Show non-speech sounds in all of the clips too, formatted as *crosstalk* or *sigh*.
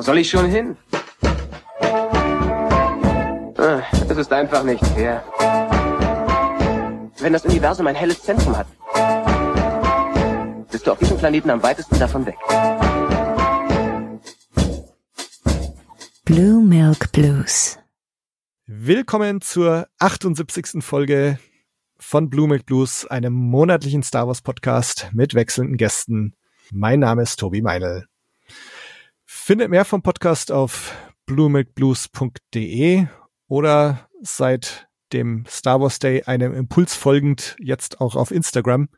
Wo soll ich schon hin? Ah, es ist einfach nicht fair. Wenn das Universum ein helles Zentrum hat, bist du auf diesem Planeten am weitesten davon weg. Blue Milk Blues. Willkommen zur 78. Folge von Blue Milk Blues, einem monatlichen Star Wars Podcast mit wechselnden Gästen. Mein Name ist Tobi Meinl. Findet mehr vom Podcast auf bluemilkblues.de oder seit dem Star Wars Day einem Impuls folgend jetzt auch auf Instagram.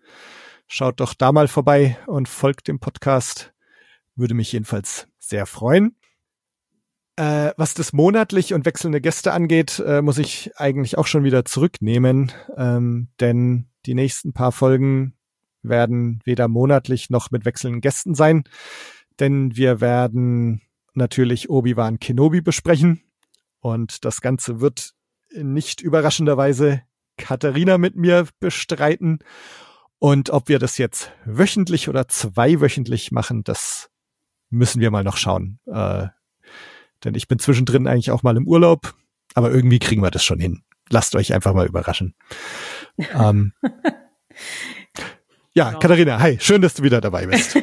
Schaut doch da mal vorbei und folgt dem Podcast. Würde mich jedenfalls sehr freuen. Äh, was das monatlich und wechselnde Gäste angeht, äh, muss ich eigentlich auch schon wieder zurücknehmen, ähm, denn die nächsten paar Folgen werden weder monatlich noch mit wechselnden Gästen sein, denn wir werden natürlich Obi-Wan Kenobi besprechen und das Ganze wird nicht überraschenderweise Katharina mit mir bestreiten. Und ob wir das jetzt wöchentlich oder zweiwöchentlich machen, das müssen wir mal noch schauen. Äh, denn ich bin zwischendrin eigentlich auch mal im Urlaub, aber irgendwie kriegen wir das schon hin. Lasst euch einfach mal überraschen. ähm, *laughs* ja, genau. Katharina, hi, schön, dass du wieder dabei bist. *laughs*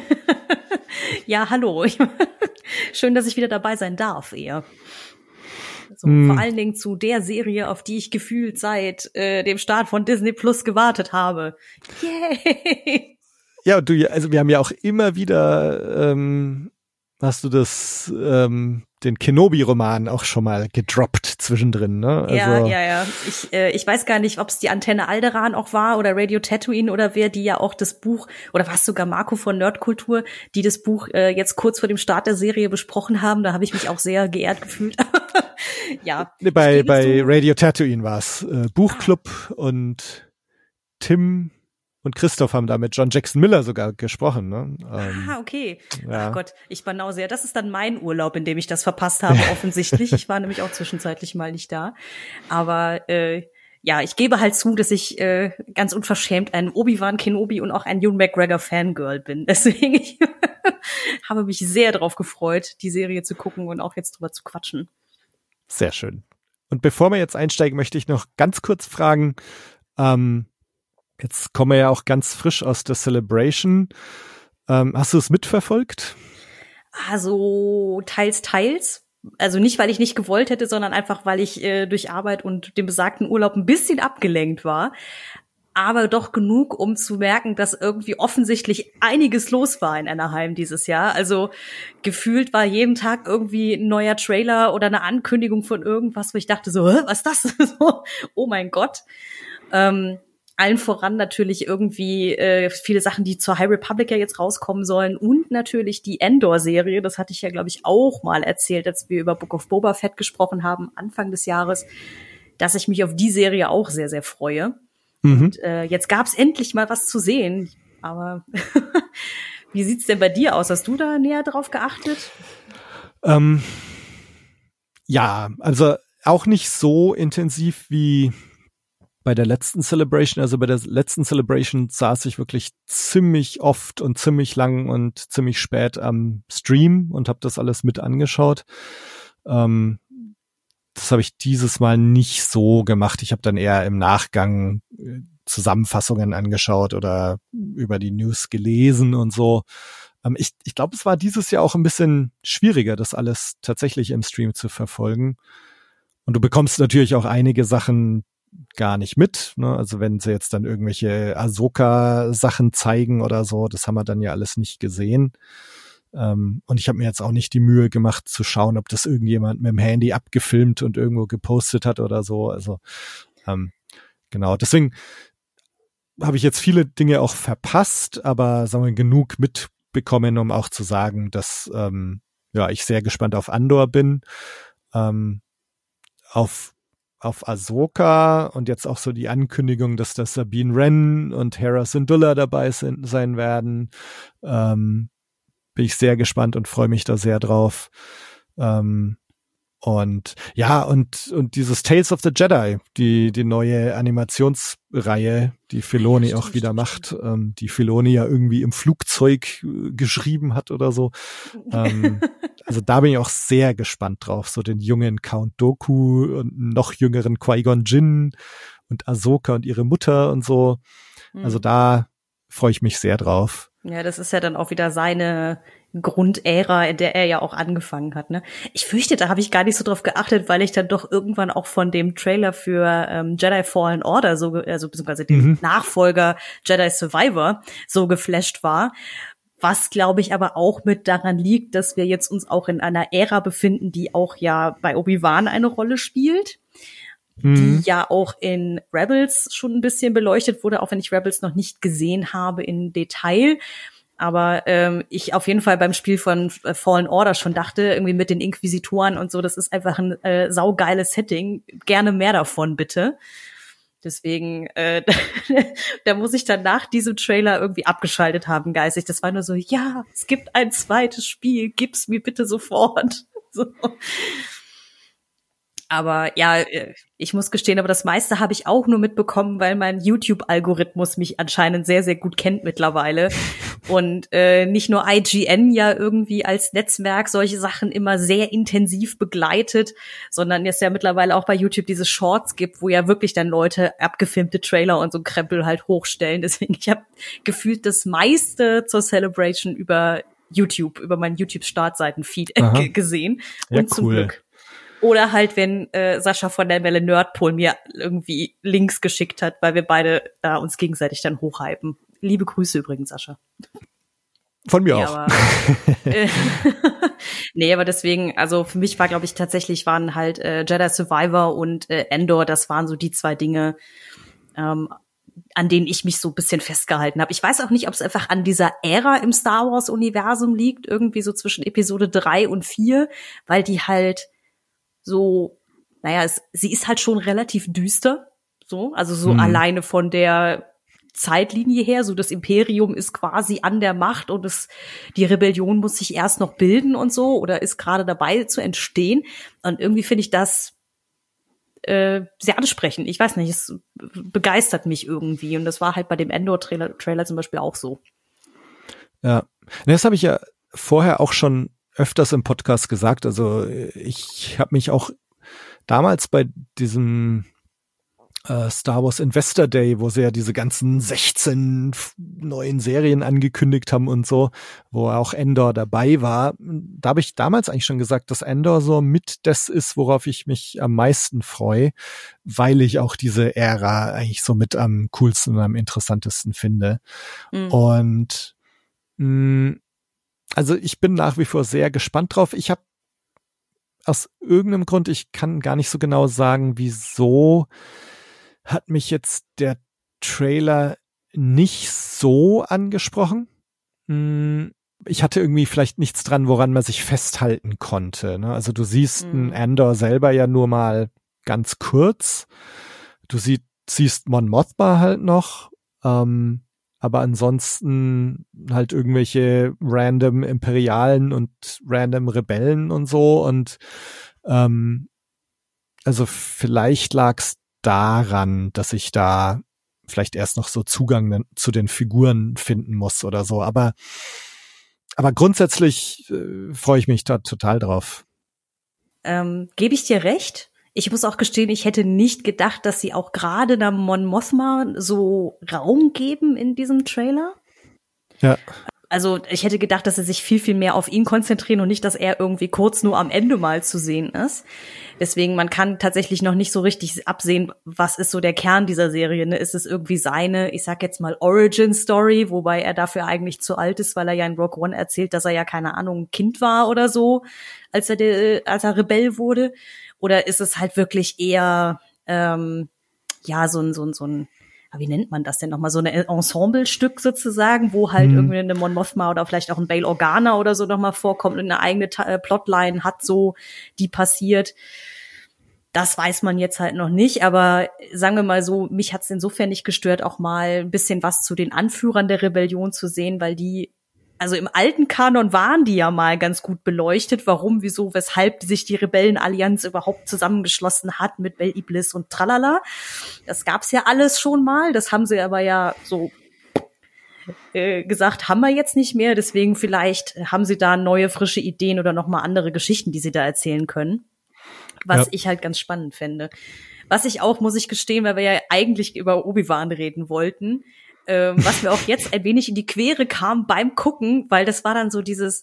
ja, hallo. *laughs* schön, dass ich wieder dabei sein darf, eher. So, mm. Vor allen Dingen zu der Serie, auf die ich gefühlt seit äh, dem Start von Disney Plus gewartet habe. Yay! Ja, du, also wir haben ja auch immer wieder, ähm, hast du das ähm, den Kenobi-Roman auch schon mal gedroppt zwischendrin, ne? Also ja, ja, ja. Ich, äh, ich weiß gar nicht, ob es die Antenne Alderan auch war oder Radio Tatooine oder wer, die ja auch das Buch, oder war es sogar Marco von Nerdkultur, die das Buch äh, jetzt kurz vor dem Start der Serie besprochen haben. Da habe ich mich auch sehr geehrt gefühlt. *laughs* ja. Bei, bei Radio Tatooine war es äh, Buchclub ah. und Tim und Christoph haben da mit John Jackson Miller sogar gesprochen. Ne? Ähm, ah, okay. Ja. Ach Gott, ich banau sehr. Das ist dann mein Urlaub, in dem ich das verpasst habe, *laughs* offensichtlich. ich war nämlich auch zwischenzeitlich mal nicht da. Aber äh, ja, ich gebe halt zu, dass ich äh, ganz unverschämt ein Obi-Wan Kenobi und auch ein Ewan McGregor Fangirl bin. *laughs* Deswegen ich *laughs* habe mich sehr darauf gefreut, die Serie zu gucken und auch jetzt drüber zu quatschen. Sehr schön. Und bevor wir jetzt einsteigen, möchte ich noch ganz kurz fragen, ähm, Jetzt kommen wir ja auch ganz frisch aus der Celebration. Ähm, hast du es mitverfolgt? Also teils, teils. Also nicht, weil ich nicht gewollt hätte, sondern einfach, weil ich äh, durch Arbeit und den besagten Urlaub ein bisschen abgelenkt war. Aber doch genug, um zu merken, dass irgendwie offensichtlich einiges los war in Anaheim dieses Jahr. Also gefühlt war jeden Tag irgendwie ein neuer Trailer oder eine Ankündigung von irgendwas, wo ich dachte so, was ist das? *laughs* oh mein Gott. Ähm, allen voran natürlich irgendwie äh, viele Sachen, die zur High Republic ja jetzt rauskommen sollen und natürlich die Endor-Serie. Das hatte ich ja, glaube ich, auch mal erzählt, als wir über Book of Boba Fett gesprochen haben, Anfang des Jahres, dass ich mich auf die Serie auch sehr, sehr freue. Mhm. Und äh, jetzt gab es endlich mal was zu sehen. Aber *laughs* wie sieht's denn bei dir aus? Hast du da näher drauf geachtet? Ähm, ja, also auch nicht so intensiv wie bei der letzten Celebration, also bei der letzten Celebration saß ich wirklich ziemlich oft und ziemlich lang und ziemlich spät am Stream und habe das alles mit angeschaut. Ähm, das habe ich dieses Mal nicht so gemacht. Ich habe dann eher im Nachgang äh, Zusammenfassungen angeschaut oder über die News gelesen und so. Ähm, ich ich glaube, es war dieses Jahr auch ein bisschen schwieriger, das alles tatsächlich im Stream zu verfolgen. Und du bekommst natürlich auch einige Sachen, gar nicht mit. Ne? Also wenn sie jetzt dann irgendwelche Ahsoka-Sachen zeigen oder so, das haben wir dann ja alles nicht gesehen. Ähm, und ich habe mir jetzt auch nicht die Mühe gemacht zu schauen, ob das irgendjemand mit dem Handy abgefilmt und irgendwo gepostet hat oder so. Also ähm, genau, deswegen habe ich jetzt viele Dinge auch verpasst, aber sagen wir genug mitbekommen, um auch zu sagen, dass ähm, ja ich sehr gespannt auf Andor bin. Ähm, auf auf Ahsoka und jetzt auch so die Ankündigung, dass das Sabine Wren und Hera Syndulla dabei sind, sein werden. Ähm, bin ich sehr gespannt und freue mich da sehr drauf. Ähm, Und ja, und, und dieses Tales of the Jedi, die, die neue Animationsreihe, die Filoni stimmt, auch wieder macht, ähm, die Filoni ja irgendwie im Flugzeug äh, geschrieben hat oder so. ähm, *laughs* also da bin ich auch sehr gespannt drauf, so den jungen Count Doku und noch jüngeren Qui-Gon Jinn und Ahsoka und ihre Mutter und so. Also hm. da freue ich mich sehr drauf. Ja, das ist ja dann auch wieder seine Grundära, in der er ja auch angefangen hat. Ne? Ich fürchte, da habe ich gar nicht so drauf geachtet, weil ich dann doch irgendwann auch von dem Trailer für ähm, Jedi Fallen Order, so also beziehungsweise dem mhm. Nachfolger Jedi Survivor, so geflasht war. Was, glaube ich, aber auch mit daran liegt, dass wir jetzt uns auch in einer Ära befinden, die auch ja bei Obi-Wan eine Rolle spielt. Mhm. Die ja auch in Rebels schon ein bisschen beleuchtet wurde, auch wenn ich Rebels noch nicht gesehen habe in Detail. Aber ähm, ich auf jeden Fall beim Spiel von äh, Fallen Order schon dachte, irgendwie mit den Inquisitoren und so, das ist einfach ein äh, saugeiles Setting. Gerne mehr davon, bitte. Deswegen, äh, *laughs* da muss ich dann nach diesem Trailer irgendwie abgeschaltet haben, geistig. Das war nur so, ja, es gibt ein zweites Spiel, gib's mir bitte sofort. *laughs* So. Aber ja, äh, ich muss gestehen, aber das meiste habe ich auch nur mitbekommen, weil mein YouTube-Algorithmus mich anscheinend sehr, sehr gut kennt mittlerweile. *laughs* Und äh, nicht nur IGN ja irgendwie als Netzwerk solche Sachen immer sehr intensiv begleitet, sondern es ja mittlerweile auch bei YouTube diese Shorts gibt, wo ja wirklich dann Leute abgefilmte Trailer und so Krempel halt hochstellen. *laughs* Deswegen, ich habe gefühlt das meiste zur Celebration über YouTube, über meinen YouTube-Startseiten-Feed *laughs* gesehen. Und ja, zum Glück. Oder halt, wenn äh, Sascha von der Welle Nerdpol mir irgendwie Links geschickt hat, weil wir beide da uns gegenseitig dann hochhypen. Liebe Grüße übrigens, Sascha. Von mir nee, auch. Aber, äh, *laughs* nee, aber deswegen, also für mich war, glaube ich, tatsächlich waren halt äh, Jedi Survivor und äh, Endor, das waren so die zwei Dinge, ähm, an denen ich mich so ein bisschen festgehalten habe. Ich weiß auch nicht, ob es einfach an dieser Ära im Star Wars-Universum liegt, irgendwie so zwischen Episode drei und vier, weil die halt so, naja, es, sie ist halt schon relativ düster, so, also so mhm. alleine von der Zeitlinie her, so das Imperium ist quasi an der Macht und es, die Rebellion muss sich erst noch bilden und so oder ist gerade dabei zu entstehen. Und irgendwie finde ich das äh, sehr ansprechend. Ich weiß nicht, es begeistert mich irgendwie. Und das war halt bei dem Endor-Trailer Trailer zum Beispiel auch so. Ja, das habe ich ja vorher auch schon öfters im Podcast gesagt. Also ich habe mich auch damals bei diesem äh, Star Wars Investor Day, wo sie ja diese ganzen 16 neuen Serien angekündigt haben und so, wo auch Endor dabei war. Da habe ich damals eigentlich schon gesagt, dass Endor so mit das ist, worauf ich mich am meisten freue, weil ich auch diese Ära eigentlich so mit am coolsten und am interessantesten finde. Mhm. Und mh, also ich bin nach wie vor sehr gespannt drauf. Ich habe aus irgendeinem Grund, ich kann gar nicht so genau sagen, wieso hat mich jetzt der Trailer nicht so angesprochen. Hm, ich hatte irgendwie vielleicht nichts dran, woran man sich festhalten konnte. Ne? Also du siehst mhm. einen Andor selber ja nur mal ganz kurz. Du sie siehst Mon Mothma halt noch. Ähm, aber ansonsten halt irgendwelche random Imperialen und random Rebellen und so und ähm, also vielleicht lag's daran, dass ich da vielleicht erst noch so Zugang zu den Figuren finden muss oder so, aber aber grundsätzlich äh, freue ich mich da total drauf. Ähm, Gebe ich dir recht? Ich muss auch gestehen, ich hätte nicht gedacht, dass sie auch gerade da Mon Mothma so Raum geben in diesem Trailer. Ja. Also ich hätte gedacht, dass sie sich viel, viel mehr auf ihn konzentrieren und nicht, dass er irgendwie kurz nur am Ende mal zu sehen ist. Deswegen, man kann tatsächlich noch nicht so richtig absehen, was ist so der Kern dieser Serie. Ne? Ist es irgendwie seine, ich sag jetzt mal, Origin-Story, wobei er dafür eigentlich zu alt ist, weil er ja in Rock One erzählt, dass er ja, keine Ahnung, Kind war oder so, als er, de, als er Rebell wurde. Oder ist es halt wirklich eher, ähm, ja, so ein, so ein, so ein, wie nennt man das denn nochmal, so ein Ensemblestück sozusagen, wo halt hm. irgendwie eine Mon Mothma oder vielleicht auch ein Bail Organa oder so nochmal vorkommt und eine eigene äh, Plotline hat so, die passiert. Das weiß man jetzt halt noch nicht, aber sagen wir mal so, mich hat es insofern nicht gestört, auch mal ein bisschen was zu den Anführern der Rebellion zu sehen, weil die also im alten Kanon waren die ja mal ganz gut beleuchtet, warum, wieso, weshalb sich die Rebellenallianz überhaupt zusammengeschlossen hat mit Bel Iblis und Tralala. Das gab's ja alles schon mal, das haben sie aber ja so äh, gesagt, haben wir jetzt nicht mehr, deswegen vielleicht haben sie da neue, frische Ideen oder nochmal andere Geschichten, die sie da erzählen können. Was ja. ich halt ganz spannend fände. Was ich auch, muss ich gestehen, weil wir ja eigentlich über Obi-Wan reden wollten, ähm, was mir auch jetzt ein wenig in die Quere kam beim Gucken, weil das war dann so dieses,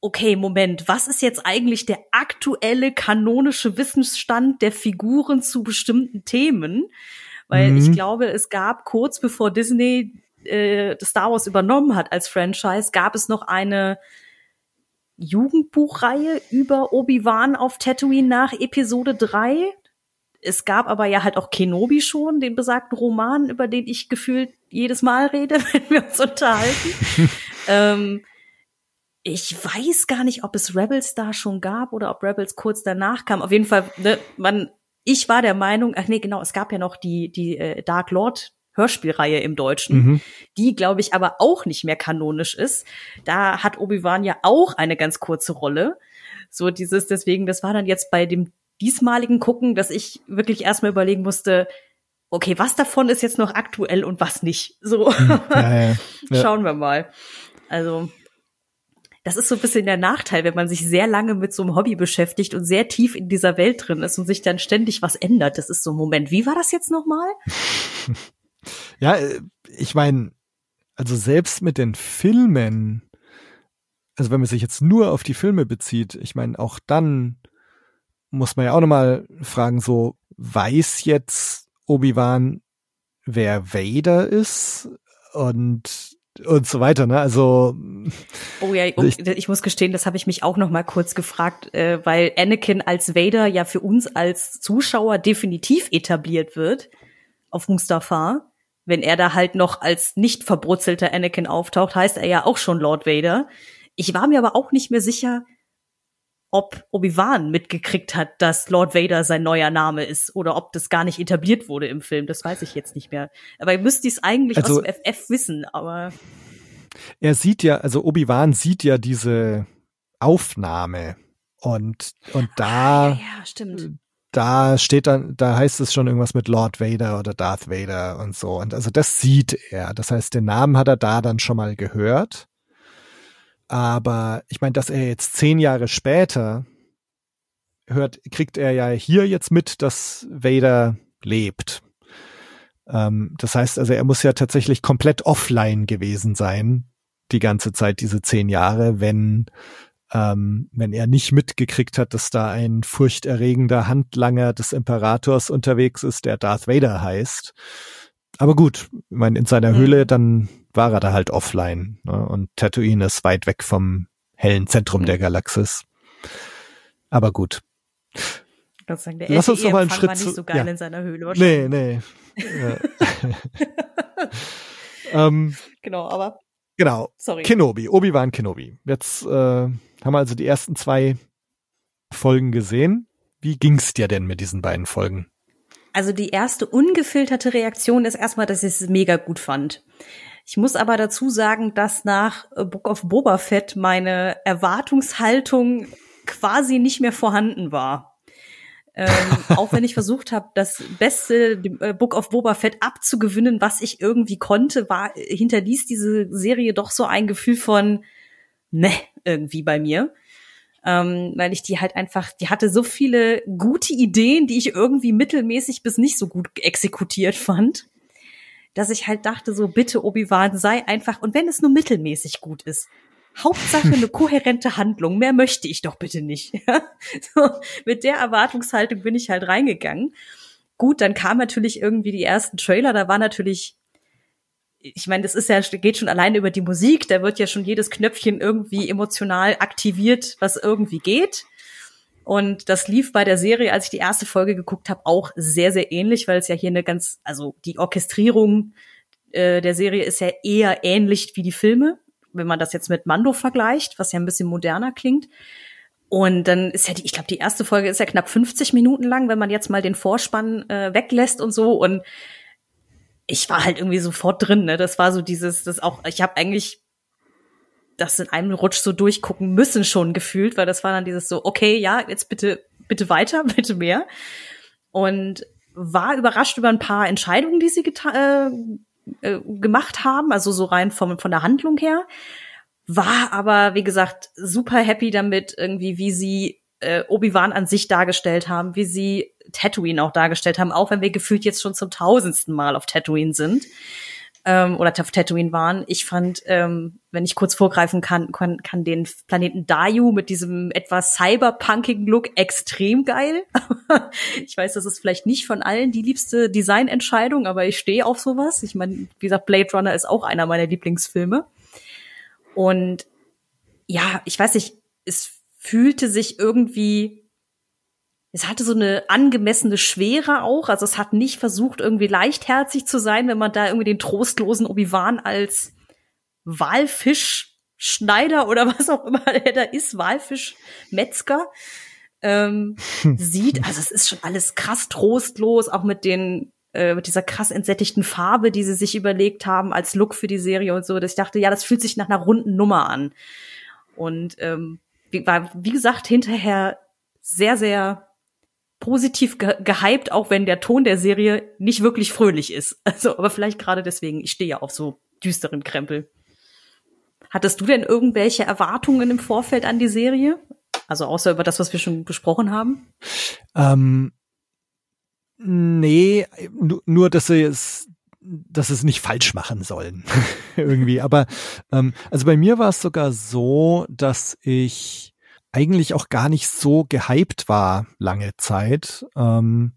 okay, Moment, was ist jetzt eigentlich der aktuelle kanonische Wissensstand der Figuren zu bestimmten Themen? Weil mhm. ich glaube, es gab kurz bevor Disney äh, Star Wars übernommen hat als Franchise, gab es noch eine Jugendbuchreihe über Obi-Wan auf Tatooine nach Episode 3. Es gab aber ja halt auch Kenobi schon, den besagten Roman, über den ich gefühlt jedes Mal rede, *laughs* wenn wir uns unterhalten. *laughs* ähm, ich weiß gar nicht, ob es Rebels da schon gab oder ob Rebels kurz danach kam. Auf jeden Fall, ne, man, ich war der Meinung, ach nee, genau, es gab ja noch die, die äh, Dark Lord Hörspielreihe im Deutschen, mhm. die, glaube ich, aber auch nicht mehr kanonisch ist. Da hat Obi-Wan ja auch eine ganz kurze Rolle. So dieses, deswegen, das war dann jetzt bei dem diesmaligen Gucken, dass ich wirklich erstmal überlegen musste, okay, was davon ist jetzt noch aktuell und was nicht? So, hm, ja, ja, ja. *laughs* schauen wir mal. Also, das ist so ein bisschen der Nachteil, wenn man sich sehr lange mit so einem Hobby beschäftigt und sehr tief in dieser Welt drin ist und sich dann ständig was ändert. Das ist so ein Moment. Wie war das jetzt nochmal? *laughs* Ja, äh, ich meine, also selbst mit den Filmen, also wenn man sich jetzt nur auf die Filme bezieht, ich meine, auch dann muss man ja auch nochmal fragen, so, weiß jetzt Obi-Wan, wer Vader ist? Und und so weiter, ne? Also Oh ja, ich, ich muss gestehen, das habe ich mich auch noch mal kurz gefragt, äh, weil Anakin als Vader ja für uns als Zuschauer definitiv etabliert wird auf Mustafar wenn er da halt noch als nicht verbrutzelter Anakin auftaucht, heißt er ja auch schon Lord Vader. Ich war mir aber auch nicht mehr sicher, ob Obi-Wan mitgekriegt hat, dass Lord Vader sein neuer Name ist oder ob das gar nicht etabliert wurde im Film. Das weiß ich jetzt nicht mehr. Aber ihr müsst dies eigentlich also, aus dem FF wissen, aber. Er sieht ja, also Obi-Wan sieht ja diese Aufnahme und, und da, ah, ja, ja, stimmt da steht dann, da heißt es schon irgendwas mit Lord Vader oder Darth Vader und so. Und also das sieht er. Das heißt, den Namen hat er da dann schon mal gehört. Aber ich meine, dass er jetzt zehn Jahre später hört, kriegt er ja hier jetzt mit, dass Vader lebt. Ähm, das heißt also, er muss ja tatsächlich komplett offline gewesen sein, die ganze Zeit, diese zehn Jahre, wenn ähm, wenn er nicht mitgekriegt hat, dass da ein furchterregender Handlanger des Imperators unterwegs ist, der Darth Vader heißt. Aber gut, ich meine, in seiner mhm. Höhle, dann war er da halt offline. Ne? Und Tatooine ist weit weg vom hellen Zentrum mhm. der Galaxis. Aber gut. Sagen, Lass uns noch mal einen Schritt war nicht so geil ja. in seiner Höhle. Nee, nee. *laughs* *laughs* ähm, genau, aber Genau. Sorry. Kenobi, Obi-Wan Kenobi. Jetzt äh, haben wir also die ersten zwei Folgen gesehen. Wie ging's dir denn mit diesen beiden Folgen? Also die erste ungefilterte Reaktion ist erstmal, dass ich es mega gut fand. Ich muss aber dazu sagen, dass nach Book of Boba Fett meine Erwartungshaltung quasi nicht mehr vorhanden war. Ähm, *laughs* auch wenn ich versucht habe, das beste äh, Book of Boba Fett abzugewinnen, was ich irgendwie konnte, war hinterließ diese Serie doch so ein Gefühl von ne irgendwie bei mir. Ähm, weil ich die halt einfach, die hatte so viele gute Ideen, die ich irgendwie mittelmäßig bis nicht so gut exekutiert fand, dass ich halt dachte, so bitte Obi-Wan sei einfach, und wenn es nur mittelmäßig gut ist, Hauptsache eine *laughs* kohärente Handlung, mehr möchte ich doch bitte nicht. *laughs* so, mit der Erwartungshaltung bin ich halt reingegangen. Gut, dann kam natürlich irgendwie die ersten Trailer, da war natürlich ich meine, das ist ja, geht schon alleine über die Musik, da wird ja schon jedes Knöpfchen irgendwie emotional aktiviert, was irgendwie geht. Und das lief bei der Serie, als ich die erste Folge geguckt habe, auch sehr, sehr ähnlich, weil es ja hier eine ganz, also die Orchestrierung äh, der Serie ist ja eher ähnlich wie die Filme, wenn man das jetzt mit Mando vergleicht, was ja ein bisschen moderner klingt. Und dann ist ja die, ich glaube, die erste Folge ist ja knapp 50 Minuten lang, wenn man jetzt mal den Vorspann äh, weglässt und so. Und ich war halt irgendwie sofort drin, ne? Das war so dieses, das auch, ich habe eigentlich das in einem Rutsch so durchgucken müssen schon gefühlt, weil das war dann dieses so, okay, ja, jetzt bitte, bitte weiter, *laughs* bitte mehr. Und war überrascht über ein paar Entscheidungen, die sie äh, äh, gemacht haben, also so rein vom, von der Handlung her. War aber, wie gesagt, super happy damit, irgendwie, wie sie äh, Obi-Wan an sich dargestellt haben, wie sie Tatooine auch dargestellt haben, auch wenn wir gefühlt jetzt schon zum tausendsten Mal auf Tatooine sind ähm, oder auf Tatooine waren. Ich fand, ähm, wenn ich kurz vorgreifen kann, kann, kann den Planeten Dayu mit diesem etwas cyberpunkigen Look extrem geil. *laughs* ich weiß, das ist vielleicht nicht von allen die liebste Designentscheidung, aber ich stehe auf sowas. Ich meine, wie gesagt, Blade Runner ist auch einer meiner Lieblingsfilme. Und ja, ich weiß nicht, es fühlte sich irgendwie es hatte so eine angemessene Schwere auch. Also es hat nicht versucht, irgendwie leichtherzig zu sein, wenn man da irgendwie den trostlosen Obi-Wan als Walfischschneider oder *laughs* was auch immer der da ist, Walfischmetzger, ähm, sieht. Also es ist schon alles krass trostlos, auch mit den äh, mit dieser krass entsättigten Farbe, die sie sich überlegt haben als Look für die Serie und so, dass ich dachte, ja, das fühlt sich nach einer runden Nummer an. Und ähm, war, wie gesagt, hinterher sehr, sehr positiv ge gehypt, auch wenn der Ton der Serie nicht wirklich fröhlich ist. *laughs* Also, aber vielleicht gerade deswegen, ich stehe ja auf so düsteren Krempel. Hattest du denn irgendwelche Erwartungen im Vorfeld an die Serie? Also außer über das, was wir schon besprochen haben? Ähm, nee, nur, dass sie es, dass es nicht falsch machen sollen. *laughs* Irgendwie. Aber ähm, also bei mir war es sogar so, dass ich eigentlich auch gar nicht so gehypt war lange Zeit, ähm,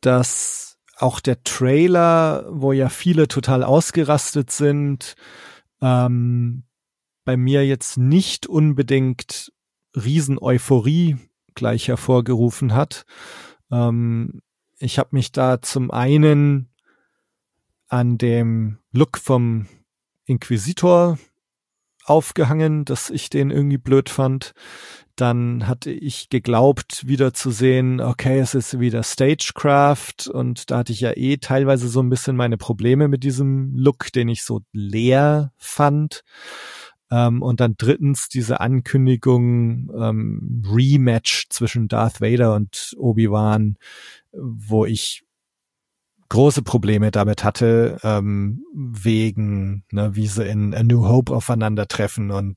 dass auch der Trailer, wo ja viele total ausgerastet sind, ähm, bei mir jetzt nicht unbedingt Riesen-Euphorie gleich hervorgerufen hat. Ähm, ich habe mich da zum einen an dem Look vom Inquisitor aufgehangen, dass ich den irgendwie blöd fand. Dann hatte ich geglaubt, wieder zu sehen, okay, es ist wieder Stagecraft und da hatte ich ja eh teilweise so ein bisschen meine Probleme mit diesem Look, den ich so leer fand. Ähm, und dann drittens diese Ankündigung ähm, Rematch zwischen Darth Vader und Obi-Wan, wo ich große Probleme damit hatte, ähm, wegen, ne, wie sie in A New Hope aufeinandertreffen und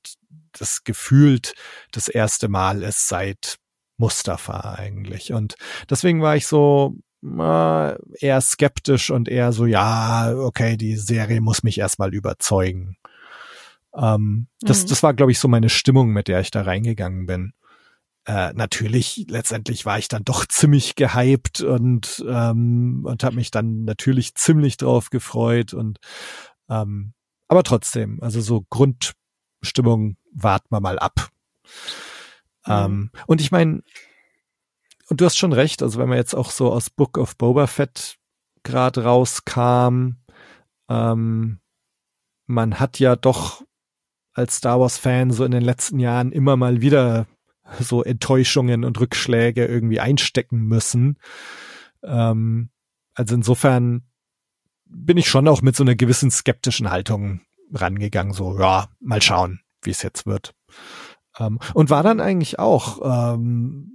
das gefühlt das erste Mal ist seit Mustafa eigentlich. Und deswegen war ich so äh, eher skeptisch und eher so, ja, okay, die Serie muss mich erstmal überzeugen. Ähm, das, mhm. das war, glaube ich, so meine Stimmung, mit der ich da reingegangen bin äh, natürlich, letztendlich war ich dann doch *laughs* ziemlich gehypt und, ähm, und habe mich dann natürlich ziemlich drauf gefreut und ähm, aber trotzdem, also so Grundstimmung warten wir mal ab. Mhm. Ähm, und ich meine, und du hast schon recht, also wenn man jetzt auch so aus Book of Boba Fett gerade rauskam, ähm, man hat ja doch als Star Wars Fan so in den letzten Jahren immer mal wieder so Enttäuschungen und Rückschläge irgendwie einstecken müssen. Ähm, also insofern bin ich schon auch mit so einer gewissen skeptischen Haltung rangegangen, so, ja, mal schauen, wie es jetzt wird. Ähm, und war dann eigentlich auch ähm,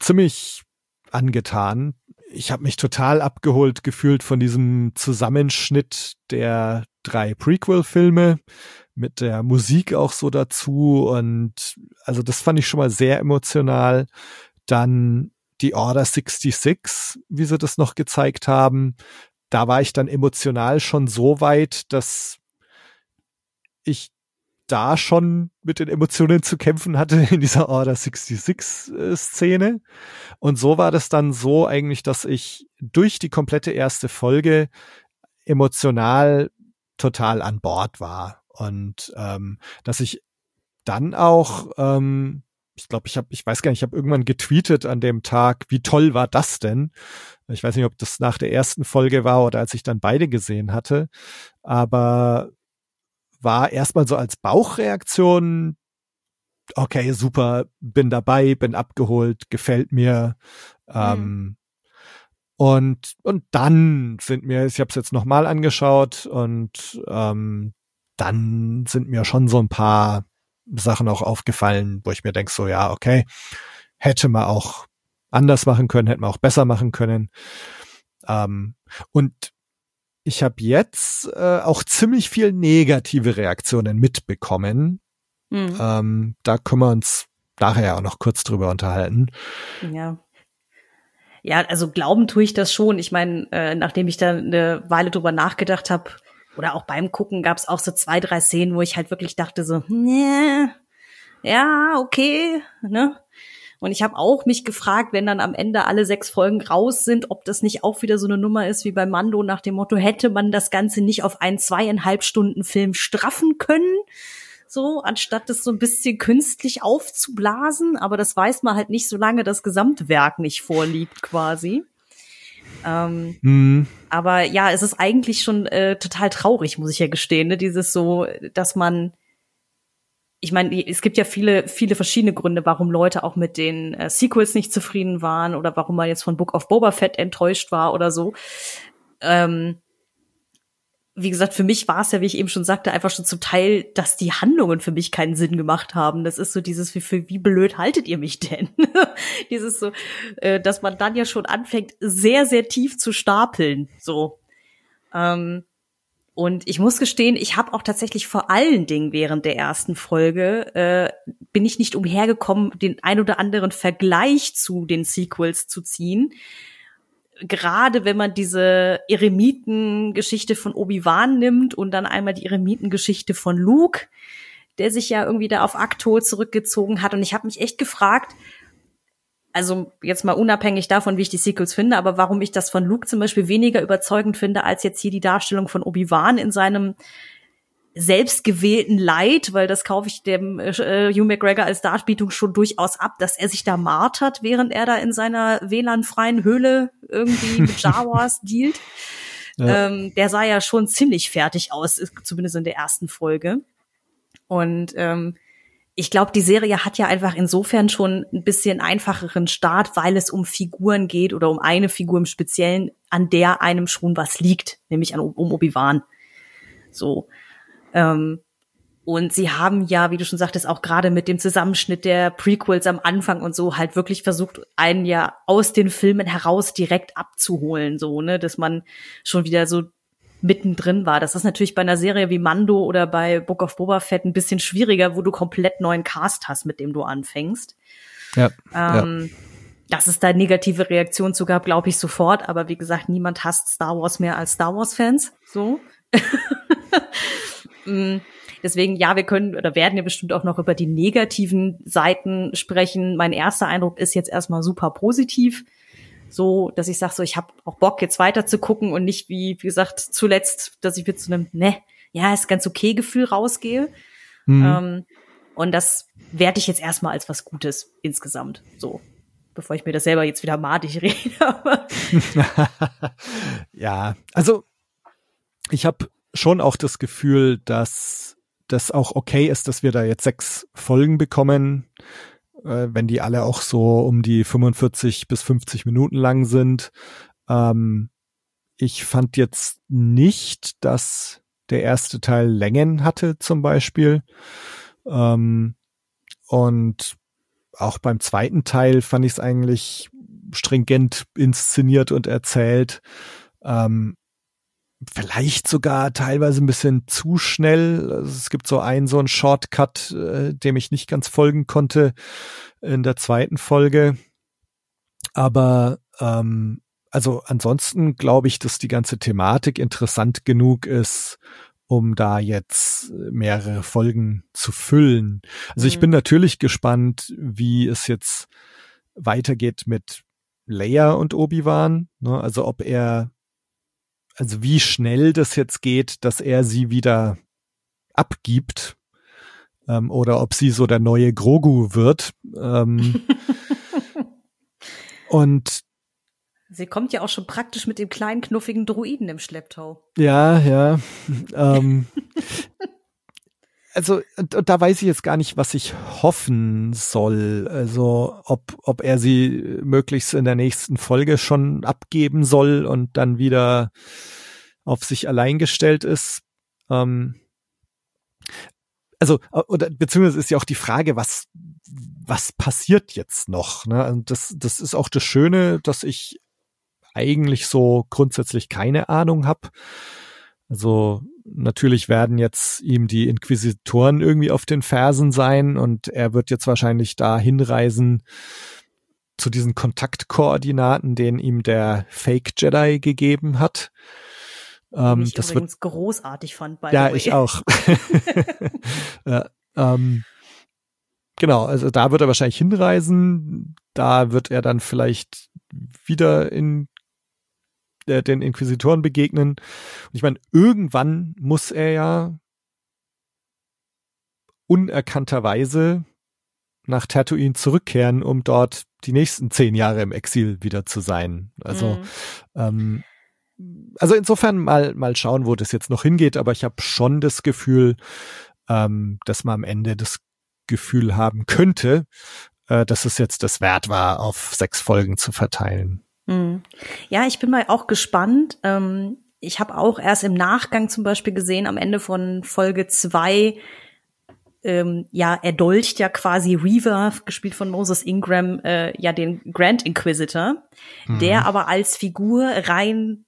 ziemlich angetan. Ich habe mich total abgeholt gefühlt von diesem Zusammenschnitt der drei Prequel-Filme mit der Musik auch so dazu und also das fand ich schon mal sehr emotional. Dann die Order 66, wie sie das noch gezeigt haben, da war ich dann emotional schon so weit, dass ich da schon mit den Emotionen zu kämpfen hatte in dieser Order 66 äh. Und so war das dann so eigentlich, dass ich durch die komplette erste Folge emotional total an Bord war. Und ähm, dass ich dann auch, ähm, ich glaube, ich habe, ich weiß gar nicht, ich habe irgendwann getweetet an dem Tag, wie toll war das denn? Ich weiß nicht, ob das nach der ersten Folge war oder als ich dann beide gesehen hatte, aber war erstmal so als Bauchreaktion, okay, super, bin dabei, bin abgeholt, gefällt mir. Mhm. Ähm, und, und dann sind mir, ich habe es jetzt nochmal angeschaut und ähm, dann sind mir schon so ein paar Sachen auch aufgefallen, wo ich mir denke, so ja, okay, hätte man auch anders machen können, hätte man auch besser machen können. Ähm, und ich habe jetzt äh, auch ziemlich viel negative Reaktionen mitbekommen. Mhm. Ähm, da können wir uns nachher auch noch kurz drüber unterhalten. Ja. Ja, also glauben tue ich das schon. Ich meine, äh, nachdem ich da eine Weile drüber nachgedacht habe, oder auch beim Gucken gab es auch so zwei, drei Szenen, wo ich halt wirklich dachte so, nee, ja, okay, ne? Und ich habe auch mich gefragt, wenn dann am Ende alle sechs Folgen raus sind, ob das nicht auch wieder so eine Nummer ist wie bei Mando nach dem Motto, hätte man das Ganze nicht auf einen zweieinhalb Stunden Film straffen können? So, anstatt das so ein bisschen künstlich aufzublasen. Aber das weiß man halt nicht, solange das Gesamtwerk nicht vorliegt, quasi. Ähm, mhm. Aber ja, es ist eigentlich schon äh, total traurig, muss ich ja gestehen, ne? dieses so, dass man ich meine, es gibt ja viele, viele verschiedene Gründe, warum Leute auch mit den äh, Sequels nicht zufrieden waren oder warum man jetzt von Book of Boba Fett enttäuscht war oder so. Ähm, wie gesagt, für mich war es ja, wie ich eben schon sagte, einfach schon zum Teil, dass die Handlungen für mich keinen Sinn gemacht haben. Das ist so dieses, wie, für, wie blöd haltet ihr mich denn? *laughs* dieses so, äh, dass man dann ja schon anfängt, sehr, sehr tief zu stapeln. So. Ähm, und ich muss gestehen, ich habe auch tatsächlich vor allen Dingen während der ersten Folge äh, bin ich nicht umhergekommen, den ein oder anderen Vergleich zu den Sequels zu ziehen. Gerade wenn man diese Eremitengeschichte von Obi-Wan nimmt und dann einmal die Eremitengeschichte von Luke, der sich ja irgendwie da auf Akto zurückgezogen hat. Und ich habe mich echt gefragt, also jetzt mal unabhängig davon, wie ich die Sequels finde, aber warum ich das von Luke zum Beispiel weniger überzeugend finde, als jetzt hier die Darstellung von Obi-Wan in seinem selbstgewählten Leid, weil das kaufe ich dem äh, Hugh McGregor als Darbietung schon durchaus ab, dass er sich da martert, während er da in seiner WLAN-freien Höhle irgendwie *laughs* mit Jawas dealt. Ja. Ähm, der sah ja schon ziemlich fertig aus, zumindest in der ersten Folge. Und ähm, ich glaube, die Serie hat ja einfach insofern schon ein bisschen einfacheren Start, weil es um Figuren geht oder um eine Figur im Speziellen, an der einem schon was liegt, nämlich an, um Obi-Wan. So. Ähm, und sie haben ja, wie du schon sagtest, auch gerade mit dem Zusammenschnitt der Prequels am Anfang und so halt wirklich versucht, einen ja aus den Filmen heraus direkt abzuholen, so, ne, dass man schon wieder so mittendrin war. Das ist natürlich bei einer Serie wie Mando oder bei Book of Boba Fett ein bisschen schwieriger, wo du komplett neuen Cast hast, mit dem du anfängst. Ja. Ähm, ja. Dass es da negative Reaktionen zu gab, glaube ich sofort. Aber wie gesagt, niemand hasst Star Wars mehr als Star Wars Fans. So. *laughs* Mm, deswegen, ja, wir können oder werden ja bestimmt auch noch über die negativen Seiten sprechen. Mein erster Eindruck ist jetzt erstmal super positiv so, dass ich sage, so ich habe auch Bock jetzt weiter zu gucken und nicht wie wie gesagt zuletzt, dass ich mit so einem ne, ja ist ganz okay Gefühl rausgehe. Mhm. Ähm, und das werte ich jetzt erstmal als was Gutes insgesamt. So, bevor ich mir das selber jetzt wieder madig *laughs* rede. *laughs* ja, also ich habe schon auch das Gefühl, dass das auch okay ist, dass wir da jetzt sechs Folgen bekommen äh, wenn die alle auch so um die 45 bis 50 Minuten lang sind. Ähm, ich fand jetzt nicht, dass der erste Teil Längen hatte zum Beispiel. Ähm, und auch beim zweiten Teil fand ich es eigentlich stringent inszeniert und erzählt. Ähm, vielleicht sogar teilweise ein bisschen zu schnell. Also es gibt so einen, so einen Shortcut, äh, dem ich nicht ganz folgen konnte in der zweiten Folge. Aber ähm, also ansonsten glaube ich, dass die ganze Thematik interessant genug ist, um da jetzt mehrere Folgen zu füllen. Also ich bin mhm. natürlich gespannt, wie es jetzt weitergeht mit Leia und Obi-Wan. Ne? Also ob er also wie schnell das jetzt geht, dass er sie wieder abgibt ähm, oder ob sie so der neue Grogu wird. Ähm, *laughs* und Sie kommt ja auch schon praktisch mit dem kleinen knuffigen Druiden im Schlepptau. Ja, ja. ähm, *laughs* also da weiß ich jetzt gar nicht, was ich hoffen soll. Also ob ob er sie möglichst in der nächsten Folge schon abgeben soll und dann wieder auf sich allein gestellt ist. Ähm, also, oder beziehungsweise ist ja auch die Frage, was, was passiert jetzt noch? Ne? Und das, das ist auch das Schöne, dass ich eigentlich so grundsätzlich keine Ahnung habe. Also natürlich werden jetzt ihm die Inquisitoren irgendwie auf den Fersen sein und er wird jetzt wahrscheinlich da hinreisen zu diesen Kontaktkoordinaten, den ihm der Fake Jedi gegeben hat. Ähm, ich das übrigens wird, großartig fand. By ja, ich auch. *laughs* *laughs* ja, ähm, genau, also da wird er wahrscheinlich hinreisen. Da wird er dann vielleicht wieder in äh, den Inquisitoren begegnen. Und ich meine, irgendwann muss er ja unerkannterweise nach Tatooine zurückkehren, um dort die nächsten zehn Jahre im Exil wieder zu sein. Also, mhm. ähm, also insofern mal, mal schauen, wo das jetzt noch hingeht, aber ich habe schon das Gefühl, ähm, dass man am Ende das Gefühl haben könnte, äh, dass es jetzt das wert war, auf sechs Folgen zu verteilen. Mhm. Ja, ich bin mal auch gespannt. Ähm, ich habe auch erst im Nachgang zum Beispiel gesehen, am Ende von Folge zwei, ähm, ja, er dolcht ja quasi Reaver, gespielt von Moses Ingram, äh, ja, den Grand Inquisitor, mhm. der aber als Figur rein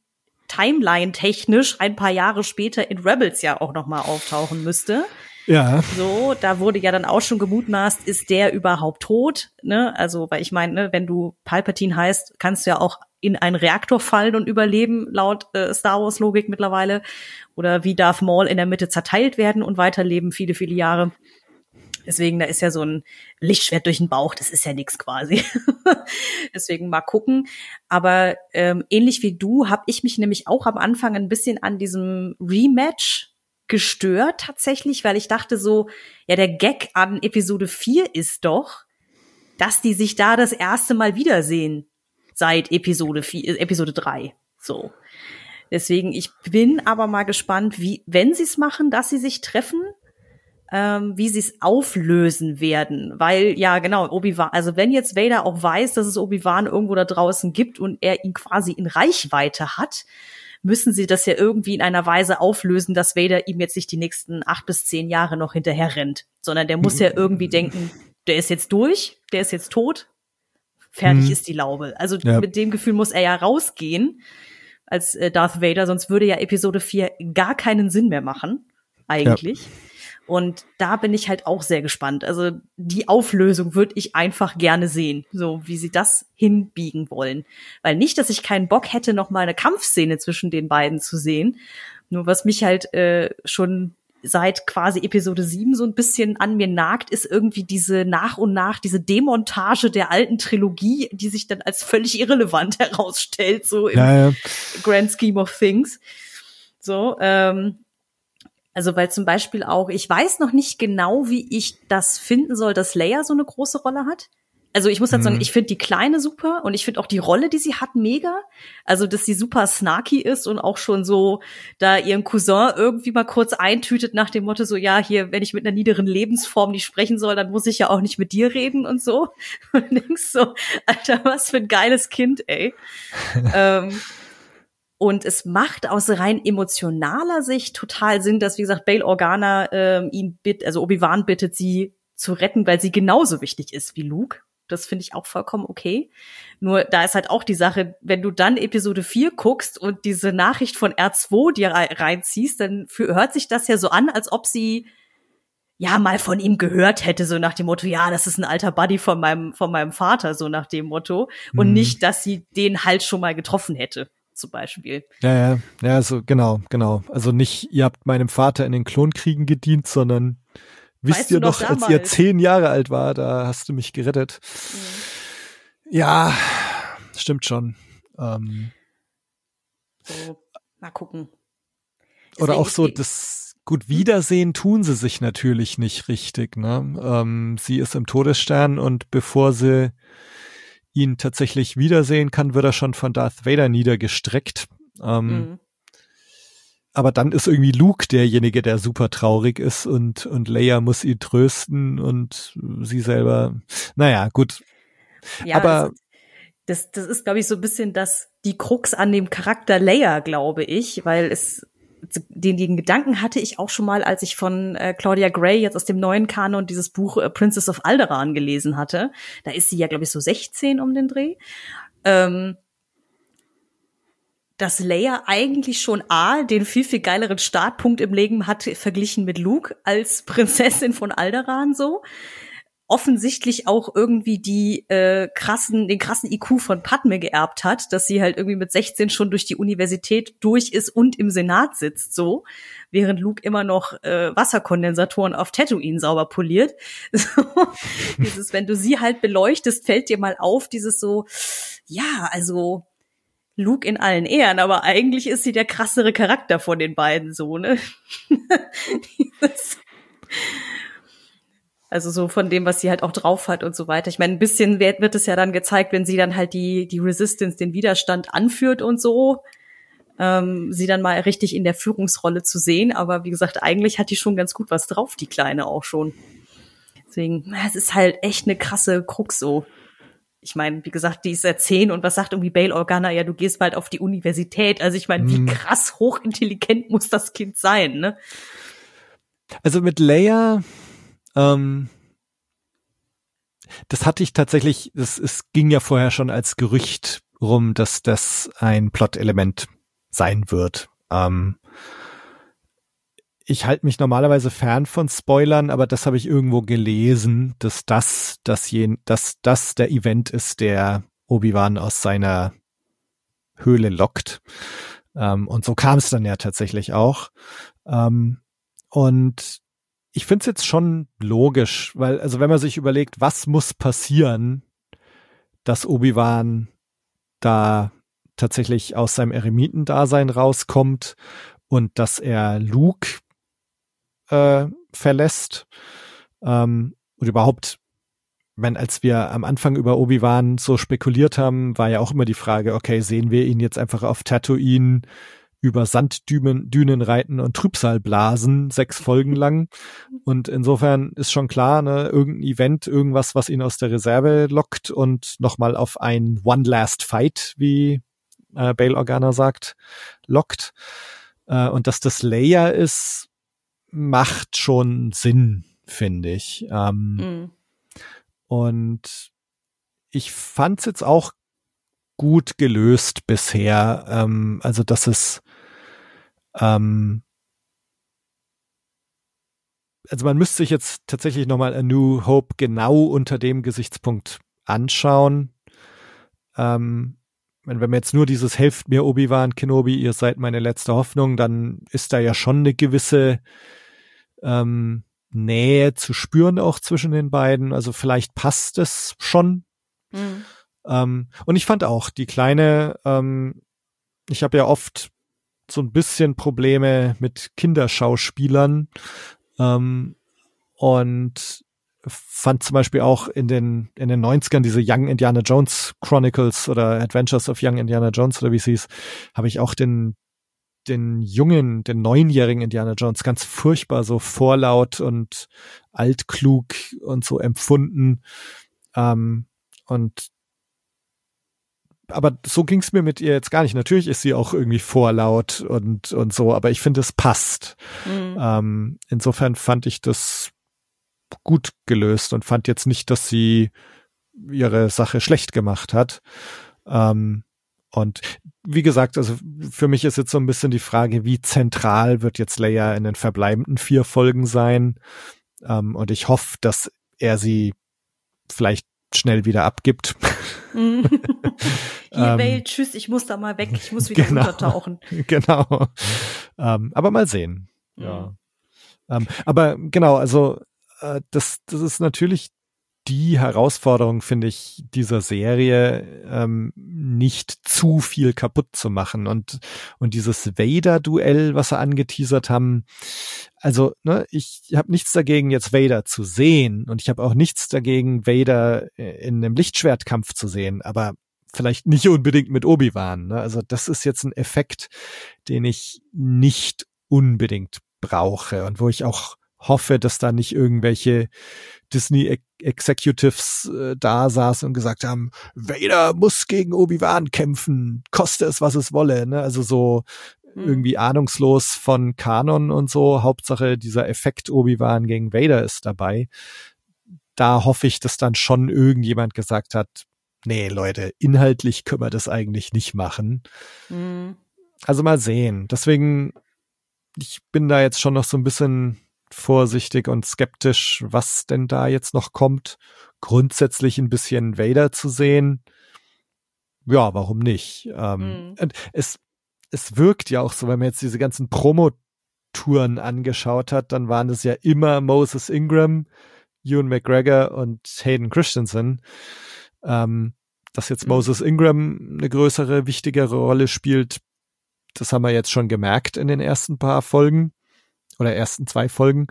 Timeline-technisch ein paar Jahre später in Rebels ja auch noch mal auftauchen müsste. Ja. So, da wurde ja dann auch schon gemutmaßt, ist der überhaupt tot? Ne? Also, weil ich meine, ne, wenn du Palpatine heißt, kannst du ja auch in einen Reaktor fallen und überleben, laut äh, Star Wars Logik mittlerweile. Oder wie Darth Maul in der Mitte zerteilt werden und weiterleben viele, viele Jahre. Deswegen, da ist ja so ein Lichtschwert durch den Bauch, das ist ja nix quasi. *laughs* Deswegen mal gucken. Aber ähm, ähnlich wie du habe ich mich nämlich auch am Anfang ein bisschen an diesem Rematch gestört tatsächlich, weil ich dachte so, ja, der Gag an Episode 4 ist doch, dass die sich da das erste Mal wiedersehen seit Episode 4, äh, Episode 3. So. Deswegen, ich bin aber mal gespannt, wie, wenn sie es machen, dass sie sich treffen, ähm, wie sie es auflösen werden. Weil, ja, genau, Obi-Wan, also wenn jetzt Vader auch weiß, dass es Obi-Wan irgendwo da draußen gibt und er ihn quasi in Reichweite hat, müssen sie das ja irgendwie in einer Weise auflösen, dass Vader ihm jetzt nicht die nächsten acht bis zehn Jahre noch hinterher rennt, sondern der muss ja *laughs* irgendwie denken, der ist jetzt durch, der ist jetzt tot, fertig mhm. ist die Laube. Also ja. mit dem Gefühl muss er ja rausgehen als äh, Darth Vader, sonst würde ja Episode 4 gar keinen Sinn mehr machen, eigentlich. Ja. Und da bin ich halt auch sehr gespannt. Also die Auflösung würde ich einfach gerne sehen, so wie sie das hinbiegen wollen. Weil nicht, dass ich keinen Bock hätte, noch mal eine Kampfszene zwischen den beiden zu sehen. Nur was mich halt äh, schon seit quasi Episode 7 so ein bisschen an mir nagt, ist irgendwie diese nach und nach, diese Demontage der alten Trilogie, die sich dann als völlig irrelevant *laughs* herausstellt, so im ja, ja. Grand Scheme of Things. So, ähm, also weil zum Beispiel auch, ich weiß noch nicht genau, wie ich das finden soll, dass Leia so eine große Rolle hat. Also ich muss halt mhm. sagen, ich finde die Kleine super und ich finde auch die Rolle, die sie hat, mega. Also, dass sie super snarky ist und auch schon so da ihren Cousin irgendwie mal kurz eintütet nach dem Motto so, ja, hier, wenn ich mit einer niederen Lebensform nicht sprechen soll, dann muss ich ja auch nicht mit dir reden und so. *laughs* Und denkst so, Alter, was für ein geiles Kind, ey. *laughs* ähm, und es macht aus rein emotionaler Sicht total Sinn, dass, wie gesagt, Bail Organa äh, ihn bittet, also Obi-Wan bittet, sie zu retten, weil sie genauso wichtig ist wie Luke. Das finde ich auch vollkommen okay. Nur da ist halt auch die Sache, wenn du dann Episode 4 guckst und diese Nachricht von R2 dir reinziehst, dann hört sich das ja so an, als ob sie ja mal von ihm gehört hätte, so nach dem Motto, ja, das ist ein alter Buddy von meinem, von meinem Vater, so nach dem Motto. Und mhm. nicht, dass sie den halt schon mal getroffen hätte zum Beispiel. Ja, ja, ja, so genau, genau. Also nicht, ihr habt meinem Vater in den Klonkriegen gedient, sondern wisst weißt ihr noch, damals? als ihr zehn Jahre alt war, da hast du mich gerettet. Mhm. Ja, stimmt schon. Ähm, so, mal gucken. Deswegen oder auch so das gut Wiedersehen tun sie sich natürlich nicht richtig. Ne? Ähm, sie ist im Todesstern und bevor sie ihn tatsächlich wiedersehen kann, wird er schon von Darth Vader niedergestreckt. Ähm, mhm. Aber dann ist irgendwie Luke derjenige, der super traurig ist und, und Leia muss ihn trösten und sie selber, naja, gut. Ja, aber das, das, das ist, glaube ich, so ein bisschen das, die Krux an dem Charakter Leia, glaube ich, weil es den, den Gedanken hatte ich auch schon mal, als ich von äh, Claudia Gray jetzt aus dem neuen Kanon dieses Buch äh, Princess of Alderaan gelesen hatte. Da ist sie ja, glaube ich, so 16 um den Dreh. Ähm, dass Leia eigentlich schon A, den viel, viel geileren Startpunkt im Leben hat, verglichen mit Luke als Prinzessin von Alderaan so offensichtlich auch irgendwie die äh, krassen, den krassen IQ von Padme geerbt hat, dass sie halt irgendwie mit 16 schon durch die Universität durch ist und im Senat sitzt, so, während Luke immer noch äh, Wasserkondensatoren auf Tatooine sauber poliert. *laughs* So, dieses, wenn du sie halt beleuchtest, fällt dir mal auf, dieses so, ja, also Luke in allen Ehren, aber eigentlich ist sie der krassere Charakter von den beiden so, ne? *laughs* Also so von dem, was sie halt auch drauf hat und so weiter. Ich meine, ein bisschen wird, wird es ja dann gezeigt, wenn sie dann halt die, die Resistance, den Widerstand anführt und so. Ähm, sie dann mal richtig in der Führungsrolle zu sehen. Aber wie gesagt, eigentlich hat die schon ganz gut was drauf, die Kleine auch schon. Deswegen, es ist halt echt eine krasse Krux so. Ich meine, wie gesagt, die ist ja zehn und was sagt irgendwie Bale Organa? Ja, du gehst bald auf die Universität. Also ich meine, wie mhm. krass hochintelligent muss das Kind sein, ne? Also mit Leia, ähm, das hatte ich tatsächlich, es, es ging ja vorher schon als Gerücht rum, dass das ein Plot-Element sein wird. Ähm, ich halte mich normalerweise fern von Spoilern, aber das habe ich irgendwo gelesen, dass das, das, jen, dass das der Event ist, der Obi-Wan aus seiner Höhle lockt. Ähm, und so kam es dann ja tatsächlich auch. Ähm, und ich finde es jetzt schon logisch, weil, also wenn man sich überlegt, was muss passieren, dass Obi-Wan da tatsächlich aus seinem Eremitendasein rauskommt und dass er Luke äh, verlässt ähm, und überhaupt, wenn als wir am Anfang über Obi-Wan so spekuliert haben, war ja auch immer die Frage, okay, sehen wir ihn jetzt einfach auf Tatooine über Sanddünen Dünen reiten und Trübsal blasen, sechs Folgen lang. *laughs* Und insofern ist schon klar, ne, irgendein Event, irgendwas, was ihn aus der Reserve lockt und nochmal auf ein One Last Fight, wie äh, Bail Organa sagt, lockt. Äh, und dass das Layer ist, macht schon Sinn, finde ich. Ähm, mhm. Und ich fand's jetzt auch gut gelöst bisher. Ähm, also, dass es ähm, also man müsste sich jetzt tatsächlich nochmal A New Hope genau unter dem Gesichtspunkt anschauen. Ähm, wenn man jetzt nur dieses Helft mir Obi-Wan Kenobi, ihr seid meine letzte Hoffnung, dann ist da ja schon eine gewisse ähm, Nähe zu spüren auch zwischen den beiden. Also vielleicht passt es schon. Mhm. Ähm, und ich fand auch die kleine, ähm, ich habe ja oft so ein bisschen Probleme mit Kinderschauspielern ähm, und fand zum Beispiel auch in den in den 90ern diese Young Indiana Jones Chronicles oder Adventures of Young Indiana Jones oder wie es hieß, habe ich auch den den jungen, den neunjährigen Indiana Jones ganz furchtbar so vorlaut und altklug und so empfunden. Ähm, und aber so ging's mir mit ihr jetzt gar nicht. Natürlich ist sie auch irgendwie vorlaut und, und so, aber ich finde, es passt. Mhm. Ähm, insofern fand ich das gut gelöst und fand jetzt nicht, dass sie ihre Sache schlecht gemacht hat. Ähm, und wie gesagt, also für mich ist jetzt so ein bisschen die Frage, wie zentral wird jetzt Leia in den verbleibenden vier Folgen sein? Ähm, und ich hoffe, dass er sie vielleicht schnell wieder abgibt. Mhm. *laughs* Hier, ähm, tschüss, ich muss da mal weg, ich muss wieder genau, untertauchen. *laughs* Genau. Ähm, aber mal sehen. Mhm. Ja. Ähm, aber genau, also äh, das, das ist natürlich die Herausforderung, finde ich, dieser Serie, ähm, nicht zu viel kaputt zu machen. Und, und dieses Vader-Duell, was sie angeteasert haben, also, ne, ich habe nichts dagegen, jetzt Vader zu sehen. Und ich habe auch nichts dagegen, Vader äh, in einem Lichtschwertkampf zu sehen. Aber vielleicht nicht unbedingt mit Obi-Wan. Ne? Also, das ist jetzt ein Effekt, den ich nicht unbedingt brauche und wo ich auch hoffe, dass da nicht irgendwelche Disney Executives äh, da saßen und gesagt haben, Vader muss gegen Obi-Wan kämpfen, koste es, was es wolle. Ne? Also so Mhm. irgendwie ahnungslos von Kanon und so. Hauptsache dieser Effekt Obi-Wan gegen Vader ist dabei. Da hoffe ich, dass dann schon irgendjemand gesagt hat, nee, Leute, inhaltlich können wir das eigentlich nicht machen. Mhm. Also mal sehen. Deswegen, ich bin da jetzt schon noch so ein bisschen vorsichtig und skeptisch, was denn da jetzt noch kommt. Grundsätzlich ein bisschen Vader zu sehen. Ja, warum nicht? Ähm, Mhm. und es, es wirkt ja auch so, wenn man jetzt diese ganzen Promo-Touren angeschaut hat, dann waren es ja immer Moses Ingram, Ewan McGregor und Hayden Christensen. Ähm, dass jetzt Mhm. Moses Ingram eine größere, wichtigere Rolle spielt, das haben wir jetzt schon gemerkt in den ersten paar Folgen oder ersten zwei Folgen.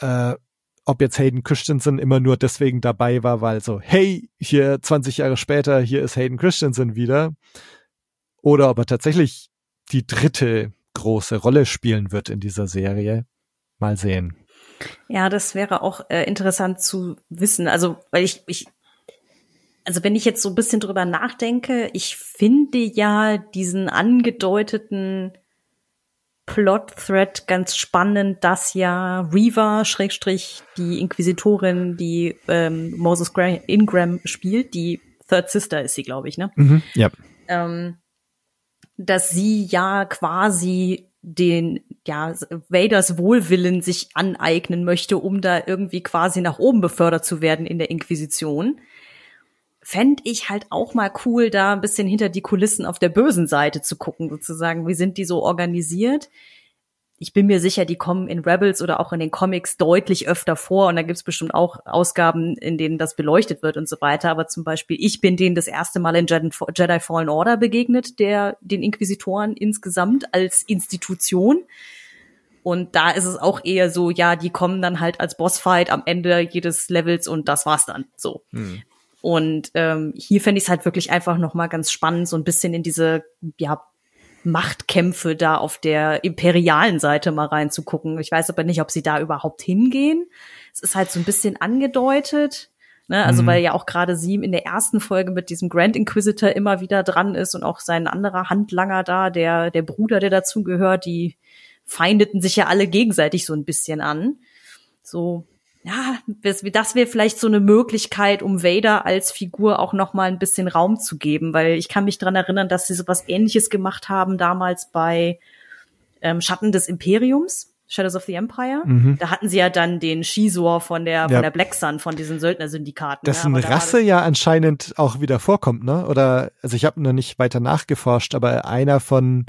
Äh, ob jetzt Hayden Christensen immer nur deswegen dabei war, weil so, hey, hier 20 Jahre später, hier ist Hayden Christensen wieder. Oder ob er tatsächlich die dritte große Rolle spielen wird in dieser Serie. Mal sehen. Ja, das wäre auch äh, interessant zu wissen. Also, weil ich, ich, also wenn ich jetzt so ein bisschen drüber nachdenke, ich finde ja diesen angedeuteten Plot-Thread ganz spannend, dass ja Reva, Schrägstrich, die Inquisitorin, die ähm, Moses Gra Ingram spielt, die Third Sister ist sie, glaube ich, ne? Mhm, ja. ähm, dass sie ja quasi den, ja, Vaders Wohlwillen sich aneignen möchte, um da irgendwie quasi nach oben befördert zu werden in der Inquisition. Fänd ich halt auch mal cool, da ein bisschen hinter die Kulissen auf der bösen Seite zu gucken, sozusagen. Wie sind die so organisiert? ich bin mir sicher, die kommen in Rebels oder auch in den Comics deutlich öfter vor und da gibt's bestimmt auch Ausgaben, in denen das beleuchtet wird und so weiter. Aber zum Beispiel, ich bin denen das erste Mal in Jedi, Jedi Fallen Order begegnet, der den Inquisitoren insgesamt als Institution. Und da ist es auch eher so, ja, die kommen dann halt als Bossfight am Ende jedes Levels und das war's dann. So. Hm. Und ähm, hier fände ich es halt wirklich einfach noch mal ganz spannend, so ein bisschen in diese ja, Machtkämpfe da auf der imperialen Seite mal reinzugucken. Ich weiß aber nicht, ob sie da überhaupt hingehen. Es ist halt so ein bisschen angedeutet. Ne? Also Mhm. weil ja auch gerade sie in der ersten Folge mit diesem Grand Inquisitor immer wieder dran ist und auch sein anderer Handlanger da, der, der Bruder, der dazugehört, die feindeten sich ja alle gegenseitig so ein bisschen an. So, ja, das, wäre vielleicht so eine Möglichkeit, um Vader als Figur auch noch mal ein bisschen Raum zu geben, weil ich kann mich dran erinnern, dass sie so was Ähnliches gemacht haben damals bei ähm, Schatten des Imperiums, Shadows of the Empire. Mhm. Da hatten sie ja dann den Shizor von der Ja. von der Black Sun, von diesen Söldnersyndikaten. Dessen ne? Aber da war Rasse ja anscheinend auch wieder vorkommt, ne? Oder, also ich habe noch nicht weiter nachgeforscht, aber einer von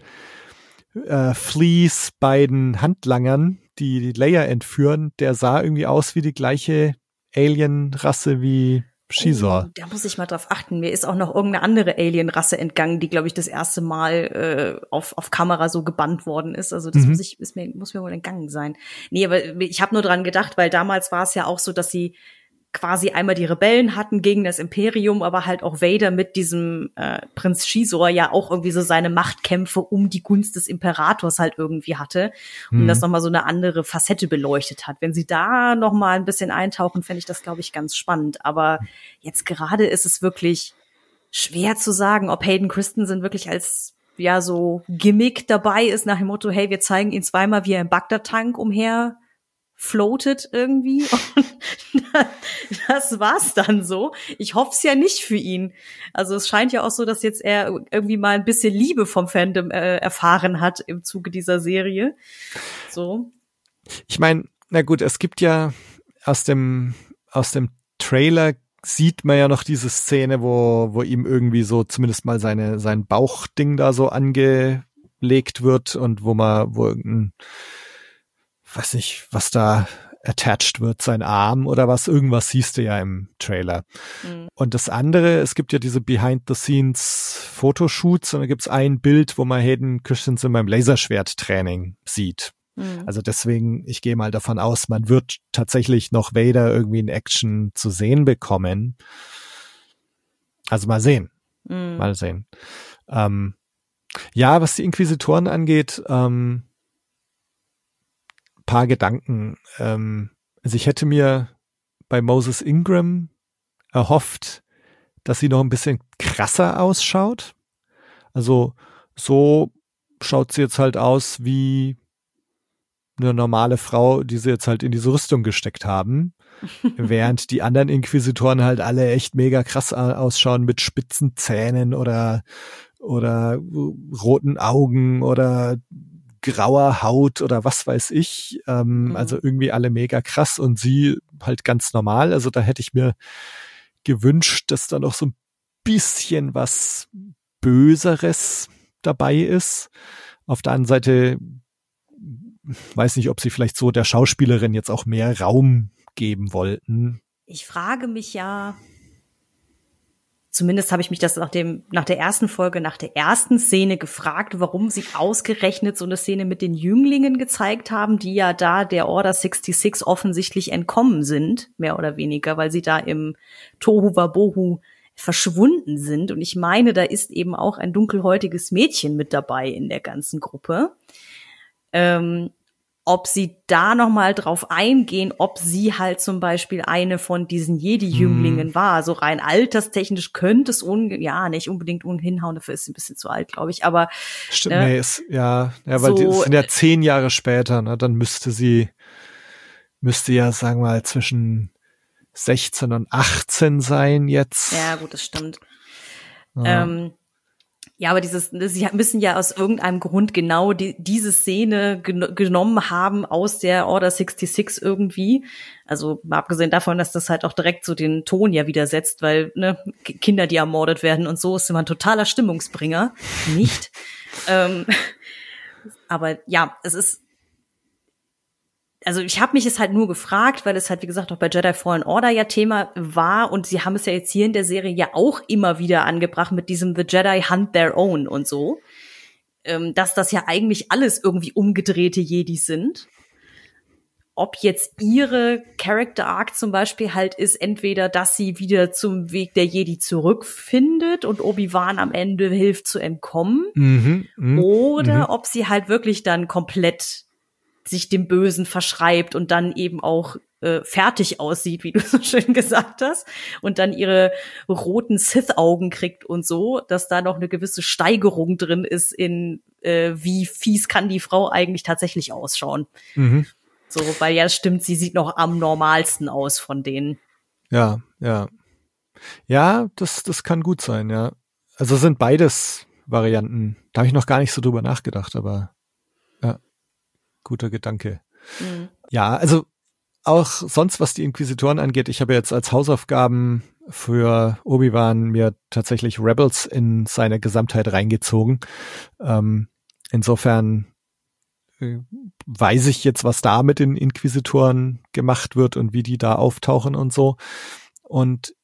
äh, Fleas beiden Handlangern, die Leia entführen, der sah irgendwie aus wie die gleiche Alien-Rasse wie Shizor. Oh, da muss ich mal drauf achten. Mir ist auch noch irgendeine andere Alien-Rasse entgangen, die, glaube ich, das erste Mal äh, auf, auf Kamera so gebannt worden ist. Also das Mhm. muss ich, ist mir, muss mir wohl entgangen sein. Nee, aber ich habe nur dran gedacht, weil damals war es ja auch so, dass sie quasi einmal die Rebellen hatten gegen das Imperium, aber halt auch Vader mit diesem äh, Prinz Shizor ja auch irgendwie so seine Machtkämpfe um die Gunst des Imperators halt irgendwie hatte und Mhm. das nochmal so eine andere Facette beleuchtet hat. Wenn sie da nochmal ein bisschen eintauchen, fände ich das, glaube ich, ganz spannend. Aber jetzt gerade ist es wirklich schwer zu sagen, ob Hayden Christensen wirklich als ja so Gimmick dabei ist nach dem Motto, hey, wir zeigen ihn zweimal, wie er im Bagdad-Tank umher floatet irgendwie. *laughs* Und das war's dann so. Ich hoff's ja nicht für ihn. Also es scheint ja auch so, dass jetzt er irgendwie mal ein bisschen Liebe vom Fandom äh, erfahren hat im Zuge dieser Serie. So. Ich meine, na gut, es gibt ja aus dem, aus dem Trailer sieht man ja noch diese Szene, wo, wo ihm irgendwie so zumindest mal seine, sein Bauchding da so angelegt wird und wo man, wo irgendein, weiß nicht, was da attached wird, sein Arm oder was, irgendwas siehst du ja im Trailer. Mhm. Und das andere, es gibt ja diese Behind-the-Scenes-Fotoshoots und da gibt's ein Bild, wo man Hayden Christensen beim Laserschwert-Training sieht. Mhm. Also deswegen, ich gehe mal davon aus, man wird tatsächlich noch Vader irgendwie in Action zu sehen bekommen. Also mal sehen, Mhm. mal sehen. Ähm, ja, was die Inquisitoren angeht, ähm, paar Gedanken. Ähm, also ich hätte mir bei Moses Ingram erhofft, dass sie noch ein bisschen krasser ausschaut. Also so schaut sie jetzt halt aus wie eine normale Frau, die sie jetzt halt in diese Rüstung gesteckt haben. *laughs* Während die anderen Inquisitoren halt alle echt mega krass ausschauen mit spitzen Zähnen oder, oder roten Augen oder grauer Haut oder was weiß ich. Ähm, mhm. Also irgendwie alle mega krass und sie halt ganz normal. Also da hätte ich mir gewünscht, dass da noch so ein bisschen was Böseres dabei ist. Auf der anderen Seite weiß nicht, ob sie vielleicht so der Schauspielerin jetzt auch mehr Raum geben wollten. Ich frage mich ja, zumindest habe ich mich das nach dem, nach der ersten Folge, nach der ersten Szene gefragt, warum sie ausgerechnet so eine Szene mit den Jünglingen gezeigt haben, die ja da der Order 66 offensichtlich entkommen sind, mehr oder weniger, weil sie da im Tohu Wabohu verschwunden sind. Und ich meine, da ist eben auch ein dunkelhäutiges Mädchen mit dabei in der ganzen Gruppe. Ähm, ob sie da noch mal drauf eingehen, ob sie halt zum Beispiel eine von diesen Jedi-Jünglingen hm. war. So rein alterstechnisch könnte es un ja nicht unbedingt hinhauen, dafür ist sie ein bisschen zu alt, glaube ich. Aber stimmt, äh, nee, ist, ja, ja, weil so, die sind ja zehn Jahre später, ne? Dann müsste sie müsste ja, sagen wir mal, zwischen 16 und 18 sein jetzt. Ja, gut, das stimmt. Ja. Ähm, ja, aber dieses, sie müssen ja aus irgendeinem Grund genau die, diese Szene gen genommen haben aus der Order 66 irgendwie. Also mal abgesehen davon, dass das halt auch direkt so den Ton ja widersetzt, weil ne, Kinder, die ermordet werden und so, ist immer ein totaler Stimmungsbringer. Nicht. *laughs* ähm, aber ja, es ist also ich habe mich es halt nur gefragt, weil es halt wie gesagt auch bei Jedi Fallen Order ja Thema war und sie haben es ja jetzt hier in der Serie ja auch immer wieder angebracht mit diesem The Jedi Hunt Their Own und so, ähm, dass das ja eigentlich alles irgendwie umgedrehte Jedis sind. Ob jetzt ihre Character Arc zum Beispiel halt ist, entweder, dass sie wieder zum Weg der Jedi zurückfindet und Obi-Wan am Ende hilft zu entkommen, mhm, mh, oder mh. ob sie halt wirklich dann komplett sich dem Bösen verschreibt und dann eben auch äh, fertig aussieht, wie du *laughs* so schön gesagt hast, und dann ihre roten Sith-Augen kriegt und so, dass da noch eine gewisse Steigerung drin ist in äh, wie fies kann die Frau eigentlich tatsächlich ausschauen. Mhm. So, weil ja, stimmt, sie sieht noch am normalsten aus von denen. Ja, ja. Ja, das, das kann gut sein, ja. Also sind beides Varianten. Da habe ich noch gar nicht so drüber nachgedacht, aber guter Gedanke. Mhm. Ja, also auch sonst, was die Inquisitoren angeht, ich habe jetzt als Hausaufgaben für Obi-Wan mir tatsächlich Rebels in seine Gesamtheit reingezogen. Ähm, insofern äh, weiß ich jetzt, was da mit den Inquisitoren gemacht wird und wie die da auftauchen und so. Und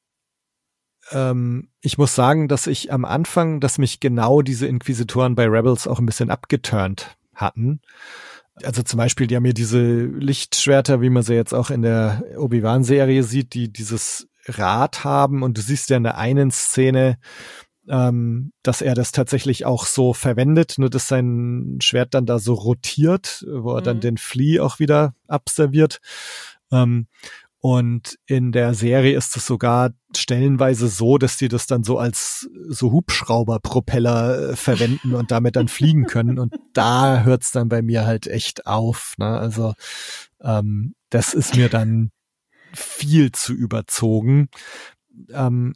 ähm, ich muss sagen, dass ich am Anfang, dass mich genau diese Inquisitoren bei Rebels auch ein bisschen abgeturnt hatten. Also zum Beispiel, die haben ja diese Lichtschwerter, wie man sie jetzt auch in der Obi-Wan-Serie sieht, die dieses Rad haben und du siehst ja in der einen Szene, ähm, dass er das tatsächlich auch so verwendet, nur dass sein Schwert dann da so rotiert, wo er mhm. dann den Flea auch wieder abserviert. Ähm, und in der Serie ist es sogar stellenweise so, dass die das dann so als so Hubschrauberpropeller äh, verwenden und damit dann fliegen können. Und *laughs* da hört's dann bei mir halt echt auf. Ne? Also ähm, das ist mir dann viel zu überzogen. Ähm,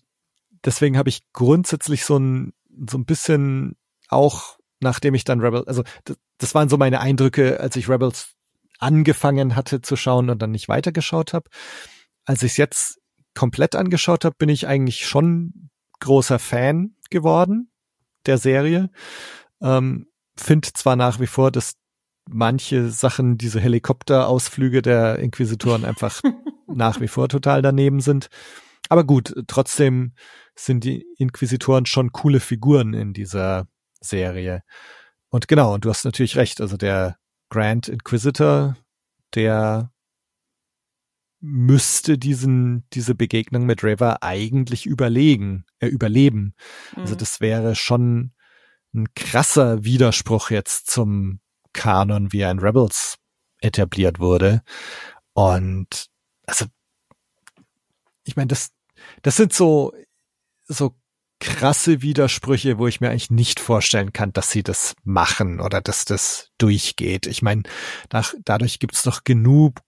deswegen habe ich grundsätzlich so ein so ein bisschen auch nachdem ich dann Rebels, also das, das waren so meine Eindrücke, als ich Rebels angefangen hatte zu schauen und dann nicht weitergeschaut habe. Als ich es jetzt komplett angeschaut habe, bin ich eigentlich schon großer Fan geworden der Serie. Ähm, Finde zwar nach wie vor, dass manche Sachen, diese Helikopterausflüge der Inquisitoren einfach *laughs* nach wie vor total daneben sind. Aber gut, trotzdem sind die Inquisitoren schon coole Figuren in dieser Serie. Und genau, und du hast natürlich recht, also der Grand Inquisitor, der müsste diesen, diese Begegnung mit River eigentlich überlegen, äh, überleben. Also mhm. Also das wäre schon ein krasser Widerspruch jetzt zum Kanon, wie er in Rebels etabliert wurde. Und also, ich meine, das, das sind so, so krasse Widersprüche, wo ich mir eigentlich nicht vorstellen kann, dass sie das machen oder dass das durchgeht. Ich meine, dadurch gibt's doch genug,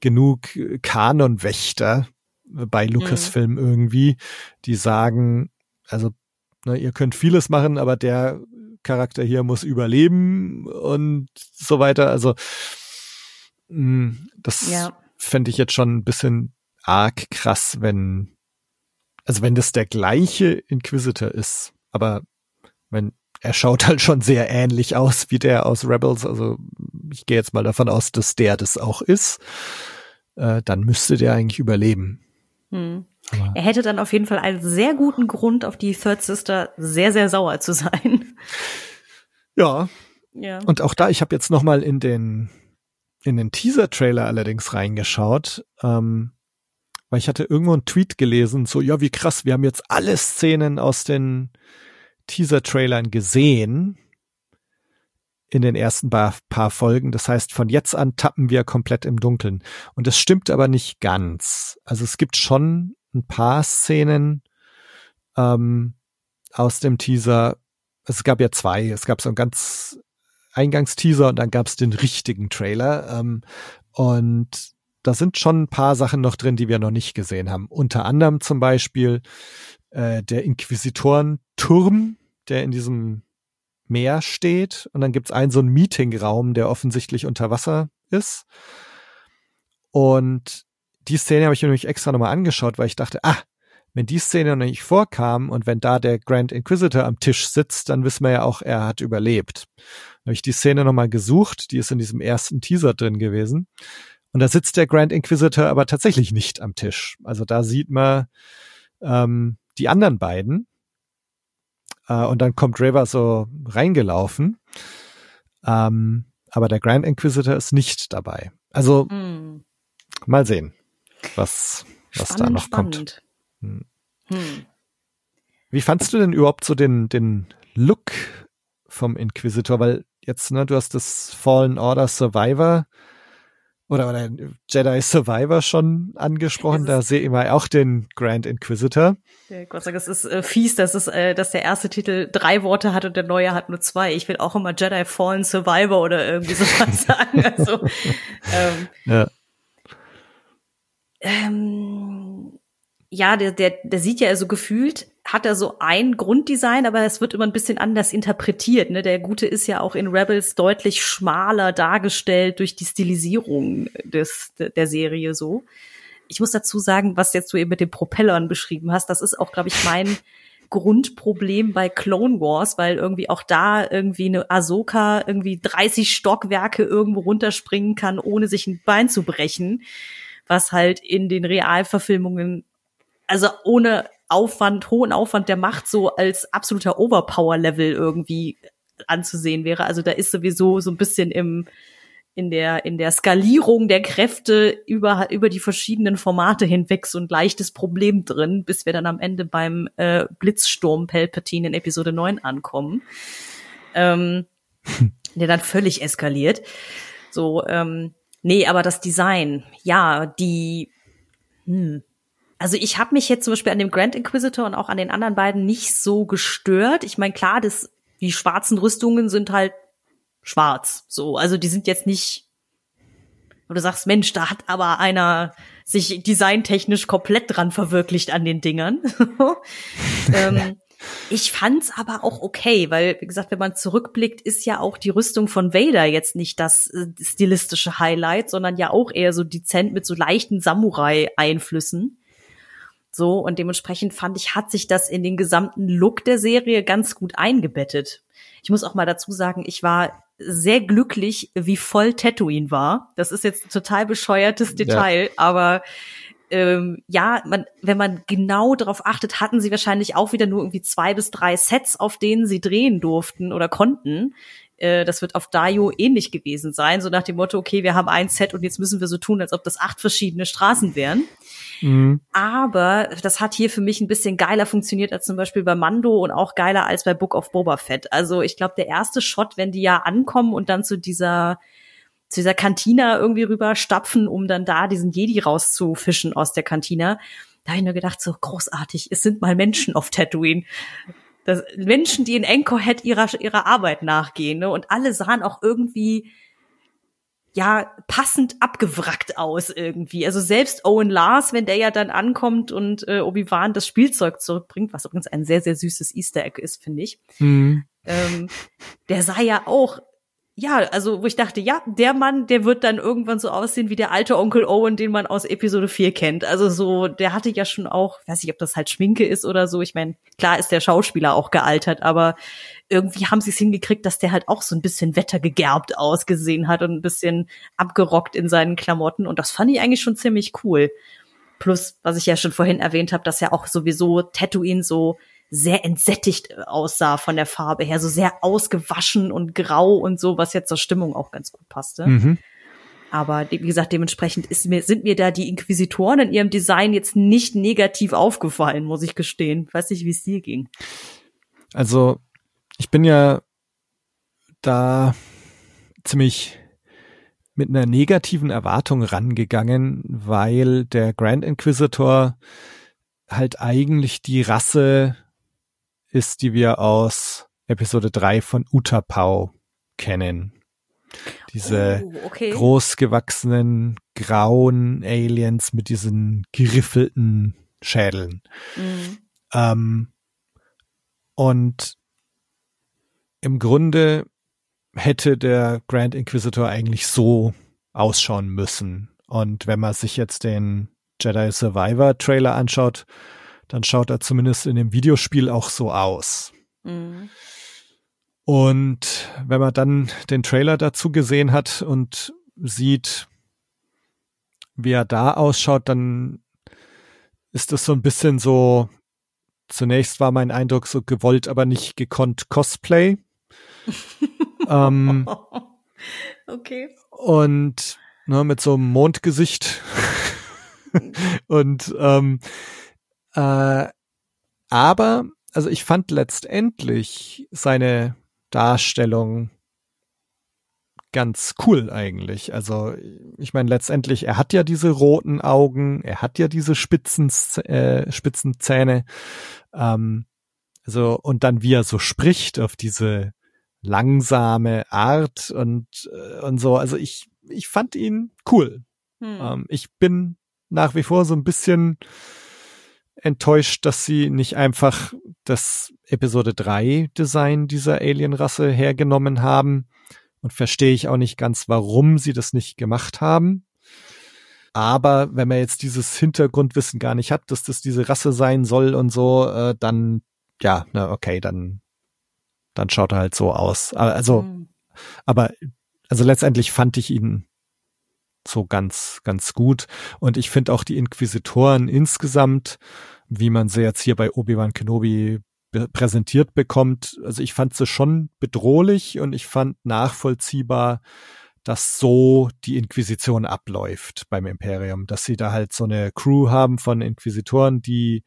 genug Kanonwächter bei. Lucasfilm mhm. irgendwie, die sagen, also ne, ihr könnt vieles machen, aber der Charakter hier muss überleben und so weiter. Also mh, mm, das ja. fände ich jetzt schon ein bisschen arg krass, wenn also wenn das der gleiche Inquisitor ist, aber wenn er schaut halt schon sehr ähnlich aus wie der aus Rebels, also ich gehe jetzt mal davon aus, dass der das auch ist, äh, dann müsste der eigentlich überleben. Hm. Er hätte dann auf jeden Fall einen sehr guten Grund, auf die Third Sister sehr, sehr sauer zu sein. Ja. Ja. Und auch da, ich habe jetzt noch mal in den in den Teaser-Trailer allerdings reingeschaut. Ähm, weil ich hatte irgendwo einen Tweet gelesen, so, ja, wie krass, wir haben jetzt alle Szenen aus den Teaser-Trailern gesehen in den ersten paar, paar Folgen. Das heißt, von jetzt an tappen wir komplett im Dunkeln. Und das stimmt aber nicht ganz. Also es gibt schon ein paar Szenen ähm, aus dem Teaser. Es gab ja zwei. Es gab so ein ganz Eingangsteaser und dann gab es den richtigen Trailer. Ähm, und da sind schon ein paar Sachen noch drin, die wir noch nicht gesehen haben. Unter anderem zum Beispiel äh, der Inquisitorenturm, der in diesem Meer steht. Und dann gibt's einen so einen Meetingraum, der offensichtlich unter Wasser ist. Und die Szene habe ich mir nämlich extra nochmal angeschaut, weil ich dachte, ah, wenn die Szene noch nicht vorkam und wenn da der Grand Inquisitor am Tisch sitzt, dann wissen wir ja auch, er hat überlebt. Da habe ich die Szene nochmal gesucht, die ist in diesem ersten Teaser drin gewesen. Und da sitzt der Grand Inquisitor aber tatsächlich nicht am Tisch. Also da sieht man ähm, die anderen beiden. Äh, und dann kommt Raver so reingelaufen. Ähm, aber der Grand Inquisitor ist nicht dabei. Also hm. mal sehen, was, was spannend, da noch spannend. kommt. Hm. Hm. Wie fandst du denn überhaupt so den, den Look vom Inquisitor? Weil jetzt, ne, du hast das Fallen Order Survivor oder, oder Jedi Survivor schon angesprochen. Da sehe ich mal auch den Grand Inquisitor. Ja, Gott sei Dank, es ist äh, fies, dass es, äh, dass der erste Titel drei Worte hat und der neue hat nur zwei. Ich will auch immer Jedi Fallen Survivor oder irgendwie sowas *laughs* sagen. Also ähm, ja. Ähm, ja, der, der, der sieht ja so gefühlt hat er so ein Grunddesign, aber es wird immer ein bisschen anders interpretiert. Ne? Der Gute ist ja auch in Rebels deutlich schmaler dargestellt durch die Stilisierung des, der Serie so. Ich muss dazu sagen, was jetzt du eben mit den Propellern beschrieben hast, das ist auch, glaube ich, mein Grundproblem bei Clone Wars, weil irgendwie auch da irgendwie eine Ahsoka irgendwie 30 Stockwerke irgendwo runterspringen kann, ohne sich ein Bein zu brechen, was halt in den Realverfilmungen also ohne Aufwand, hohen Aufwand der Macht so als absoluter Overpower-Level irgendwie anzusehen wäre. Also da ist sowieso so ein bisschen im in der in der Skalierung der Kräfte über über die verschiedenen Formate hinweg so ein leichtes Problem drin, bis wir dann am Ende beim äh, Blitzsturm Palpatine in Episode 9 ankommen, ähm, der dann völlig eskaliert. So ähm, nee, aber das Design, ja, die hm, also ich habe mich jetzt zum Beispiel an dem Grand Inquisitor und auch an den anderen beiden nicht so gestört. Ich meine, klar, das, die schwarzen Rüstungen sind halt schwarz. So, also die sind jetzt nicht. Und du sagst, Mensch, da hat aber einer sich designtechnisch komplett dran verwirklicht an den Dingern. *laughs* ähm, ich fand's aber auch okay, weil, wie gesagt, wenn man zurückblickt, ist ja auch die Rüstung von Vader jetzt nicht das äh, stilistische Highlight, sondern ja auch eher so dezent mit so leichten Samurai-Einflüssen. So, und dementsprechend fand ich, hat sich das in den gesamten Look der Serie ganz gut eingebettet. Ich muss auch mal dazu sagen, ich war sehr glücklich, wie voll Tatooine war. Das ist jetzt ein total bescheuertes Detail, ja. aber ähm, ja, man, wenn man genau darauf achtet, hatten sie wahrscheinlich auch wieder nur irgendwie zwei bis drei Sets, auf denen sie drehen durften oder konnten. Äh, das wird auf Dayo ähnlich gewesen sein, so nach dem Motto, okay, wir haben ein Set und jetzt müssen wir so tun, als ob das acht verschiedene Straßen wären. Mhm. Aber das hat hier für mich ein bisschen geiler funktioniert als zum Beispiel bei Mando und auch geiler als bei Book of Boba Fett. Also ich glaube, der erste Shot, wenn die ja ankommen und dann zu dieser zu dieser Kantina irgendwie rüber stapfen, um dann da diesen Jedi rauszufischen aus der Kantina. Da habe ich nur gedacht, so großartig, es sind mal Menschen auf Tatooine. Das, Menschen, die in Anchorhead ihrer, ihrer Arbeit nachgehen, ne? Und alle sahen auch irgendwie ja passend abgewrackt aus irgendwie. Also selbst Owen Lars, wenn der ja dann ankommt und äh, Obi-Wan das Spielzeug zurückbringt, was übrigens ein sehr, sehr süßes Easter Egg ist, finde ich. Mhm. Ähm, der sah ja auch ja, also wo ich dachte, ja, der Mann, der wird dann irgendwann so aussehen wie der alte Onkel Owen, den man aus Episode 4 kennt. Also so, der hatte ja schon auch, weiß ich, ob das halt Schminke ist oder so. Ich meine, klar ist der Schauspieler auch gealtert, aber irgendwie haben sie es hingekriegt, dass der halt auch so ein bisschen wettergegerbt ausgesehen hat und ein bisschen abgerockt in seinen Klamotten. Und das fand ich eigentlich schon ziemlich cool. Plus, was ich ja schon vorhin erwähnt habe, dass ja auch sowieso Tatooine so sehr entsättigt äh, aussah von der Farbe her, so sehr ausgewaschen und grau und so, was jetzt zur Stimmung auch ganz gut passte. Mhm. Aber wie gesagt, dementsprechend ist mir, sind mir da die Inquisitoren in ihrem Design jetzt nicht negativ aufgefallen, muss ich gestehen. weiß nicht, wie es dir ging. Also, ich bin ja da ziemlich mit einer negativen Erwartung rangegangen, weil der Grand Inquisitor halt eigentlich die Rasse ist, die wir aus Episode 3 von Utapau kennen. Diese Oh, okay. großgewachsenen grauen Aliens mit diesen geriffelten Schädeln. Mhm. Ähm, und im Grunde hätte der Grand Inquisitor eigentlich so ausschauen müssen. Und wenn man sich jetzt den Jedi Survivor Trailer anschaut, dann schaut er zumindest in dem Videospiel auch so aus. Mhm. Und wenn man dann den Trailer dazu gesehen hat und sieht, wie er da ausschaut, dann ist das so ein bisschen so, zunächst war mein Eindruck so gewollt, aber nicht gekonnt Cosplay. *laughs* ähm, okay. und ne, mit so einem Mondgesicht. *laughs* und ähm, äh, aber, also ich fand letztendlich seine Darstellung ganz cool eigentlich. Also ich meine letztendlich, er hat ja diese roten Augen, er hat ja diese spitzen, äh, spitzen Zähne. Ähm, also und dann wie er so spricht auf diese langsame Art und äh, und so. Also ich ich fand ihn cool. Hm. Ähm, ich bin nach wie vor so ein bisschen enttäuscht, dass sie nicht einfach das Episode 3 Design dieser Alienrasse hergenommen haben und verstehe ich auch nicht ganz, warum sie das nicht gemacht haben. Aber wenn man jetzt dieses Hintergrundwissen gar nicht hat, dass das diese Rasse sein soll und so, äh, dann ja, na okay, dann dann schaut er halt so aus. Also, Hm. aber also letztendlich fand ich ihn so ganz, ganz gut. Und ich finde auch die Inquisitoren insgesamt, wie man sie jetzt hier bei Obi-Wan Kenobi präsentiert bekommt, also ich fand sie schon bedrohlich und ich fand nachvollziehbar, dass so die Inquisition abläuft beim Imperium, dass sie da halt so eine Crew haben von Inquisitoren, die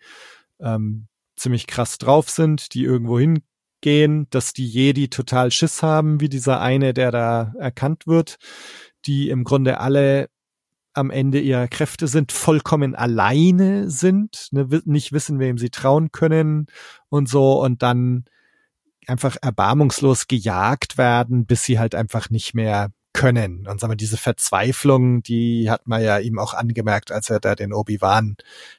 ähm, ziemlich krass drauf sind, die irgendwo hingehen, dass die Jedi total Schiss haben, wie dieser eine, der da erkannt wird, die im Grunde alle am Ende ihrer Kräfte sind, vollkommen alleine sind, ne, nicht wissen, wem sie trauen können und so und dann einfach erbarmungslos gejagt werden, bis sie halt einfach nicht mehr können. Und sagen wir, diese Verzweiflung, die hat man ja ihm auch angemerkt, als er da den Obi-Wan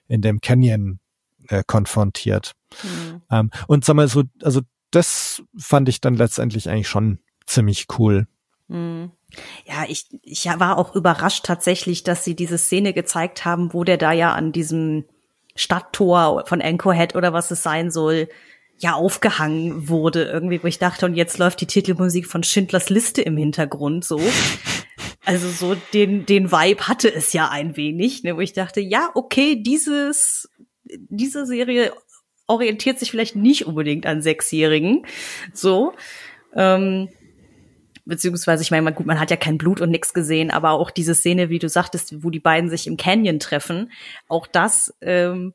in dem Canyon äh, konfrontiert. Hm. Ähm, und sag mal so, also das fand ich dann letztendlich eigentlich schon ziemlich cool. Hm. Ja, ich, ich war auch überrascht tatsächlich, dass sie diese Szene gezeigt haben, wo der da ja an diesem Stadttor von Anchorhead oder was es sein soll, ja aufgehangen wurde irgendwie, wo ich dachte, und jetzt läuft die Titelmusik von Schindlers Liste im Hintergrund so. *laughs* Also so den, den Vibe hatte es ja ein wenig, ne, wo ich dachte, ja, okay, dieses, diese Serie orientiert sich vielleicht nicht unbedingt an Sechsjährigen, so. Ähm, beziehungsweise ich meine, gut, man hat ja kein Blut und nix gesehen, aber auch diese Szene, wie du sagtest, wo die beiden sich im Canyon treffen, auch das, ähm,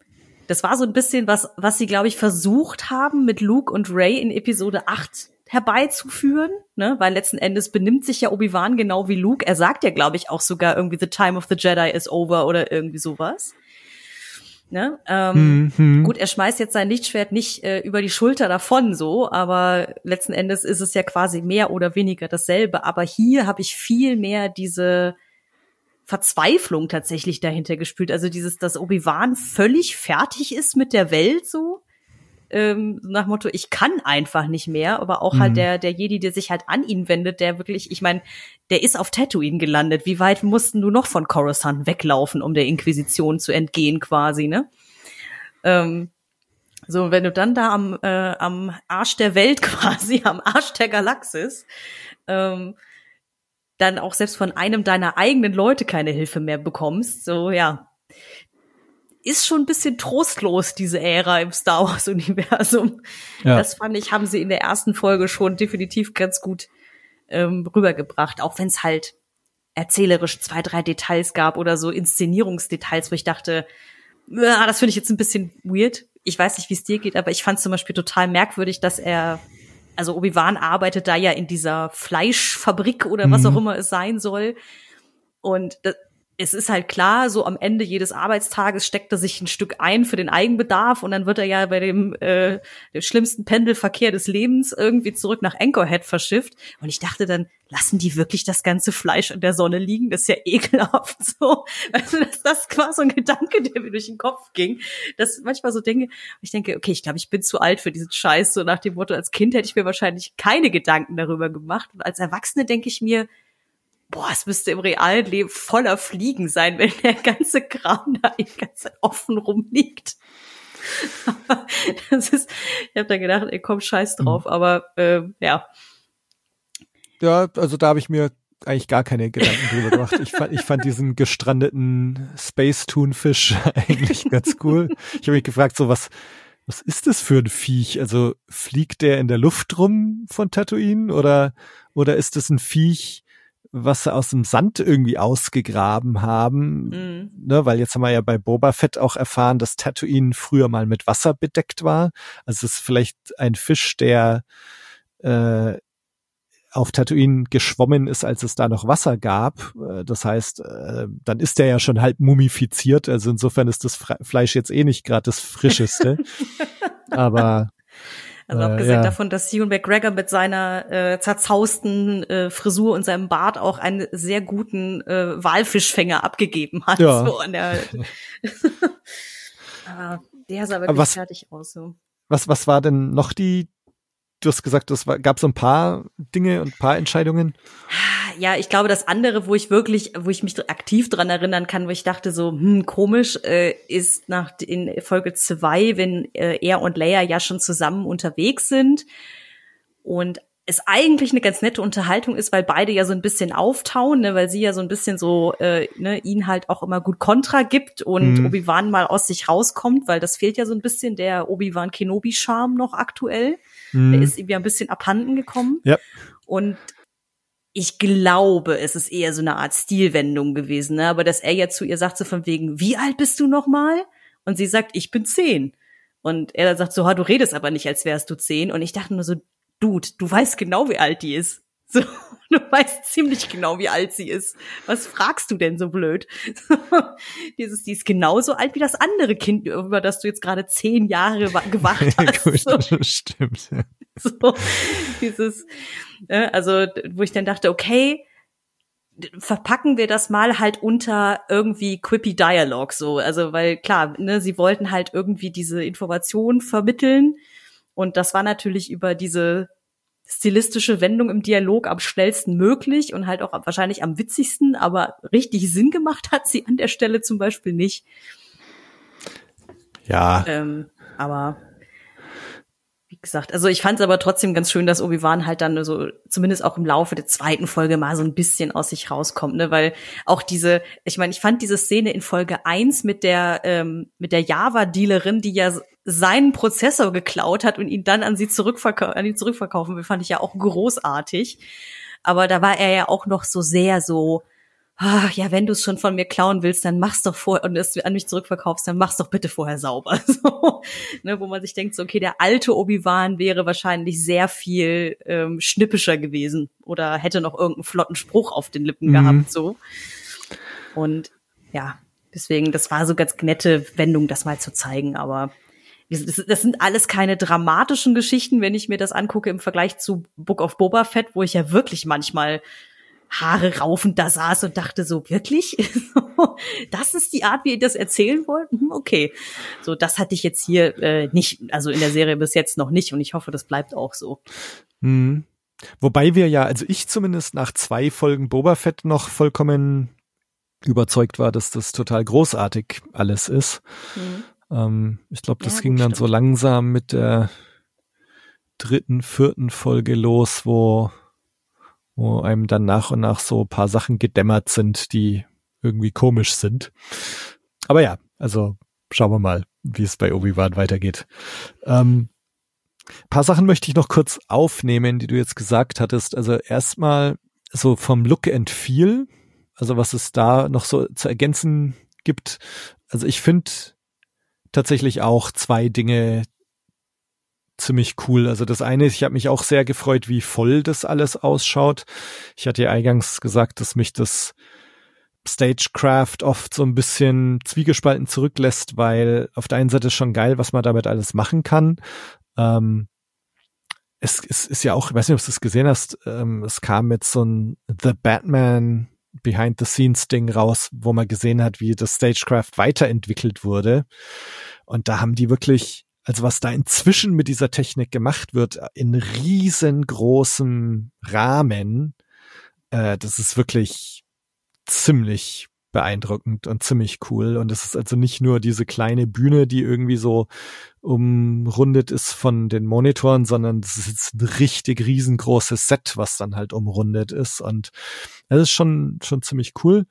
das war so ein bisschen was, was sie, glaube ich, versucht haben, mit Luke und Ray in Episode 8 herbeizuführen, ne, weil letzten Endes benimmt sich ja Obi-Wan genau wie Luke. Er sagt ja, glaube ich, auch sogar irgendwie The time of the Jedi is over oder irgendwie sowas. Ne? Ähm, Mhm. Gut, er schmeißt jetzt sein Lichtschwert nicht äh, über die Schulter davon so, aber letzten Endes ist es ja quasi mehr oder weniger dasselbe. Aber hier habe ich viel mehr diese Verzweiflung tatsächlich dahinter gespürt. Also dieses, dass Obi-Wan völlig fertig ist mit der Welt so. Ähm, nach Motto, ich kann einfach nicht mehr, aber auch halt Mhm. der, der Jedi, der sich halt an ihn wendet, der wirklich, ich meine, der ist auf Tatooine gelandet. Wie weit mussten du noch von Coruscant weglaufen, um der Inquisition zu entgehen quasi, ne? Ähm, so, wenn du dann da am, äh, am Arsch der Welt *laughs* quasi, am Arsch der Galaxis, ähm, dann auch selbst von einem deiner eigenen Leute keine Hilfe mehr bekommst, so ja, ist schon ein bisschen trostlos, diese Ära im Star Wars-Universum. Ja. Das fand ich, haben sie in der ersten Folge schon definitiv ganz gut ähm, rübergebracht, auch wenn es halt erzählerisch zwei, drei Details gab oder so Inszenierungsdetails, wo ich dachte, ja, das finde ich jetzt ein bisschen weird. Ich weiß nicht, wie es dir geht, aber ich fand zum Beispiel total merkwürdig, dass er, also Obi-Wan arbeitet da ja in dieser Fleischfabrik oder was Mhm. auch immer es sein soll. Und das, es ist halt klar, so am Ende jedes Arbeitstages steckt er sich ein Stück ein für den Eigenbedarf und dann wird er ja bei dem, äh, dem schlimmsten Pendelverkehr des Lebens irgendwie zurück nach Anchorhead verschifft. Und ich dachte dann, lassen die wirklich das ganze Fleisch in der Sonne liegen? Das ist ja ekelhaft *laughs* so. Also das, das war so ein Gedanke, der mir durch den Kopf ging. Dass manchmal so Dinge, ich denke, okay, ich glaube, ich bin zu alt für diesen Scheiß. So nach dem Motto, als Kind hätte ich mir wahrscheinlich keine Gedanken darüber gemacht. Und als Erwachsene denke ich mir, boah, es müsste im realen Leben voller Fliegen sein, wenn der ganze Kram da die ganze Zeit offen rumliegt. Aber das ist, ich habe dann gedacht, ey, komm, scheiß drauf, aber ähm, ja. Ja, also da habe ich mir eigentlich gar keine Gedanken drüber gemacht. Ich fand, ich fand diesen gestrandeten Space Thunfisch *laughs* eigentlich ganz cool. Ich habe mich gefragt, so was, was ist das für ein Viech? Also fliegt der in der Luft rum von Tatooine oder, oder ist das ein Viech, was sie aus dem Sand irgendwie ausgegraben haben? Mhm. Ne, weil jetzt haben wir ja bei Boba Fett auch erfahren, dass Tatooine früher mal mit Wasser bedeckt war. Also es ist vielleicht ein Fisch, der äh, auf Tatooine geschwommen ist, als es da noch Wasser gab. Äh, Das heißt, äh, dann ist der ja schon halb mumifiziert. Also insofern ist das Fleisch jetzt eh nicht gerade das frischeste. *laughs* Aber Also Äh, abgesehen ja. davon, dass Ewan McGregor mit seiner äh, zerzausten äh, Frisur und seinem Bart auch einen sehr guten äh, Walfischfänger abgegeben hat. Ja. So an der Aber *laughs* der sah wirklich Aber was- fertig aus. So. was, was war denn noch die, du hast gesagt, es gab so ein paar Dinge und ein paar Entscheidungen. Ja, ich glaube, das andere, wo ich wirklich, wo ich mich aktiv dran erinnern kann, wo ich dachte so, hm, komisch, äh, ist nach in Folge zwei, wenn äh, er und Leia ja schon zusammen unterwegs sind und es eigentlich eine ganz nette Unterhaltung ist, weil beide ja so ein bisschen auftauen, ne, weil sie ja so ein bisschen so äh, ne, ihn halt auch immer gut Kontra gibt und Mhm. Obi-Wan mal aus sich rauskommt, weil das fehlt ja so ein bisschen der Obi-Wan Kenobi-Charme noch aktuell. Der Hm. ist ja ein bisschen abhanden gekommen. Ja. Und ich glaube, es ist eher so eine Art Stilwendung gewesen, ne? aber dass er ja zu ihr sagt so von wegen, wie alt bist du noch mal? Und sie sagt, ich bin zehn. Und er dann sagt so, ha, du redest aber nicht, als wärst du zehn. Und ich dachte nur so, Dude, du weißt genau, wie alt die ist. So, *laughs* du weißt ziemlich genau, wie alt sie ist. Was fragst du denn so blöd? *laughs* Dieses, die ist genauso alt wie das andere Kind, über das du jetzt gerade zehn Jahre wa- gewacht *laughs* hast. Gut, So. stimmt. ja. So, dieses, äh, also, wo ich dann dachte, okay, verpacken wir das mal halt unter irgendwie quippy Dialog, so. Also, weil klar, ne, sie wollten halt irgendwie diese Information vermitteln. Und das war natürlich über diese stilistische Wendung im Dialog am schnellsten möglich und halt auch wahrscheinlich am witzigsten, aber richtig Sinn gemacht hat sie an der Stelle zum Beispiel nicht. Ja, Ähm, aber wie gesagt, also ich fand es aber trotzdem ganz schön, dass Obi-Wan halt dann so zumindest auch im Laufe der zweiten Folge mal so ein bisschen aus sich rauskommt, ne, weil auch diese, ich meine, ich fand diese Szene in Folge eins mit der ähm, mit der Java-Dealerin, die ja seinen Prozessor geklaut hat und ihn dann an sie zurückverkau an ihn zurückverkaufen will, fand ich ja auch großartig. Aber da war er ja auch noch so sehr so, ah, ja, wenn du es schon von mir klauen willst, dann mach's doch vorher und es an mich zurückverkaufst, dann mach's doch bitte vorher sauber. *laughs* So, ne, wo man sich denkt, so, okay, der alte Obi-Wan wäre wahrscheinlich sehr viel ähm, schnippischer gewesen oder hätte noch irgendeinen flotten Spruch auf den Lippen Mhm. gehabt, so. Und ja, Deswegen, das war so ganz nette Wendung, das mal zu zeigen, aber das, sind alles keine dramatischen Geschichten, wenn ich mir das angucke im Vergleich zu Book of Boba Fett, wo ich ja wirklich manchmal Haare raufend da saß und dachte so, wirklich? *laughs* das ist die Art, wie ihr das erzählen wollt? Hm, okay. So, das hatte ich jetzt hier äh, nicht, also in der Serie bis jetzt noch nicht und ich hoffe, das bleibt auch so. Mhm. Wobei wir ja, also ich zumindest nach zwei Folgen Boba Fett noch vollkommen überzeugt war, dass das total großartig alles ist. Mhm. Ähm, ich glaube, das ja, ging dann stimmt. so langsam mit der dritten, vierten Folge los, wo, wo einem dann nach und nach so paar Sachen gedämmert sind, die irgendwie komisch sind. Aber ja, also schauen wir mal, wie es bei Obi-Wan weitergeht. Ähm, paar Sachen möchte ich noch kurz aufnehmen, die du jetzt gesagt hattest. Also erstmal so vom Look and Feel, also was es da noch so zu ergänzen gibt. Also ich finde tatsächlich auch zwei Dinge ziemlich cool. Also das eine ist, ich habe mich auch sehr gefreut, wie voll das alles ausschaut. Ich hatte ja eingangs gesagt, dass mich das Stagecraft oft so ein bisschen zwiegespalten zurücklässt, weil auf der einen Seite ist schon geil, was man damit alles machen kann. Ähm, es, es ist ja auch, ich weiß nicht, ob du es gesehen hast, ähm, es kam jetzt so ein The Batman Behind-the-Scenes-Ding raus, wo man gesehen hat, wie das Stagecraft weiterentwickelt wurde. Und da haben die wirklich, also was da inzwischen mit dieser Technik gemacht wird, in riesengroßem Rahmen, äh, das ist wirklich ziemlich beeindruckend und ziemlich cool. Und es ist also nicht nur diese kleine Bühne, die irgendwie so umrundet ist von den Monitoren, sondern es ist ein richtig riesengroßes Set, was dann halt umrundet ist. Und es ist schon, schon ziemlich cool.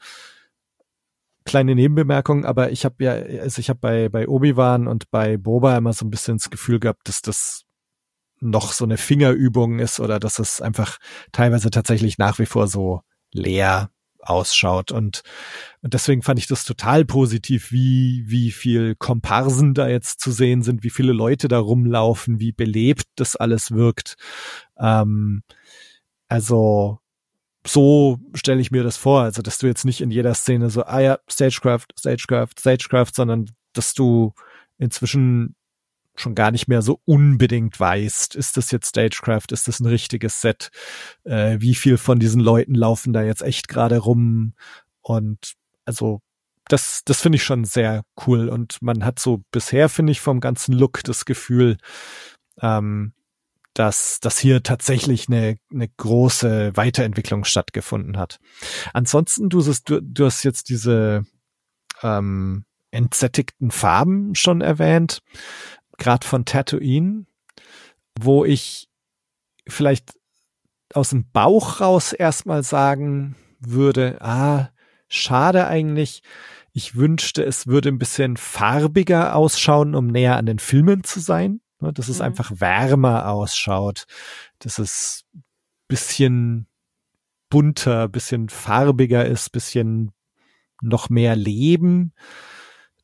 Kleine Nebenbemerkung, aber ich habe ja, also ich habe bei, bei Obi-Wan und bei Boba immer so ein bisschen das Gefühl gehabt, dass das noch so eine Fingerübung ist oder dass es einfach teilweise tatsächlich nach wie vor so leer ausschaut. Und, und deswegen fand ich das total positiv, wie, wie viel Komparsen da jetzt zu sehen sind, wie viele Leute da rumlaufen, wie belebt das alles wirkt. Ähm, also so stelle ich mir das vor, also dass du jetzt nicht in jeder Szene so, ah ja, Stagecraft, Stagecraft, Stagecraft, sondern dass du inzwischen schon gar nicht mehr so unbedingt weißt, ist das jetzt Stagecraft, ist das ein richtiges Set, äh, wie viel von diesen Leuten laufen da jetzt echt gerade rum? Und also das, das finde ich schon sehr cool. Und man hat so bisher, finde ich, vom ganzen Look das Gefühl, ähm, dass, dass hier tatsächlich eine, eine große Weiterentwicklung stattgefunden hat. Ansonsten, du, du, du hast jetzt diese ähm, entsättigten Farben schon erwähnt gerade von Tatooine, wo ich vielleicht aus dem Bauch raus erstmal sagen würde, ah, schade eigentlich. Ich wünschte, es würde ein bisschen farbiger ausschauen, um näher an den Filmen zu sein. Ne, dass es mhm. einfach wärmer ausschaut. Dass es bisschen bunter, bisschen farbiger ist, bisschen noch mehr Leben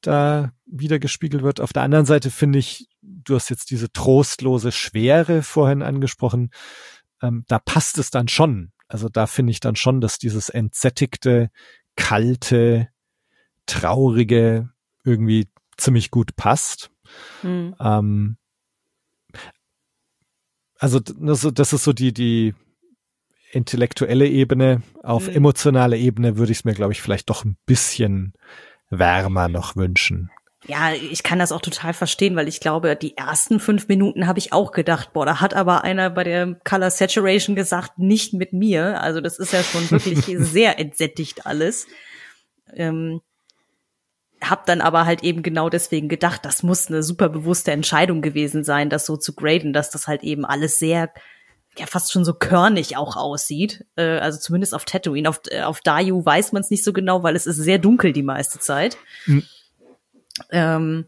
da wieder gespiegelt wird. Auf der anderen Seite finde ich, du hast jetzt diese trostlose Schwere vorhin angesprochen, ähm, da passt es dann schon. Also da finde ich dann schon, dass dieses entsättigte, kalte, traurige irgendwie ziemlich gut passt. Mhm. Ähm, also das ist so die, die intellektuelle Ebene. Auf mhm. emotionaler Ebene würde ich es mir, glaube ich, vielleicht doch ein bisschen wärmer noch wünschen. Ja, ich kann das auch total verstehen, weil ich glaube, die ersten fünf Minuten habe ich auch gedacht, boah, da hat aber einer bei der Color Saturation gesagt, nicht mit mir. Also das ist ja schon *laughs* wirklich sehr entsättigt alles. Ähm, hab dann aber halt eben genau deswegen gedacht, das muss eine super bewusste Entscheidung gewesen sein, das so zu graden, dass das halt eben alles sehr ja fast schon so körnig auch aussieht. Äh, also zumindest auf Tatooine. Auf, äh, auf Dayu weiß man es nicht so genau, weil es ist sehr dunkel die meiste Zeit. Mhm. Ähm,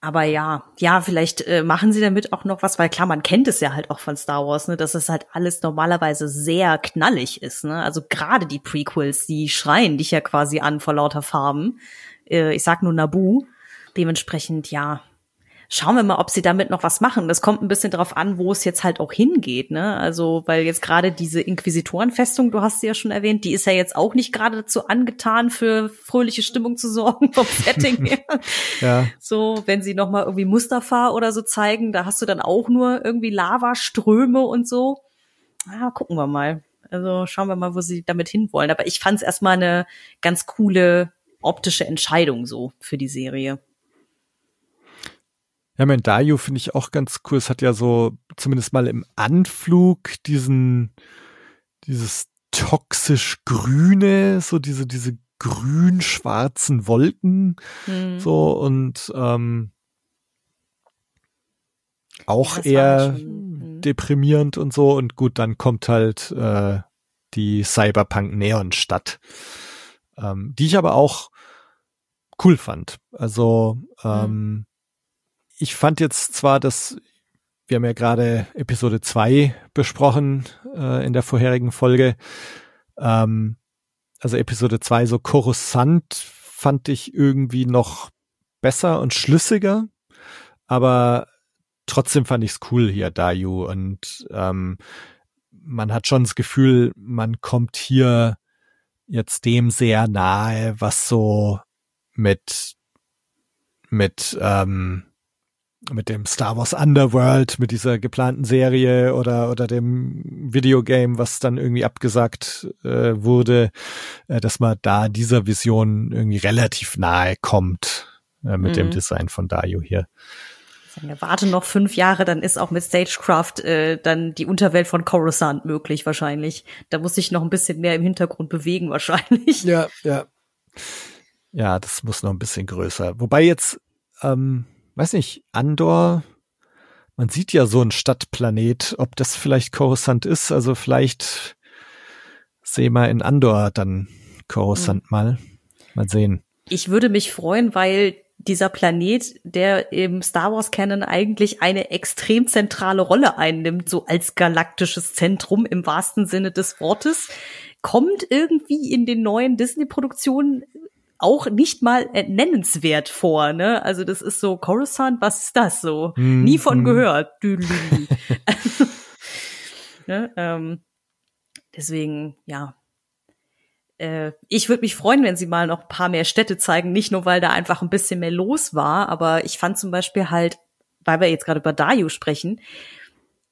aber ja, ja, vielleicht äh, machen sie damit auch noch was, weil klar, man kennt es ja halt auch von Star Wars, ne, dass es halt alles normalerweise sehr knallig ist, ne? Also gerade die Prequels, die schreien dich ja quasi an vor lauter Farben. Äh, ich sag nur Nabu. Dementsprechend, ja, schauen wir mal, ob sie damit noch was machen. Das kommt ein bisschen darauf an, wo es jetzt halt auch hingeht, ne? Also, weil jetzt gerade diese Inquisitorenfestung, du hast sie ja schon erwähnt, die ist ja jetzt auch nicht gerade dazu angetan, für fröhliche Stimmung zu sorgen vom *laughs* Setting her. ja. So, wenn sie noch mal irgendwie Mustafa oder so zeigen, da hast du dann auch nur irgendwie Lavaströme und so. Ah, gucken wir mal. Also schauen wir mal, wo sie damit hinwollen. Aber ich fand es erstmal eine ganz coole optische Entscheidung so für die Serie. Ja, mein Dayu finde ich auch ganz cool. Es hat ja so zumindest mal im Anflug diesen, dieses toxisch grüne, so diese, diese grün-schwarzen Wolken, mhm. so und ähm, auch eher mhm. deprimierend und so. Und gut, dann kommt halt äh, die Cyberpunk-Neon-Stadt, ähm, die ich aber auch cool fand. Also ähm, mhm ich fand jetzt zwar, dass wir haben ja gerade Episode 2 besprochen äh, in der vorherigen Folge. Ähm, also Episode 2 so Coruscant fand ich irgendwie noch besser und schlüssiger, aber trotzdem fand ich es cool hier, Dayu. Und ähm, man hat schon das Gefühl, man kommt hier jetzt dem sehr nahe, was so mit mit ähm, mit dem Star Wars Underworld, mit dieser geplanten Serie oder oder dem Videogame, was dann irgendwie abgesagt äh, wurde, äh, dass man da dieser Vision irgendwie relativ nahe kommt äh, mit mhm. dem Design von Dario hier. Ja, warte noch fünf Jahre, dann ist auch mit Stagecraft äh, dann die Unterwelt von Coruscant möglich wahrscheinlich. Da muss sich noch ein bisschen mehr im Hintergrund bewegen wahrscheinlich. Ja, ja. Ja, das muss noch ein bisschen größer. Wobei jetzt ähm, weiß nicht, Andor, man sieht ja so ein Stadtplanet, ob das vielleicht Coruscant ist, also vielleicht sehen wir in Andor dann Coruscant mhm. mal. Mal sehen. Ich würde mich freuen, weil dieser Planet, der im Star Wars Canon eigentlich eine extrem zentrale Rolle einnimmt, so als galaktisches Zentrum im wahrsten Sinne des Wortes, kommt irgendwie in den neuen Disney-Produktionen auch nicht mal nennenswert vor, ne? Also das ist so Coruscant, was ist das so? Mm, Nie von mm. gehört. *laughs* ne? ähm, deswegen, ja. Äh, ich würde mich freuen, wenn sie mal noch ein paar mehr Städte zeigen, nicht nur, weil da einfach ein bisschen mehr los war, aber ich fand zum Beispiel halt, weil wir jetzt gerade über Dayu sprechen,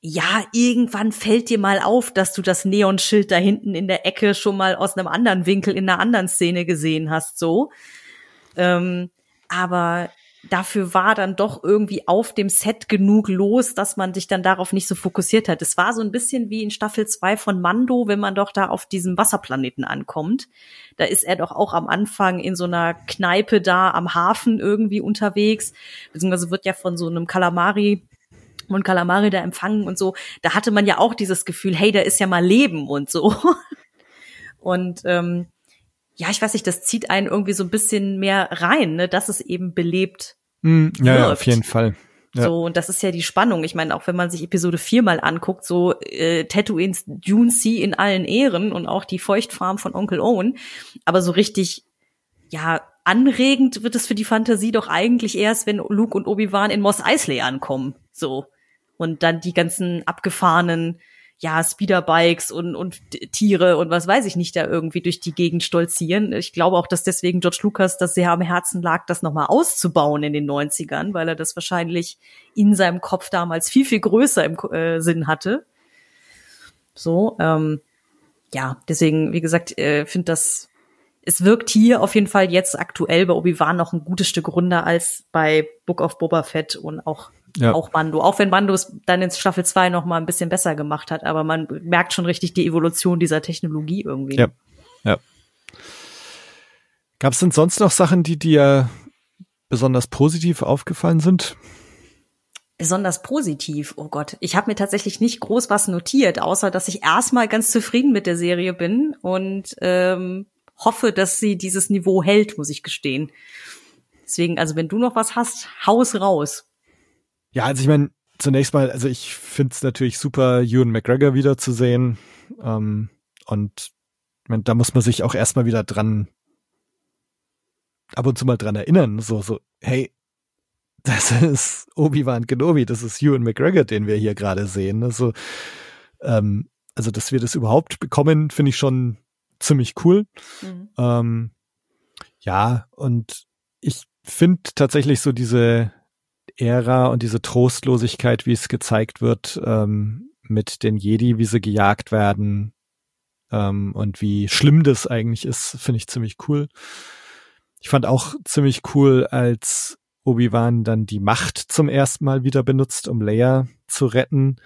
ja, irgendwann fällt dir mal auf, dass du das Neonschild da hinten in der Ecke schon mal aus einem anderen Winkel in einer anderen Szene gesehen hast, so. Ähm, aber dafür war dann doch irgendwie auf dem Set genug los, dass man sich dann darauf nicht so fokussiert hat. Es war so ein bisschen wie in Staffel 2 von Mando, wenn man doch da auf diesem Wasserplaneten ankommt. Da ist er doch auch am Anfang in so einer Kneipe da am Hafen irgendwie unterwegs, beziehungsweise wird ja von so einem Kalamari und Kalamari da empfangen und so, da hatte man ja auch dieses Gefühl, hey, da ist ja mal Leben und so. *laughs* Und ähm, ja, ich weiß nicht, das zieht einen irgendwie so ein bisschen mehr rein, ne, dass es eben belebt mm, ja, ja, auf jeden Fall. Ja. So, und das ist ja die Spannung. Ich meine, auch wenn man sich Episode 4 mal anguckt, so äh, Tatooines Dune Sea in allen Ehren und auch die Feuchtfarm von Onkel Owen, aber so richtig, ja, anregend wird es für die Fantasie doch eigentlich erst, wenn Luke und Obi-Wan in Moss Eisley ankommen. So und dann die ganzen abgefahrenen ja, Speederbikes und, und Tiere und was weiß ich nicht da irgendwie durch die Gegend stolzieren. Ich glaube auch, dass deswegen George Lucas das sehr am Herzen lag, das nochmal auszubauen in den 90ern, weil er das wahrscheinlich in seinem Kopf damals viel, viel größer im äh, Sinn hatte. So, ähm, ja, deswegen, wie gesagt, äh, finde das, es wirkt hier auf jeden Fall jetzt aktuell bei Obi-Wan noch ein gutes Stück runder als bei Book of Boba Fett und auch ja. Auch Mando. Auch wenn Mando es dann in Staffel 2 noch mal ein bisschen besser gemacht hat. Aber man merkt schon richtig die Evolution dieser Technologie irgendwie. Ja. Ja. Gab es denn sonst noch Sachen, die dir besonders positiv aufgefallen sind? Besonders positiv, oh Gott. Ich habe mir tatsächlich nicht groß was notiert, außer dass ich erstmal ganz zufrieden mit der Serie bin und ähm, hoffe, dass sie dieses Niveau hält, muss ich gestehen. Deswegen, also wenn du noch was hast, haus raus. Ja, also ich meine, zunächst mal, also ich finde es natürlich super, Ewan McGregor wiederzusehen. Ähm, und ich mein, da muss man sich auch erstmal wieder dran, ab und zu mal dran erinnern. So, so, hey, das ist Obi-Wan Kenobi, das ist Ewan McGregor, den wir hier gerade sehen. Also, ähm, also, dass wir das überhaupt bekommen, finde ich schon ziemlich cool. Mhm. Ähm, ja, und ich finde tatsächlich so diese Ära und diese Trostlosigkeit, wie es gezeigt wird, ähm, mit den Jedi, wie sie gejagt werden ähm, und wie schlimm das eigentlich ist, finde ich ziemlich cool. Ich fand auch ziemlich cool, als Obi-Wan dann die Macht zum ersten Mal wieder benutzt, um Leia zu retten.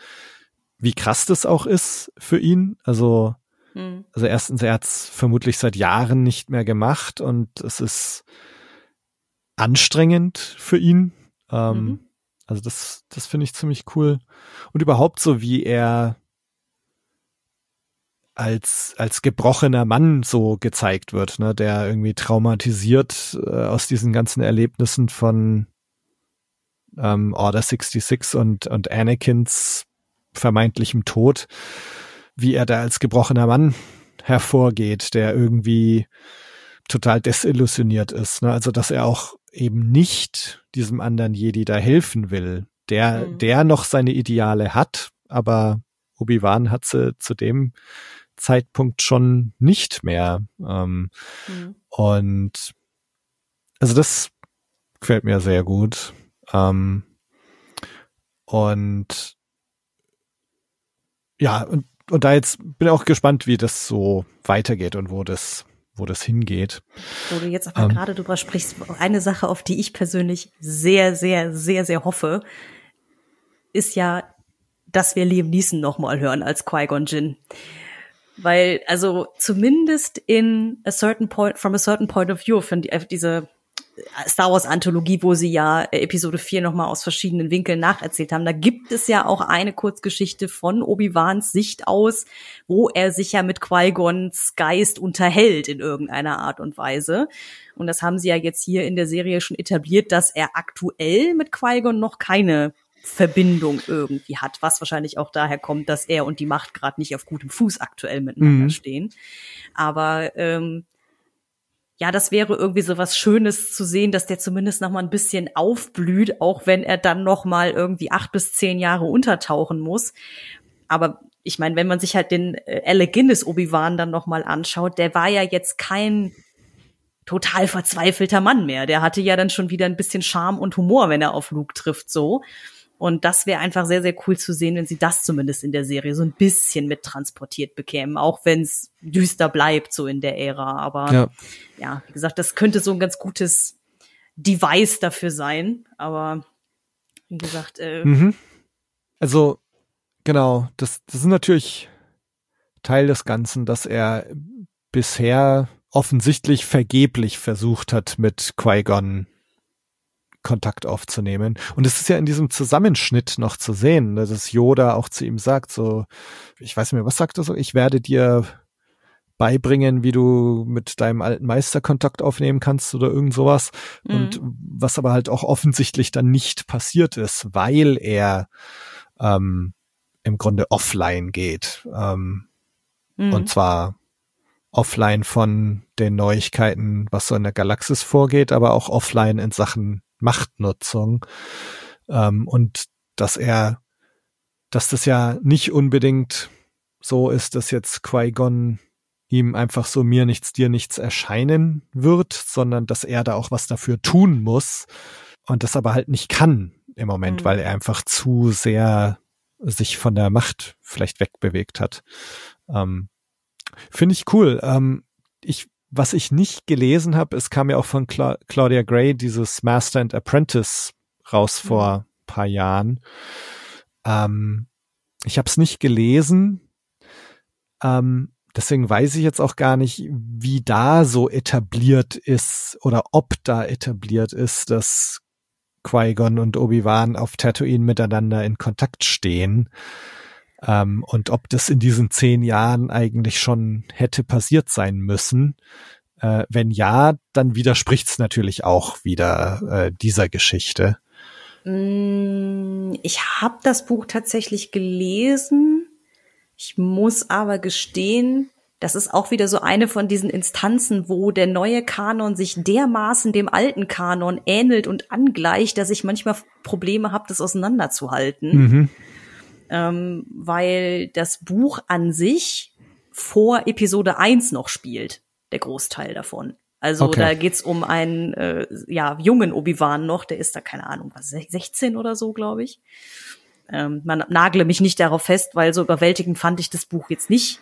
Wie krass das auch ist für ihn. Also, mhm. also erstens, er hat es vermutlich seit Jahren nicht mehr gemacht und es ist anstrengend für ihn. Ähm, mhm. Also das, das finde ich ziemlich cool. Und überhaupt so, wie er als, als gebrochener Mann so gezeigt wird, ne, der irgendwie traumatisiert äh, aus diesen ganzen Erlebnissen von ähm, Order 66 und, und Anakins vermeintlichem Tod, wie er da als gebrochener Mann hervorgeht, der irgendwie total desillusioniert ist. Ne? Also, dass er auch eben nicht diesem anderen Jedi da helfen will, der, mhm. der noch seine Ideale hat, aber Obi-Wan hat sie zu dem Zeitpunkt schon nicht mehr. Ähm, mhm. Und also das gefällt mir sehr gut. Ähm, und ja, und, und da jetzt bin ich auch gespannt, wie das so weitergeht und wo das, wo das hingeht. Wo du jetzt aber ähm, gerade drüber sprichst, eine Sache, auf die ich persönlich sehr, sehr, sehr, sehr hoffe, ist ja, dass wir Liam Neeson nochmal hören als Qui-Gon Jinn. Weil, also zumindest in a certain point, from a certain point of view, von die, äh, diese Star Wars Anthologie, wo sie ja äh, Episode 4 nochmal aus verschiedenen Winkeln nacherzählt haben. Da gibt es ja auch eine Kurzgeschichte von Obi-Wans Sicht aus, wo er sich ja mit Qui-Gons Geist unterhält in irgendeiner Art und Weise. Und das haben sie ja jetzt hier in der Serie schon etabliert, dass er aktuell mit Qui-Gon noch keine Verbindung irgendwie hat, was wahrscheinlich auch daher kommt, dass er und die Macht gerade nicht auf gutem Fuß aktuell miteinander mhm. stehen. Aber ähm, ja, das wäre irgendwie so was Schönes zu sehen, dass der zumindest noch mal ein bisschen aufblüht, auch wenn er dann noch mal irgendwie acht bis zehn Jahre untertauchen muss. Aber ich meine, wenn man sich halt den äh, Alec Guinness Obi-Wan dann noch mal anschaut, der war ja jetzt kein total verzweifelter Mann mehr. Der hatte ja dann schon wieder ein bisschen Charme und Humor, wenn er auf Luke trifft, so. Und das wäre einfach sehr, sehr cool zu sehen, wenn sie das zumindest in der Serie so ein bisschen mittransportiert bekämen, auch wenn es düster bleibt, so in der Ära. Aber ja. ja, wie gesagt, das könnte so ein ganz gutes Device dafür sein. Aber wie gesagt, äh, mhm. also genau, das, das ist natürlich Teil des Ganzen, dass er bisher offensichtlich vergeblich versucht hat, mit Qui-Gon Kontakt aufzunehmen. Und es ist ja in diesem Zusammenschnitt noch zu sehen, ne, dass Yoda auch zu ihm sagt, so, ich weiß nicht mehr, was sagt er so, ich werde dir beibringen, wie du mit deinem alten Meister Kontakt aufnehmen kannst oder irgend sowas. Mhm. Und was aber halt auch offensichtlich dann nicht passiert ist, weil er ähm, im Grunde offline geht. Ähm, mhm. Und zwar offline von den Neuigkeiten, was so in der Galaxis vorgeht, aber auch offline in Sachen Machtnutzung ähm, und dass er, dass das ja nicht unbedingt so ist, dass jetzt Qui-Gon ihm einfach so mir nichts, dir nichts erscheinen wird, sondern dass er da auch was dafür tun muss und das aber halt nicht kann im Moment, mhm. weil er einfach zu sehr sich von der Macht vielleicht wegbewegt hat. Ähm, Finde ich cool. Ähm, ich was ich nicht gelesen habe, es kam ja auch von Cla Claudia Gray dieses Master and Apprentice raus mhm. vor paar Jahren. Ähm, ich habe es nicht gelesen. Ähm, deswegen weiß ich jetzt auch gar nicht, wie da so etabliert ist oder ob da etabliert ist, dass Qui-Gon und Obi-Wan auf Tatooine miteinander in Kontakt stehen. Ähm, und ob das in diesen zehn Jahren eigentlich schon hätte passiert sein müssen. Äh, wenn ja, dann widerspricht es natürlich auch wieder äh, dieser Geschichte. Mm, ich habe das Buch tatsächlich gelesen. Ich muss aber gestehen, das ist auch wieder so eine von diesen Instanzen, wo der neue Kanon sich dermaßen dem alten Kanon ähnelt und angleicht, dass ich manchmal Probleme habe, das auseinanderzuhalten. Mhm. Ähm, weil das Buch an sich vor Episode 1 noch spielt, der Großteil davon. Also okay. da geht's um einen äh, ja, jungen Obi-Wan noch, der ist da, keine Ahnung, was, 16 oder so, glaube ich. Ähm, man nagle mich nicht darauf fest, weil so überwältigend fand ich das Buch jetzt nicht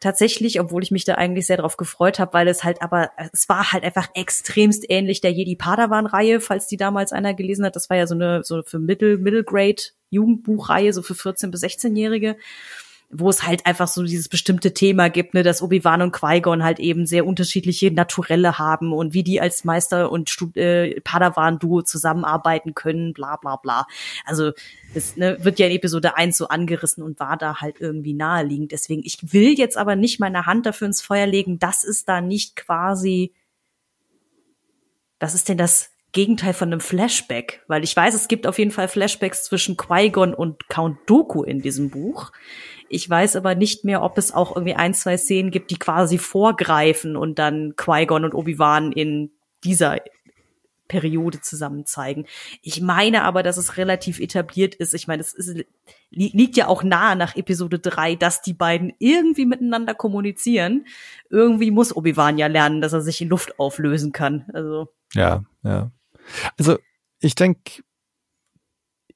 tatsächlich, obwohl ich mich da eigentlich sehr darauf gefreut habe, weil es halt aber, es war halt einfach extremst ähnlich der Jedi-Padawan-Reihe, falls die damals einer gelesen hat. Das war ja so eine, so für Middle, Middle Grade Jugendbuchreihe, so für 14- bis 16-Jährige wo es halt einfach so dieses bestimmte Thema gibt, ne, dass Obi-Wan und Qui-Gon halt eben sehr unterschiedliche Naturelle haben und wie die als Meister und Stud äh, Padawan-Duo zusammenarbeiten können, bla bla bla. Also das ne, wird ja in Episode 1 so angerissen und war da halt irgendwie naheliegend. Deswegen, ich will jetzt aber nicht meine Hand dafür ins Feuer legen, dass es da nicht quasi, was ist denn das Gegenteil von einem Flashback? Weil ich weiß, es gibt auf jeden Fall Flashbacks zwischen Qui-Gon und Count Dooku in diesem Buch. Ich weiß aber nicht mehr, ob es auch irgendwie ein, zwei Szenen gibt, die quasi vorgreifen und dann Qui-Gon und Obi-Wan in dieser Periode zusammen zeigen. Ich meine aber, dass es relativ etabliert ist. Ich meine, es ist, liegt ja auch nahe nach Episode 3, dass die beiden irgendwie miteinander kommunizieren. Irgendwie muss Obi-Wan ja lernen, dass er sich in Luft auflösen kann. Also. Ja, ja. Also, ich denke,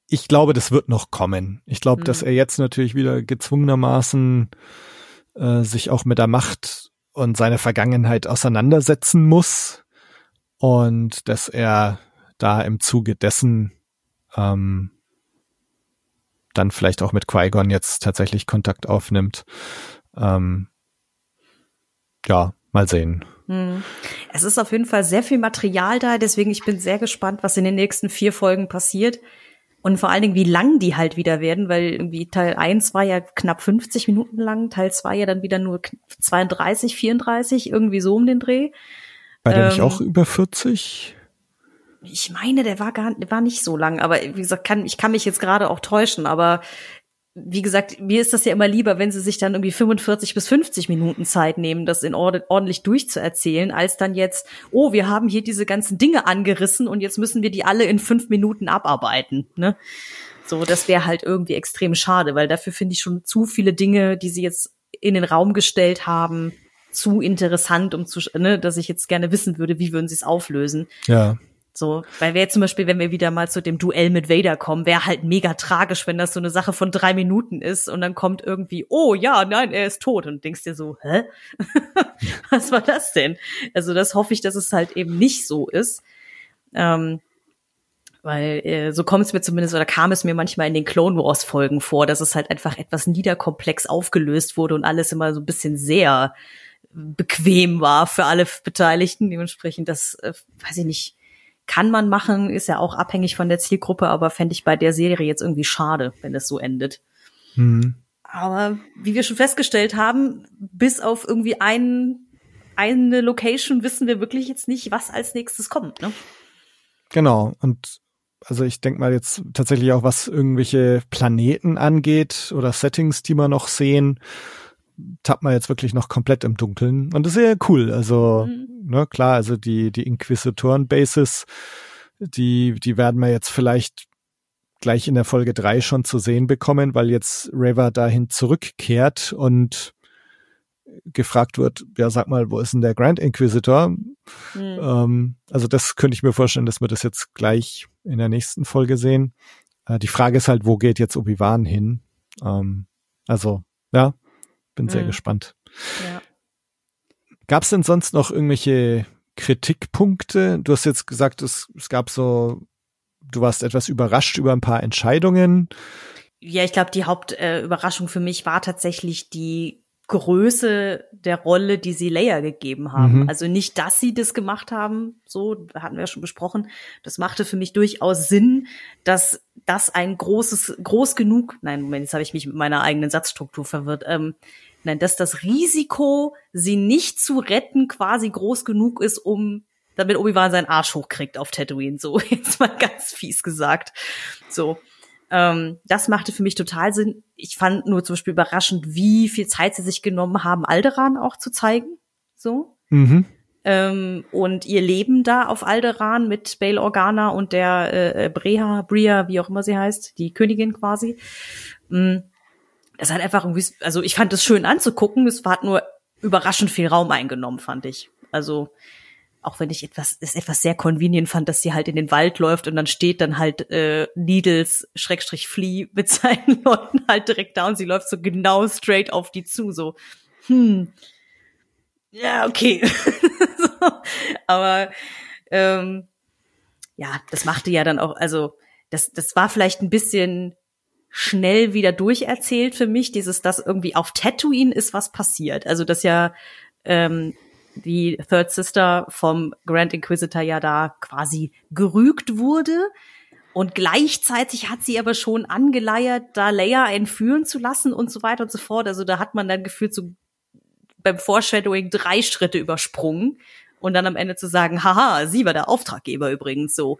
ich glaube, das wird noch kommen. Ich glaube, mhm. dass er jetzt natürlich wieder gezwungenermaßen äh, sich auch mit der Macht und seiner Vergangenheit auseinandersetzen muss und dass er da im Zuge dessen ähm, dann vielleicht auch mit Qui-Gon jetzt tatsächlich Kontakt aufnimmt. Ähm, ja, mal sehen. Hm. Es ist auf jeden Fall sehr viel Material da, deswegen ich bin sehr gespannt, was in den nächsten vier Folgen passiert. Und vor allen Dingen, wie lang die halt wieder werden, weil irgendwie Teil 1 war ja knapp 50 Minuten lang, Teil 2 ja dann wieder nur 32, 34, irgendwie so um den Dreh. War der ähm, nicht auch über 40? Ich meine, der war gar war nicht so lang, aber wie gesagt, kann, ich kann mich jetzt gerade auch täuschen, aber wie gesagt, mir ist das ja immer lieber, wenn sie sich dann irgendwie 45 bis 50 Minuten Zeit nehmen, das in ord ordentlich durchzuerzählen, als dann jetzt, oh, wir haben hier diese ganzen Dinge angerissen und jetzt müssen wir die alle in fünf Minuten abarbeiten. Ne? So, das wäre halt irgendwie extrem schade, weil dafür finde ich schon zu viele Dinge, die sie jetzt in den Raum gestellt haben, zu interessant, um zu, ne, dass ich jetzt gerne wissen würde, wie würden sie es auflösen. Ja. So, weil jetzt zum Beispiel, wenn wir wieder mal zu dem Duell mit Vader kommen, wäre halt mega tragisch, wenn das so eine Sache von drei Minuten ist und dann kommt irgendwie, oh ja, nein, er ist tot und denkst dir so, hä? *laughs* Was war das denn? Also das hoffe ich, dass es halt eben nicht so ist. Ähm, weil äh, so kommt es mir zumindest oder kam es mir manchmal in den Clone Wars Folgen vor, dass es halt einfach etwas niederkomplex aufgelöst wurde und alles immer so ein bisschen sehr bequem war für alle Beteiligten. Dementsprechend, das äh, weiß ich nicht kann man machen, ist ja auch abhängig von der Zielgruppe, aber fände ich bei der Serie jetzt irgendwie schade, wenn es so endet. Mhm. Aber wie wir schon festgestellt haben, bis auf irgendwie ein, eine Location wissen wir wirklich jetzt nicht, was als nächstes kommt. Ne? Genau. Und also ich denke mal jetzt tatsächlich auch, was irgendwelche Planeten angeht oder Settings, die wir noch sehen, tappt man jetzt wirklich noch komplett im Dunkeln. Und das ist ja cool. Also, mhm. ne, klar, also die, die Inquisitoren-Bases, die, die werden wir jetzt vielleicht gleich in der Folge drei schon zu sehen bekommen, weil jetzt Reva dahin zurückkehrt und gefragt wird, ja, sag mal, wo ist denn der Grand Inquisitor? Mhm. Ähm, also das könnte ich mir vorstellen, dass wir das jetzt gleich in der nächsten Folge sehen. Äh, die Frage ist halt, wo geht jetzt Obi-Wan hin? Ähm, also, ja, bin sehr mhm. gespannt. Ja. Gab es denn sonst noch irgendwelche Kritikpunkte? Du hast jetzt gesagt, es, es gab so, du warst etwas überrascht über ein paar Entscheidungen. Ja, ich glaube, die Hauptüberraschung äh, für mich war tatsächlich die Größe der Rolle, die sie Leia gegeben haben. Mhm. Also nicht, dass sie das gemacht haben, so hatten wir ja schon besprochen. Das machte für mich durchaus Sinn, dass das ein großes, groß genug, nein, Moment, jetzt habe ich mich mit meiner eigenen Satzstruktur verwirrt, ähm, nein, dass das Risiko, sie nicht zu retten, quasi groß genug ist, um damit Obi-Wan seinen Arsch hochkriegt auf Tatooine. So, *laughs* jetzt mal ganz fies gesagt. So. Ähm, das machte für mich total Sinn. Ich fand nur zum Beispiel überraschend, wie viel Zeit sie sich genommen haben, Alderan auch zu zeigen. So. Mhm. Ähm, und ihr Leben da auf Alderan mit Bail Organa und der äh, Brea, Bria, wie auch immer sie heißt, die Königin quasi. Mm, das hat einfach irgendwie, also ich fand es schön anzugucken, es hat nur überraschend viel Raum eingenommen, fand ich. Also auch wenn ich etwas, es etwas sehr convenient fand, dass sie halt in den Wald läuft und dann steht dann halt äh, Needles Schrägstrich Flea mit *laughs* seinen Leuten halt direkt da und sie läuft so genau straight auf die zu, so, hm, ja, okay. *laughs* so, aber ähm, ja, das machte ja dann auch, also das, das war vielleicht ein bisschen schnell wieder durcherzählt für mich, dieses, dass irgendwie auf Tatooine ist was passiert. Also dass ja ähm, die Third Sister vom Grand Inquisitor ja da quasi gerügt wurde. Und gleichzeitig hat sie aber schon angeleiert, da Leia entführen zu lassen und so weiter und so fort. Also da hat man dann gefühlt so beim Foreshadowing drei Schritte übersprungen und dann am Ende zu sagen, haha, sie war der Auftraggeber übrigens so.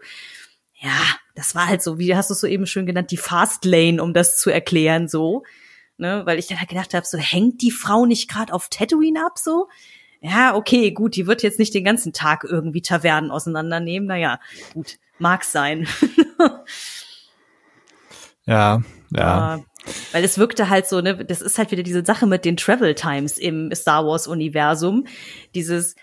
Ja, das war halt so, wie hast du es so eben schön genannt, die Fast Lane, um das zu erklären, so. Ne, weil ich dann halt gedacht habe, so hängt die Frau nicht gerade auf Tatooine ab, so? ja, okay, gut, die wird jetzt nicht den ganzen Tag irgendwie Tavernen auseinandernehmen. Naja, gut, mag sein. *laughs* ja, ja. Uh, weil es wirkte halt so, ne, das ist halt wieder diese Sache mit den Travel Times im Star Wars Universum. Dieses,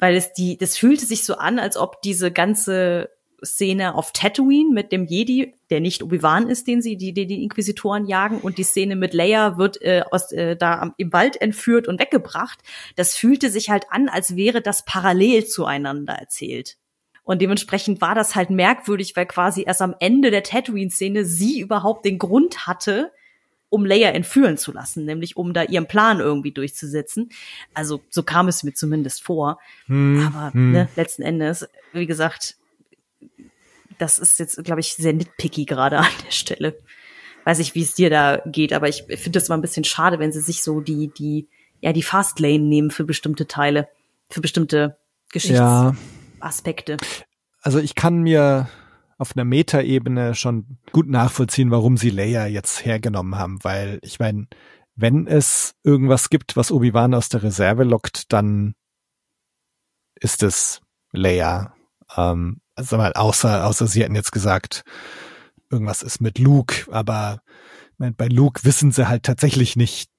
weil es die, das fühlte sich so an, als ob diese ganze Szene auf Tatooine mit dem Jedi, der nicht Obi-Wan ist, den sie, die, die, die Inquisitoren jagen, und die Szene mit Leia wird äh, aus, äh, da am, im Wald entführt und weggebracht. Das fühlte sich halt an, als wäre das parallel zueinander erzählt. Und dementsprechend war das halt merkwürdig, weil quasi erst am Ende der Tatooine-Szene sie überhaupt den Grund hatte, um Leia entführen zu lassen, nämlich um da ihren Plan irgendwie durchzusetzen. Also so kam es mir zumindest vor. Hm, Aber hm. Ne, letzten Endes, wie gesagt, das ist jetzt, glaube ich, sehr nitpicky gerade *laughs* an der Stelle. Weiß ich, wie es dir da geht, aber ich finde es immer ein bisschen schade, wenn sie sich so die, die, ja, die Fastlane nehmen für bestimmte Teile, für bestimmte Geschichtsaspekte. Ja. Also ich kann mir auf einer Metaebene schon gut nachvollziehen, warum sie Leia jetzt hergenommen haben, weil ich meine, wenn es irgendwas gibt, was Obi-Wan aus der Reserve lockt, dann ist es Leia. Ähm, also mal, außer, außer sie hätten jetzt gesagt, irgendwas ist mit Luke, aber bei Luke wissen sie halt tatsächlich nicht,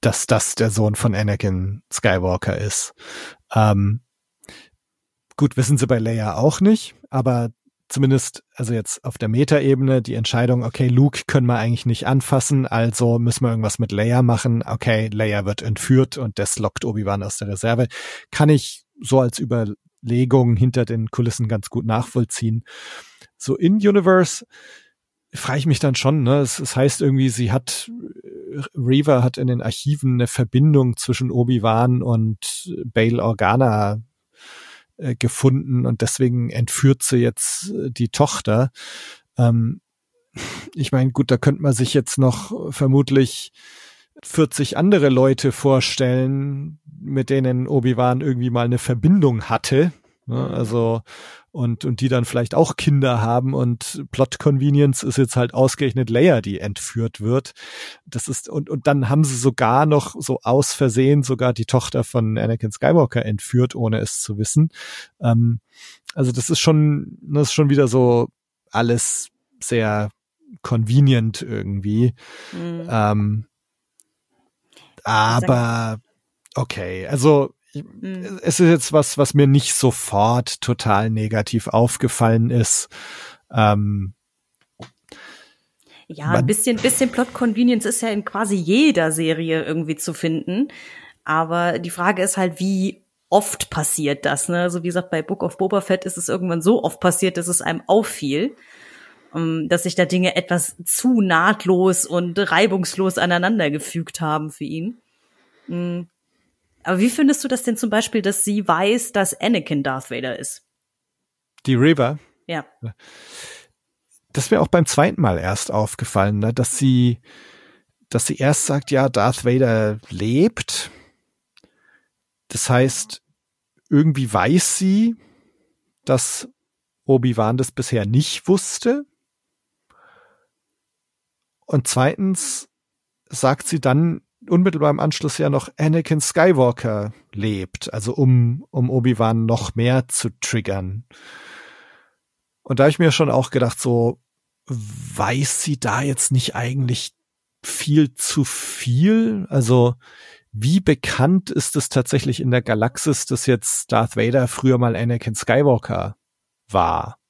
dass das der Sohn von Anakin Skywalker ist. Ähm, gut, wissen sie bei Leia auch nicht, aber zumindest, also jetzt auf der Metaebene, die Entscheidung, okay, Luke können wir eigentlich nicht anfassen, also müssen wir irgendwas mit Leia machen. Okay, Leia wird entführt und das lockt Obi-Wan aus der Reserve. Kann ich so als über, Überlegungen hinter den Kulissen ganz gut nachvollziehen. So in Universe frage ich mich dann schon, ne? Es, es heißt irgendwie, sie hat Reaver hat in den Archiven eine Verbindung zwischen Obi-Wan und Bail Organa äh, gefunden und deswegen entführt sie jetzt äh, die Tochter. Ähm, ich meine, gut, da könnte man sich jetzt noch vermutlich 40 andere Leute vorstellen, mit denen Obi-Wan irgendwie mal eine Verbindung hatte. Ne? Mhm. Also, und, und die dann vielleicht auch Kinder haben und Plot Convenience ist jetzt halt ausgerechnet Leia, die entführt wird. Das ist, und, und dann haben sie sogar noch so aus Versehen sogar die Tochter von Anakin Skywalker entführt, ohne es zu wissen. Ähm, also das ist schon, das ist schon wieder so alles sehr convenient irgendwie. Mhm. Ähm, aber okay, also mhm. es ist jetzt was, was mir nicht sofort total negativ aufgefallen ist. Ähm, ja, ein bisschen, bisschen Plot Convenience ist ja in quasi jeder Serie irgendwie zu finden. Aber die Frage ist halt, wie oft passiert das, ne? Also wie gesagt, bei Book of Boba Fett ist es irgendwann so oft passiert, dass es einem auffiel. Ähm, dass sich da Dinge etwas zu nahtlos und reibungslos aneinandergefügt haben für ihn. Aber wie findest du das denn zum Beispiel, dass sie weiß, dass Anakin Darth Vader ist? Die River? Ja. Das wäre auch beim zweiten Mal erst aufgefallen, ne? dass sie, dass sie erst sagt, ja, Darth Vader lebt. Das heißt, irgendwie weiß sie, dass Obi-Wan das bisher nicht wusste. und zweitens sagt sie dann unmittelbar im Anschluss ja noch Anakin Skywalker lebt, also um, um Obi-Wan noch mehr zu triggern. Und da habe ich mir schon auch gedacht, so weiß sie da jetzt nicht eigentlich viel zu viel? Also wie bekannt ist es tatsächlich in der Galaxis, dass jetzt Darth Vader früher mal Anakin Skywalker war?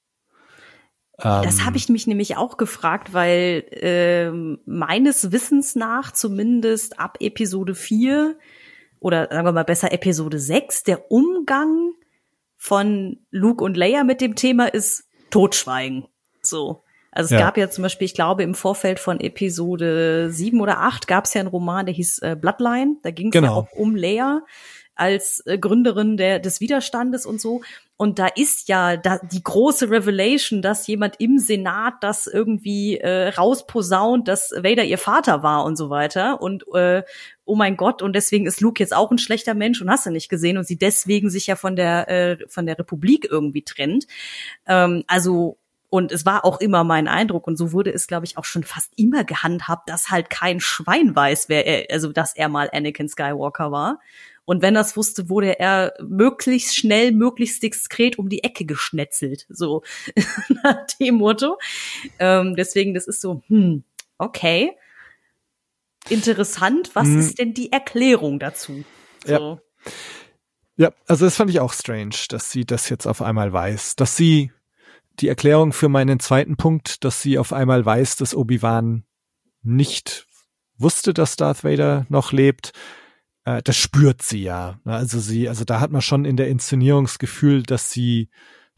Das habe ähm. ich mich nämlich auch gefragt, weil äh, meines Wissens nach zumindest ab Episode 4 oder sagen wir mal besser Episode 6 der Umgang von Luke und Leia mit dem Thema ist Totschweigen. So. Also es ja. gab ja zum Beispiel, ich glaube, im Vorfeld von Episode 7 oder 8 gab es ja einen Roman, der hieß äh, Bloodline. Da ging es genau. ja auch um Leia als äh, Gründerin der, des Widerstandes und so. Und da ist ja da die große Revelation, dass jemand im Senat das irgendwie äh, rausposaunt, dass Vader ihr Vater war und so weiter. Und äh, oh mein Gott, und deswegen ist Luke jetzt auch ein schlechter Mensch und hast du nicht gesehen und sie deswegen sich ja von der äh, von der Republik irgendwie trennt. Ähm, also und es war auch immer mein Eindruck, und so wurde es, glaube ich, auch schon fast immer gehandhabt, dass halt kein Schwein weiß, wer er, also dass er mal Anakin Skywalker war. Und wenn das wusste, wurde er möglichst schnell, möglichst diskret um die Ecke geschnetzelt. So *laughs* nach dem Motto. Ähm, deswegen, das ist so, hm, okay. Interessant, was hm. ist denn die Erklärung dazu? So. Ja. ja, also das fand ich auch strange, dass sie das jetzt auf einmal weiß. Dass sie die Erklärung für meinen zweiten Punkt, dass sie auf einmal weiß, dass Obi-Wan nicht wusste, dass Darth Vader noch lebt, äh, das spürt sie ja. Ne? Also sie, also da hat man schon in der Inszenierungsgefühl, dass sie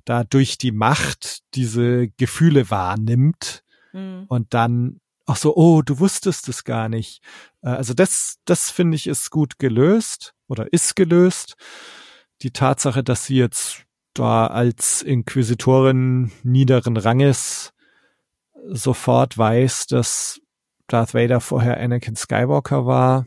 da durch die Macht diese Gefühle wahrnimmt mhm. und dann ach so, oh, du wusstest es gar nicht. Äh, also das, das finde ich ist gut gelöst oder ist gelöst. Die Tatsache, dass sie jetzt da als Inquisitorin niederen Ranges sofort weiß, dass Darth Vader vorher Anakin Skywalker war,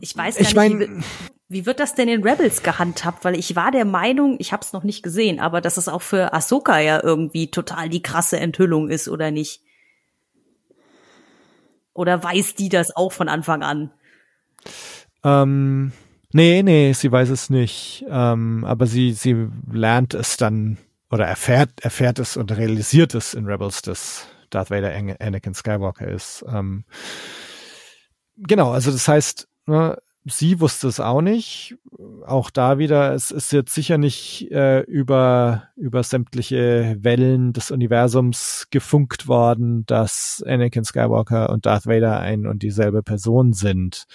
ich weiß gar ich mein, nicht, wie, wie, wird das denn in Rebels gehandhabt? Weil ich war der Meinung, ich habe es noch nicht gesehen, aber dass es auch für Ahsoka ja irgendwie total die krasse Enthüllung ist, oder nicht? Oder weiß die das auch von Anfang an? Ähm, nee, nee, sie weiß es nicht. Ähm, aber sie, sie lernt es dann oder erfährt, erfährt es und realisiert es in Rebels, dass Darth Vader Anakin Skywalker ist. Ähm, genau, also das heißt, ne, sie wusste es auch nicht. Auch da wieder, es ist jetzt sicher nicht äh, über, über sämtliche Wellen des Universums gefunkt worden, dass Anakin Skywalker und Darth Vader ein und dieselbe Person sind.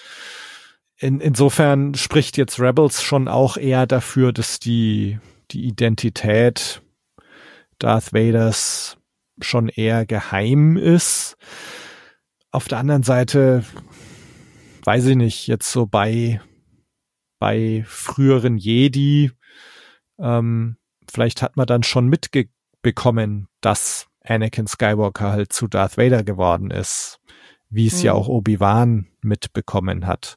In, insofern spricht jetzt Rebels schon auch eher dafür, dass die, die Identität Darth Vaders schon eher geheim ist. Auf der anderen Seite weiß ich nicht, jetzt so bei, bei früheren Jedi, ähm, vielleicht hat man dann schon mitbekommen, dass Anakin Skywalker halt zu Darth Vader geworden ist, wie es mhm. ja auch Obi-Wan mitbekommen hat.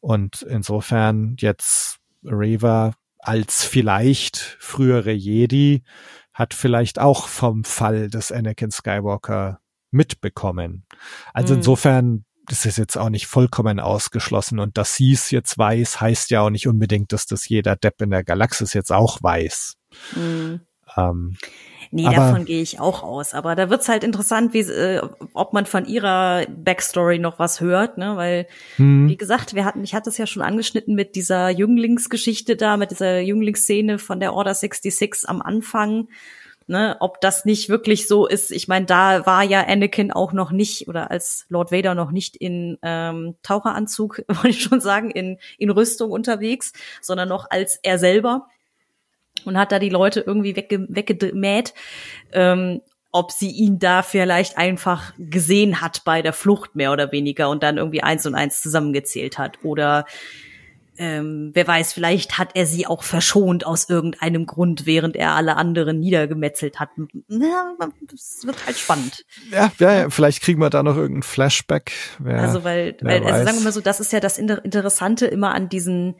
Und insofern jetzt Reva als vielleicht frühere Jedi hat vielleicht auch vom Fall des Anakin Skywalker mitbekommen. Also mhm. insofern das ist jetzt auch nicht vollkommen ausgeschlossen. Und dass sie es jetzt weiß, heißt ja auch nicht unbedingt, dass das jeder Depp in der Galaxis jetzt auch weiß. Mhm. Ähm, nee, aber, davon gehe ich auch aus. Aber da wird's halt interessant, wie, äh, ob man von ihrer Backstory noch was hört, ne? Weil, mhm. wie gesagt, wir hatten, ich hatte es ja schon angeschnitten mit dieser Jünglingsgeschichte da, mit dieser Jünglingsszene von der Order 66 am Anfang ne, ob das nicht wirklich so ist. Ich meine, da war ja Anakin auch noch nicht oder als Lord Vader noch nicht in ähm, Taucheranzug, *laughs* wollte ich schon sagen, in, in Rüstung unterwegs, sondern noch als er selber und hat da die Leute irgendwie wegge weggemäht. Ähm, ob sie ihn da vielleicht einfach gesehen hat bei der Flucht mehr oder weniger und dann irgendwie eins und eins zusammengezählt hat oder ähm, wer weiß, vielleicht hat er sie auch verschont aus irgendeinem Grund, während er alle anderen niedergemetzelt hat. Das wird halt spannend. Ja, ja, vielleicht kriegen wir da noch irgendein Flashback. Wer, also weil, weil also sagen wir mal so, das ist ja das Interessante immer an diesen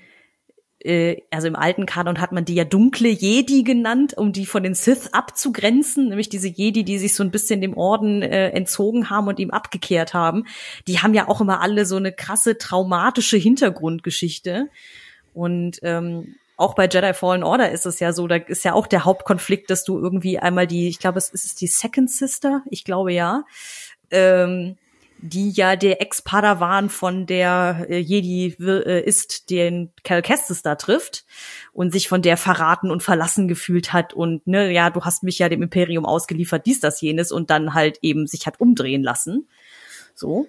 äh, also im alten Kanon hat man die ja dunkle Jedi genannt, um die von den Sith abzugrenzen, nämlich diese Jedi, die sich so ein bisschen dem Orden äh, entzogen haben und ihm abgekehrt haben. Die haben ja auch immer alle so eine krasse traumatische Hintergrundgeschichte. Und ähm, auch bei Jedi Fallen Order ist es ja so, da ist ja auch der Hauptkonflikt, dass du irgendwie einmal die, ich glaube, es ist die Second Sister, ich glaube ja, ähm, die ja der Ex-Padawan von der äh, Jedi äh, ist, den Cal Kestis da trifft und sich von der verraten und verlassen gefühlt hat und ne, ja, du hast mich ja dem Imperium ausgeliefert, dies, das, jenes und dann halt eben sich hat umdrehen lassen. So.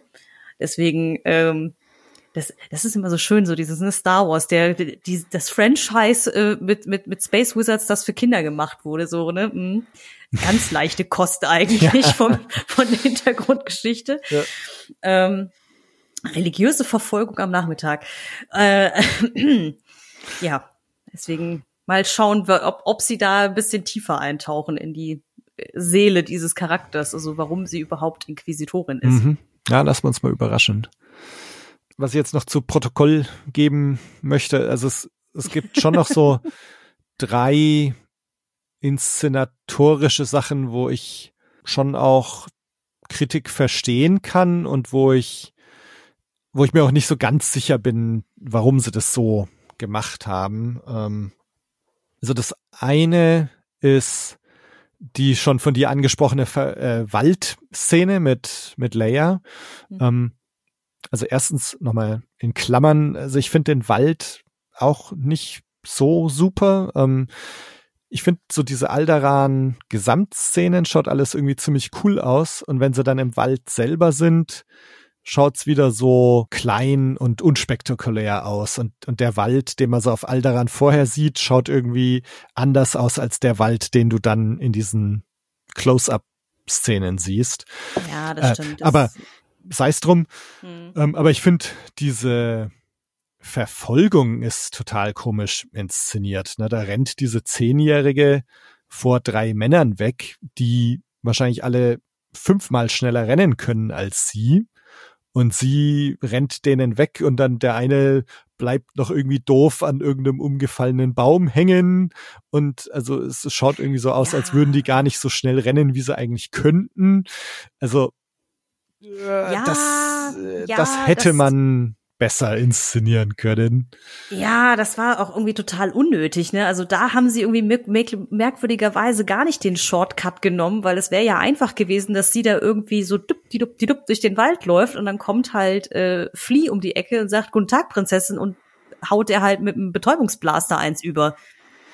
Deswegen, ähm, das, das ist immer so schön, so dieses ne, Star Wars, der, die, das Franchise äh, mit, mit, mit Space Wizards, das für Kinder gemacht wurde, so, ne? Mh ganz leichte Kost eigentlich ja. vom, von der Hintergrundgeschichte. Ja. Ähm, religiöse Verfolgung am Nachmittag. Äh, *clears throat* ja, deswegen mal schauen, ob, ob sie da ein bisschen tiefer eintauchen in die Seele dieses Charakters, also warum sie überhaupt Inquisitorin ist. Mhm. Ja, lassen wir uns mal überraschen. Was ich jetzt noch zu Protokoll geben möchte, also es, es gibt schon noch so *laughs* drei inszenatorische Sachen, wo ich schon auch Kritik verstehen kann und wo ich, wo ich mir auch nicht so ganz sicher bin, warum sie das so gemacht haben. Ähm, also das eine ist die schon von dir angesprochene äh, Waldszene mit, mit Leia. Mhm. Ähm, also erstens nochmal in Klammern, also ich finde den Wald auch nicht so super. Ähm, ich finde so diese Alderan Gesamtszenen schaut alles irgendwie ziemlich cool aus und wenn sie dann im Wald selber sind, schaut's wieder so klein und unspektakulär aus und und der Wald, den man so auf Alderan vorher sieht, schaut irgendwie anders aus als der Wald, den du dann in diesen Close-up Szenen siehst. Ja, das stimmt. Äh, aber sei es drum. Hm. Ähm, aber ich finde diese Verfolgung ist total komisch inszeniert. Ne? Da rennt diese Zehnjährige vor drei Männern weg, die wahrscheinlich alle fünfmal schneller rennen können als sie. Und sie rennt denen weg und dann der eine bleibt noch irgendwie doof an irgendeinem umgefallenen Baum hängen. Und also es schaut irgendwie so aus, ja. als würden die gar nicht so schnell rennen, wie sie eigentlich könnten. Also äh, ja, das, äh, ja, das hätte das man besser inszenieren können. Ja, das war auch irgendwie total unnötig, ne? Also da haben sie irgendwie merkwürdigerweise gar nicht den Shortcut genommen, weil es wäre ja einfach gewesen, dass sie da irgendwie so dupp, die dupp, die dupp durch den Wald läuft und dann kommt halt äh, Flea um die Ecke und sagt Guten Tag, Prinzessin und haut er halt mit einem Betäubungsblaster eins über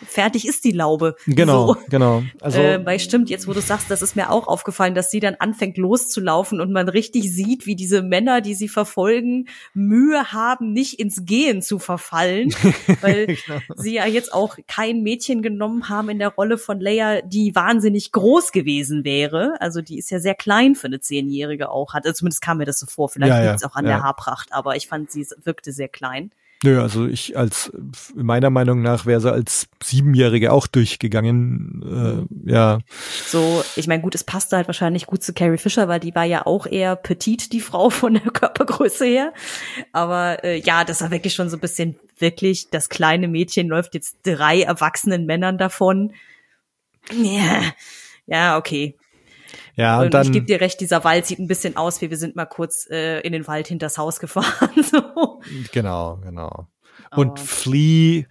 fertig ist die Laube. Genau, so. genau. Also, äh, weil stimmt, jetzt wo du sagst, das ist mir auch aufgefallen, dass sie dann anfängt loszulaufen und man richtig sieht, wie diese Männer, die sie verfolgen, Mühe haben, nicht ins Gehen zu verfallen, *laughs* weil genau. sie ja jetzt auch kein Mädchen genommen haben in der Rolle von Leia, die wahnsinnig groß gewesen wäre. Also die ist ja sehr klein für eine Zehnjährige auch, hat. Also zumindest kam mir das so vor. Vielleicht ja, liegt es ja, auch an ja. der Haarpracht, aber ich fand, sie wirkte sehr klein. Nö, also ich als meiner Meinung nach wäre sie als Siebenjährige auch durchgegangen. Äh, ja. So, ich meine, gut, es passte halt wahrscheinlich gut zu Carrie Fisher, weil die war ja auch eher petit, die Frau *laughs* von der Körpergröße her. Aber äh, ja, das war wirklich schon so ein bisschen wirklich, das kleine Mädchen läuft jetzt drei erwachsenen Männern davon. Ja, ja, okay. Ja, und, und dann, ich gebe dir recht, dieser Wald sieht ein bisschen aus, wie wir sind mal kurz äh, in den Wald hinters Haus gefahren. *laughs* so. Genau, genau. Und oh. Flea,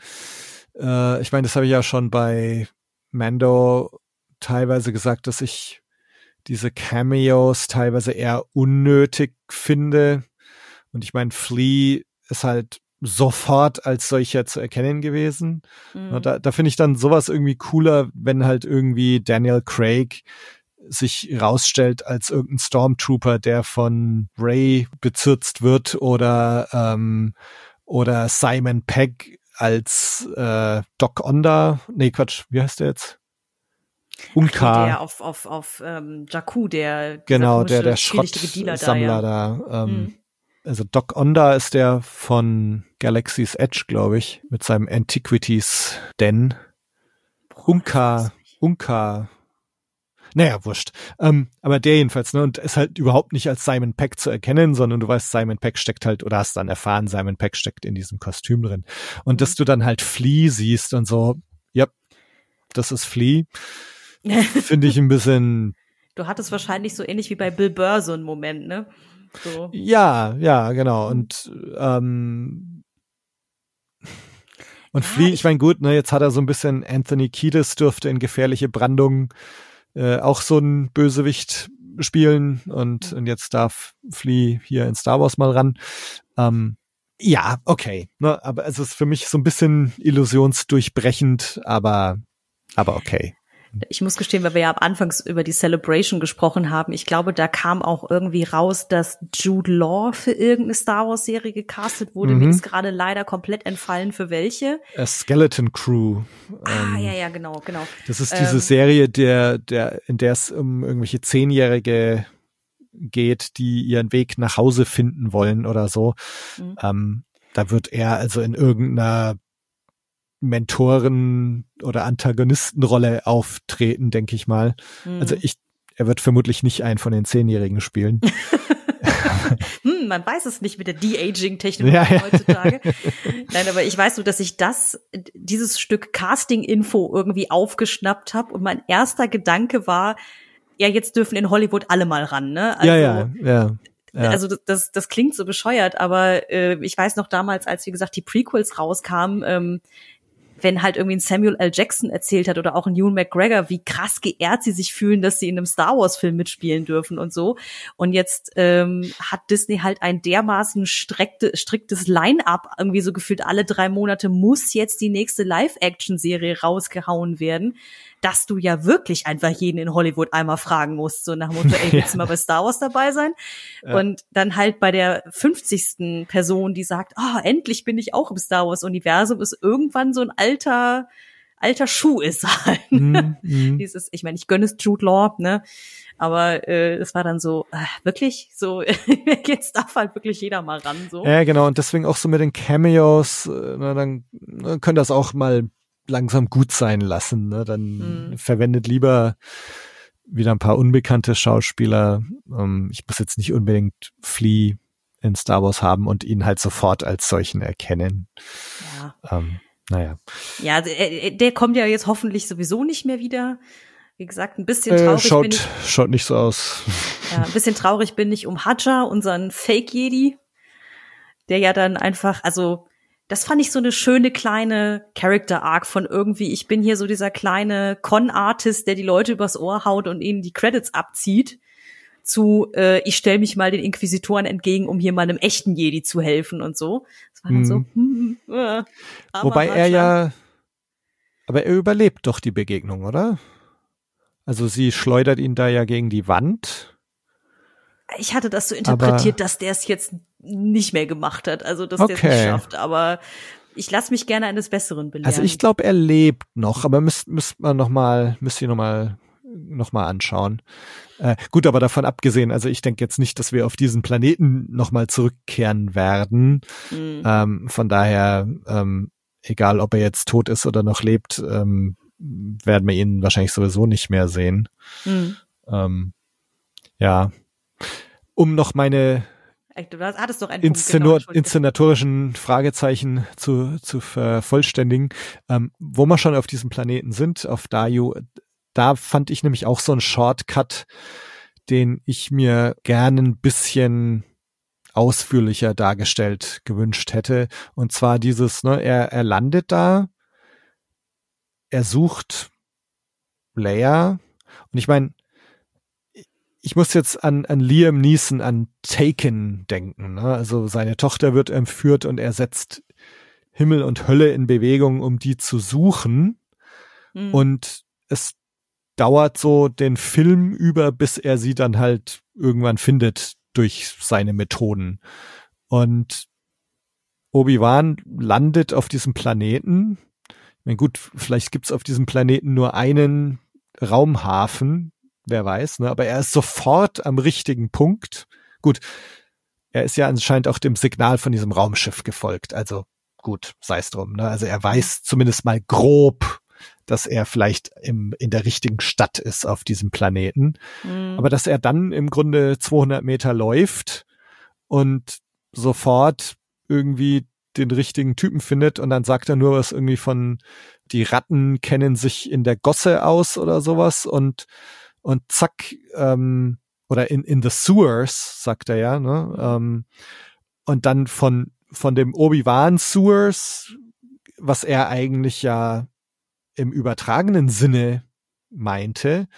äh, ich meine, das habe ich ja schon bei Mando teilweise gesagt, dass ich diese Cameos teilweise eher unnötig finde. Und ich meine, Flea ist halt sofort als solcher zu erkennen gewesen. Mhm. Da, da finde ich dann sowas irgendwie cooler, wenn halt irgendwie Daniel Craig sich rausstellt als irgendein Stormtrooper, der von Ray bezirzt wird oder ähm, oder Simon Pegg als äh, Doc Onda, nee Quatsch, wie heißt der jetzt? Unka. Der auf, auf, auf ähm, Jakku, der genau, der der Schrottsammler da. Ja. da ähm, hm. Also Doc Onda ist der von Galaxy's Edge, glaube ich, mit seinem Antiquities Den. Unka, Unka Naja, wurscht. Ähm, aber der jedenfalls, ne, und ist halt überhaupt nicht als Simon Peck zu erkennen, sondern du weißt, Simon Peck steckt halt, oder hast dann erfahren, Simon Peck steckt in diesem Kostüm drin. Und mhm. dass du dann halt Flea siehst und so, ja, das ist Flea. Finde ich ein *laughs* bisschen. Du hattest wahrscheinlich so ähnlich wie bei Bill Burr so einen Moment, ne? So. Ja, ja, genau. Und ähm, und ja, Flea, ich meine, gut, ne, jetzt hat er so ein bisschen Anthony Kiedis dürfte in gefährliche Brandung äh, auch so ein Bösewicht spielen und, und jetzt darf Flea hier in Star Wars mal ran. Ähm, ja, okay. Ne, aber es ist für mich so ein bisschen illusionsdurchbrechend, aber, aber okay ich muss gestehen, weil wir ja am Anfangs über die Celebration gesprochen haben, ich glaube, da kam auch irgendwie raus, dass Jude Law für irgendeine Star Wars Serie gecastet wurde. Mhm. Mir ist gerade leider komplett entfallen, für welche. A Skeleton Crew. Ah, ähm, ja, ja, genau, genau. Das ist diese ähm, Serie, der, der, in der es um irgendwelche Zehnjährige geht, die ihren Weg nach Hause finden wollen oder so. Mhm. Ähm, da wird er also in irgendeiner Mentoren- oder Antagonistenrolle auftreten, denke ich mal. Mhm. Also ich, er wird vermutlich nicht einen von den Zehnjährigen spielen. *laughs* hm, man weiß es nicht mit der De-Aging-Technologie ja, ja. heutzutage. *laughs* Nein, aber ich weiß nur, dass ich das, dieses Stück Casting-Info irgendwie aufgeschnappt habe und mein erster Gedanke war, ja, jetzt dürfen in Hollywood alle mal ran, ne? Also, ja, ja, ja. Ja. Also das, das klingt so bescheuert, aber äh, ich weiß noch damals, als wie gesagt die Prequels rauskamen, ähm, wenn halt irgendwie ein Samuel L. Jackson erzählt hat oder auch ein Ewan McGregor, wie krass geehrt sie sich fühlen, dass sie in einem Star Wars Film mitspielen dürfen und so. Und jetzt ähm, hat Disney halt ein dermaßen streckte, striktes Line-up, irgendwie so gefühlt alle drei Monate muss jetzt die nächste Live-Action-Serie rausgehauen werden dass du ja wirklich einfach jeden in Hollywood einmal fragen musst, so nach dem Motto, ey, willst du *laughs* mal bei Star Wars dabei sein? Ja. Und dann halt bei der 50. Person, die sagt, ah, oh, endlich bin ich auch im Star Wars Universum, ist irgendwann so ein alter, alter Schuh ist halt. Mm, mm. Dieses, ich meine, ich gönne es Jude Law, ne? Aber äh, es war dann so, äh, wirklich, so, *laughs* jetzt darf halt wirklich jeder mal ran. so. Ja, genau, und deswegen auch so mit den Cameos, äh, na, dann können das auch mal langsam gut sein lassen. Ne? Dann mhm. verwendet lieber wieder ein paar unbekannte Schauspieler. Ähm, ich muss jetzt nicht unbedingt Flea in Star Wars haben und ihn halt sofort als solchen erkennen. Ja. Ähm, naja. Ja, der, der kommt ja jetzt hoffentlich sowieso nicht mehr wieder. Wie gesagt, ein bisschen äh, traurig äh, schaut, bin ich. Schaut nicht so aus. Ja, ein bisschen traurig bin ich um Hadja, unseren Fake Jedi, der ja dann einfach, also das fand ich so eine schöne kleine Character Arc von irgendwie, ich bin hier so dieser kleine Con-Artist, der die Leute übers Ohr haut und ihnen die Credits abzieht, zu äh, ich stelle mich mal den Inquisitoren entgegen, um hier mal einem echten Jedi zu helfen und so. Das war dann so. Hm, hm, äh, Wobei er ja, aber er überlebt doch die Begegnung, oder? Also sie schleudert ihn da ja gegen die Wand. Ich hatte das so interpretiert, aber dass der es jetzt nicht mehr gemacht hat, also dass okay. der es nicht schafft. Aber ich lasse mich gerne eines Besseren belehren. Also ich glaube, er lebt noch, aber müsst, müsst man noch mal, müsst ihr noch mal, noch mal anschauen. Äh, gut, aber davon abgesehen, also ich denke jetzt nicht, dass wir auf diesen Planeten noch mal zurückkehren werden. Mhm. Ähm, von daher, ähm, egal ob er jetzt tot ist oder noch lebt, ähm, werden wir ihn wahrscheinlich sowieso nicht mehr sehen. Mhm. Ähm, ja. Um noch meine Du hattest doch einen Inszenor genau, inszenatorischen Fragezeichen zu, zu vervollständigen. Ähm, wo wir schon auf diesem Planeten sind, auf Dayu, da fand ich nämlich auch so einen Shortcut, den ich mir gerne ein bisschen ausführlicher dargestellt gewünscht hätte. Und zwar dieses, ne, er, er landet da, er sucht Leia. Und ich meine, ich muss jetzt an, an Liam Neeson, an Taken denken. Ne? Also seine Tochter wird entführt und er setzt Himmel und Hölle in Bewegung, um die zu suchen. Mhm. Und es dauert so den Film über, bis er sie dann halt irgendwann findet durch seine Methoden. Und Obi-Wan landet auf diesem Planeten. Ich meine, gut, vielleicht gibt's auf diesem Planeten nur einen Raumhafen, wer weiß, ne? aber er ist sofort am richtigen Punkt. Gut, er ist ja anscheinend auch dem Signal von diesem Raumschiff gefolgt, also gut, sei es drum. Ne? Also er weiß zumindest mal grob, dass er vielleicht im, in der richtigen Stadt ist auf diesem Planeten. Mhm. Aber dass er dann im Grunde 200 Meter läuft und sofort irgendwie den richtigen Typen findet und dann sagt er nur was irgendwie von die Ratten kennen sich in der Gosse aus oder sowas und und zack ähm, oder in in the sewers sagt er ja ne ähm, und dann von von dem Obi-Wan Sewers was er eigentlich ja im übertragenen Sinne meinte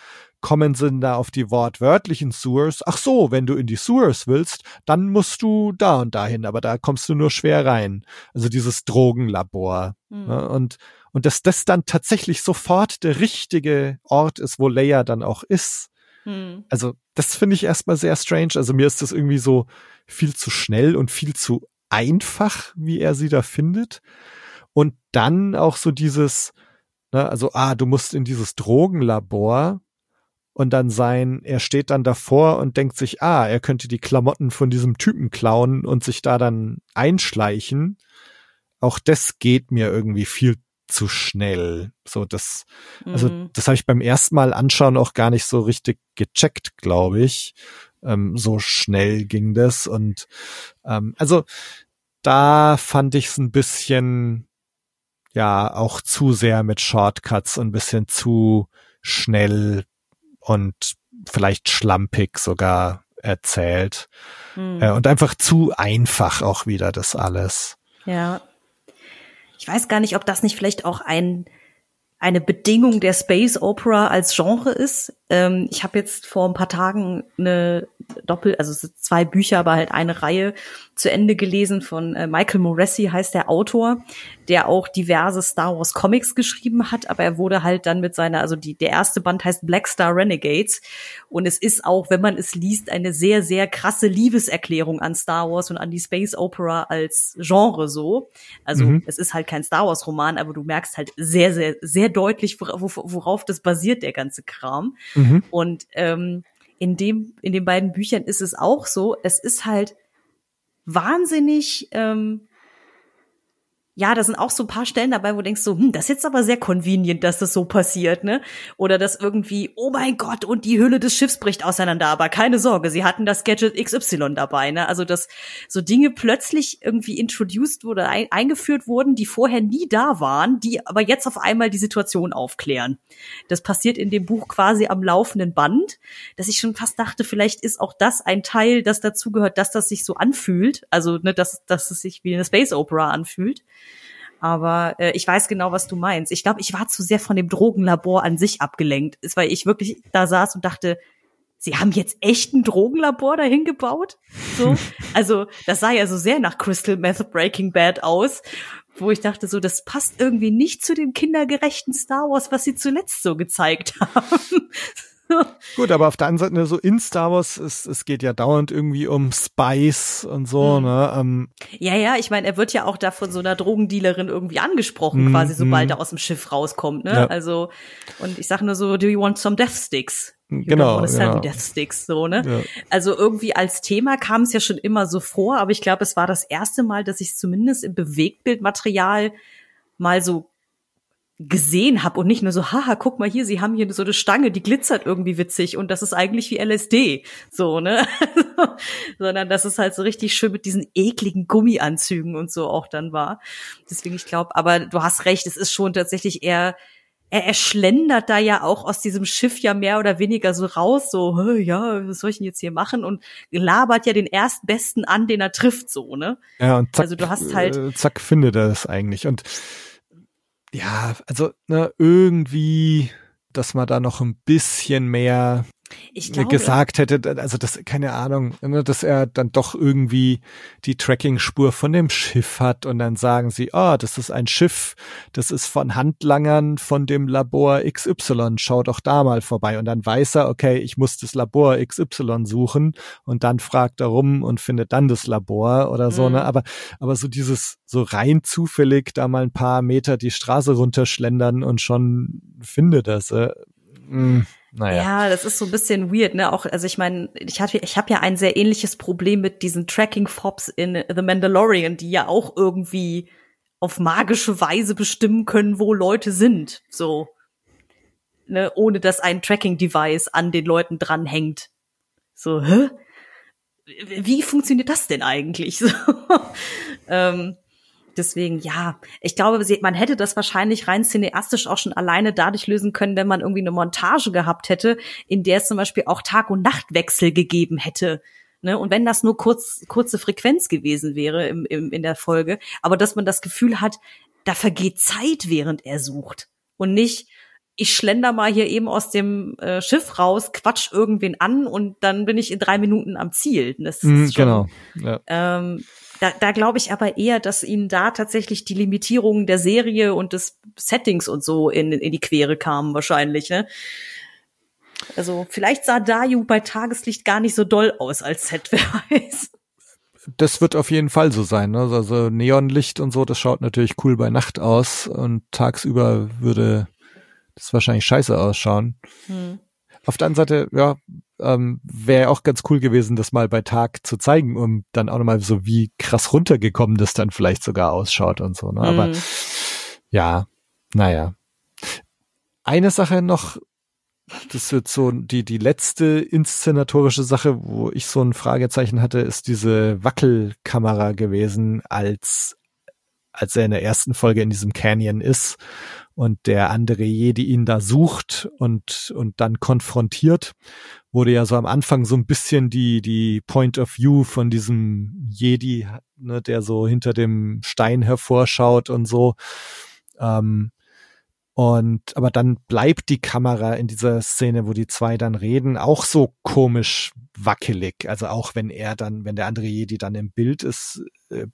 kommen sie da auf die wortwörtlichen Sewers. Ach so, wenn du in die Sewers willst, dann musst du da und dahin, aber da kommst du nur schwer rein. Also dieses Drogenlabor. Mhm. Ne? Und, und dass das dann tatsächlich sofort der richtige Ort ist, wo Leia dann auch ist. Mhm. Also das finde ich erstmal sehr strange. Also mir ist das irgendwie so viel zu schnell und viel zu einfach, wie er sie da findet. Und dann auch so dieses, ne, also, ah, du musst in dieses Drogenlabor und dann sein, er steht dann davor und denkt sich, ah, er könnte die Klamotten von diesem Typen klauen und sich da dann einschleichen. Auch das geht mir irgendwie viel zu schnell. So das, also mhm. das habe ich beim ersten Mal anschauen auch gar nicht so richtig gecheckt, glaube ich. Ähm, so schnell ging das und ähm, also da fand ich es ein bisschen ja auch zu sehr mit Shortcuts und ein bisschen zu schnell und vielleicht schlampig sogar erzählt. Hm. Äh, und einfach zu einfach auch wieder das alles. Ja. Ich weiß gar nicht, ob das nicht vielleicht auch ein eine Bedingung der Space Opera als Genre ist. Ähm, ich habe jetzt vor ein paar Tagen eine Doppel, also zwei Bücher, aber halt eine Reihe zu Ende gelesen von äh, Michael Moresi heißt der Autor, der auch diverse Star Wars Comics geschrieben hat, aber er wurde halt dann mit seiner, also die, der erste Band heißt Black Star Renegades und es ist auch, wenn man es liest, eine sehr, sehr krasse Liebeserklärung an Star Wars und an die Space Opera als Genre so. Also mhm. es ist halt kein Star Wars Roman, aber du merkst halt sehr, sehr, sehr deutlich, worauf, worauf das basiert, der ganze Kram. Mhm. Und ähm, in dem, in den beiden Büchern ist es auch so, es ist halt wahnsinnig ähm, ja, da sind auch so ein paar Stellen dabei, wo du denkst so, hm, das ist jetzt aber sehr convenient, dass das so passiert, ne? Oder dass irgendwie, oh mein Gott, und die Hülle des Schiffs bricht auseinander, aber keine Sorge, sie hatten das Gadget XY dabei, ne? Also, dass so Dinge plötzlich irgendwie introduced wurde, ein, eingeführt wurden, die vorher nie da waren, die aber jetzt auf einmal die Situation aufklären. Das passiert in dem Buch quasi am laufenden Band, dass ich schon fast dachte, vielleicht ist auch das ein Teil, das dazugehört, dass das sich so anfühlt, also, ne, dass, dass es sich wie eine Space Opera anfühlt. Aber äh, ich weiß genau, was du meinst. Ich glaube, ich war zu sehr von dem Drogenlabor an sich abgelenkt. Ist, weil ich wirklich da saß und dachte, sie haben jetzt echt ein Drogenlabor dahin gebaut? So. *laughs* Also, das sah ja so sehr nach Crystal Meth Breaking Bad aus, wo ich dachte, so, das passt irgendwie nicht zu dem kindergerechten Star Wars, was sie zuletzt so gezeigt *laughs* haben. *laughs* Gut, aber auf der anderen Seite, so in Star Wars, es, es geht ja dauernd irgendwie um Spice und so, mhm. ne? Ähm. Ja, ja, ich meine, er wird ja auch da von so einer Drogendealerin irgendwie angesprochen, mhm. quasi, sobald mhm. er aus dem Schiff rauskommt, ne? Ja. Also, und ich sag nur so, do you want some death sticks? You genau. genau. Death Sticks, so, ne? Ja. Also irgendwie als Thema kam es ja schon immer so vor, aber ich glaube, es war das erste Mal, dass ich es zumindest im Bewegtbildmaterial mal so gesehen habe und nicht nur so, haha, guck mal hier, sie haben hier so eine Stange, die glitzert irgendwie witzig und das ist eigentlich wie LSD, so, ne? *laughs* Sondern dass es halt so richtig schön mit diesen ekligen Gummianzügen und so auch dann war. Deswegen, ich glaube, aber du hast recht, es ist schon tatsächlich eher, er, er schlendert da ja auch aus diesem Schiff ja mehr oder weniger so raus, so, ja, was soll ich denn jetzt hier machen? Und labert ja den erstbesten an, den er trifft, so, ne? Ja, und zack, also du hast halt, äh, zack findet er es eigentlich und ja, also ne, irgendwie, dass man da noch ein bisschen mehr glaube, gesagt hätte, also das, keine Ahnung, ne, dass er dann doch irgendwie die Tracking-Spur von dem Schiff hat und dann sagen sie, oh, das ist ein Schiff, das ist von Handlangern von dem Labor XY, schau doch da mal vorbei. Und dann weiß er, okay, ich muss das Labor XY suchen und dann fragt er rum und findet dann das Labor oder so, ne? mhm. ne? Aber, aber so dieses, so rein zufällig da mal ein paar Meter die Straße runterschlendern und schon findet das. Äh, mh. Naja. Ja, das ist so ein bisschen weird, ne? Auch, also ich meine, ich hatte, ich habe ja ein sehr ähnliches Problem mit diesen Tracking-Fobs in The Mandalorian, die ja auch irgendwie auf magische Weise bestimmen können, wo Leute sind. So, ne, ohne dass ein Tracking-Device an den Leuten dranhängt. So, hä? Wie funktioniert das denn eigentlich? *laughs* So, ähm, deswegen, ja, ich glaube, man hätte das wahrscheinlich rein cineastisch auch schon alleine dadurch lösen können, wenn man irgendwie eine Montage gehabt hätte, in der es zum Beispiel auch Tag- und Nachtwechsel gegeben hätte. Ne? Und wenn das nur kurz, kurze Frequenz gewesen wäre im, im, in der Folge, aber dass man das Gefühl hat, da vergeht Zeit, während er sucht. Und nicht, ich schlender mal hier eben aus dem äh, Schiff raus, quatsch irgendwen an und dann bin ich in drei Minuten am Ziel. Das mm, ist schon, genau. Ja. Ähm, da, da glaube ich aber eher, dass ihnen da tatsächlich die Limitierungen der Serie und des Settings und so in, in die Quere kamen wahrscheinlich. Ne? Also vielleicht sah Dayu bei Tageslicht gar nicht so doll aus als Set, *laughs* wer weiß. Das wird auf jeden Fall so sein. Ne? Also Neonlicht und so, das schaut natürlich cool bei Nacht aus und tagsüber würde das wahrscheinlich scheiße ausschauen. Hm. Auf der anderen Seite, ja, ähm, wäre auch ganz cool gewesen, das mal bei Tag zu zeigen, um dann auch nochmal so, wie krass runtergekommen das dann vielleicht sogar ausschaut und so. Ne? Aber hm. ja, naja. Eine Sache noch, das wird so die, die letzte inszenatorische Sache, wo ich so ein Fragezeichen hatte, ist diese Wackelkamera gewesen, als, als er in der ersten Folge in diesem Canyon ist und der andere Jedi ihn da sucht und, und dann konfrontiert, wurde ja so am Anfang so ein bisschen die, die Point of View von diesem Jedi, ne, der so hinter dem Stein hervorschaut und so. Ähm, und aber dann bleibt die Kamera in dieser Szene, wo die zwei dann reden, auch so komisch wackelig. Also auch wenn er dann, wenn der andere Jedi dann im Bild ist, äh,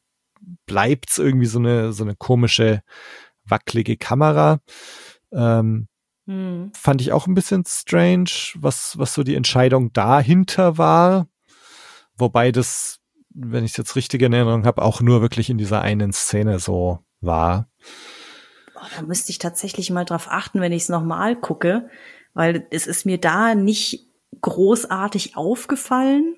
bleibt's irgendwie so eine so eine komische wackelige Kamera. Ähm, hm. Fand ich auch ein bisschen strange, was was so die Entscheidung dahinter war. Wobei das, wenn ich es jetzt richtig in Erinnerung habe, auch nur wirklich in dieser einen Szene so war. Oh, da müsste ich tatsächlich mal drauf achten, wenn ich es nochmal gucke, weil es ist mir da nicht großartig aufgefallen.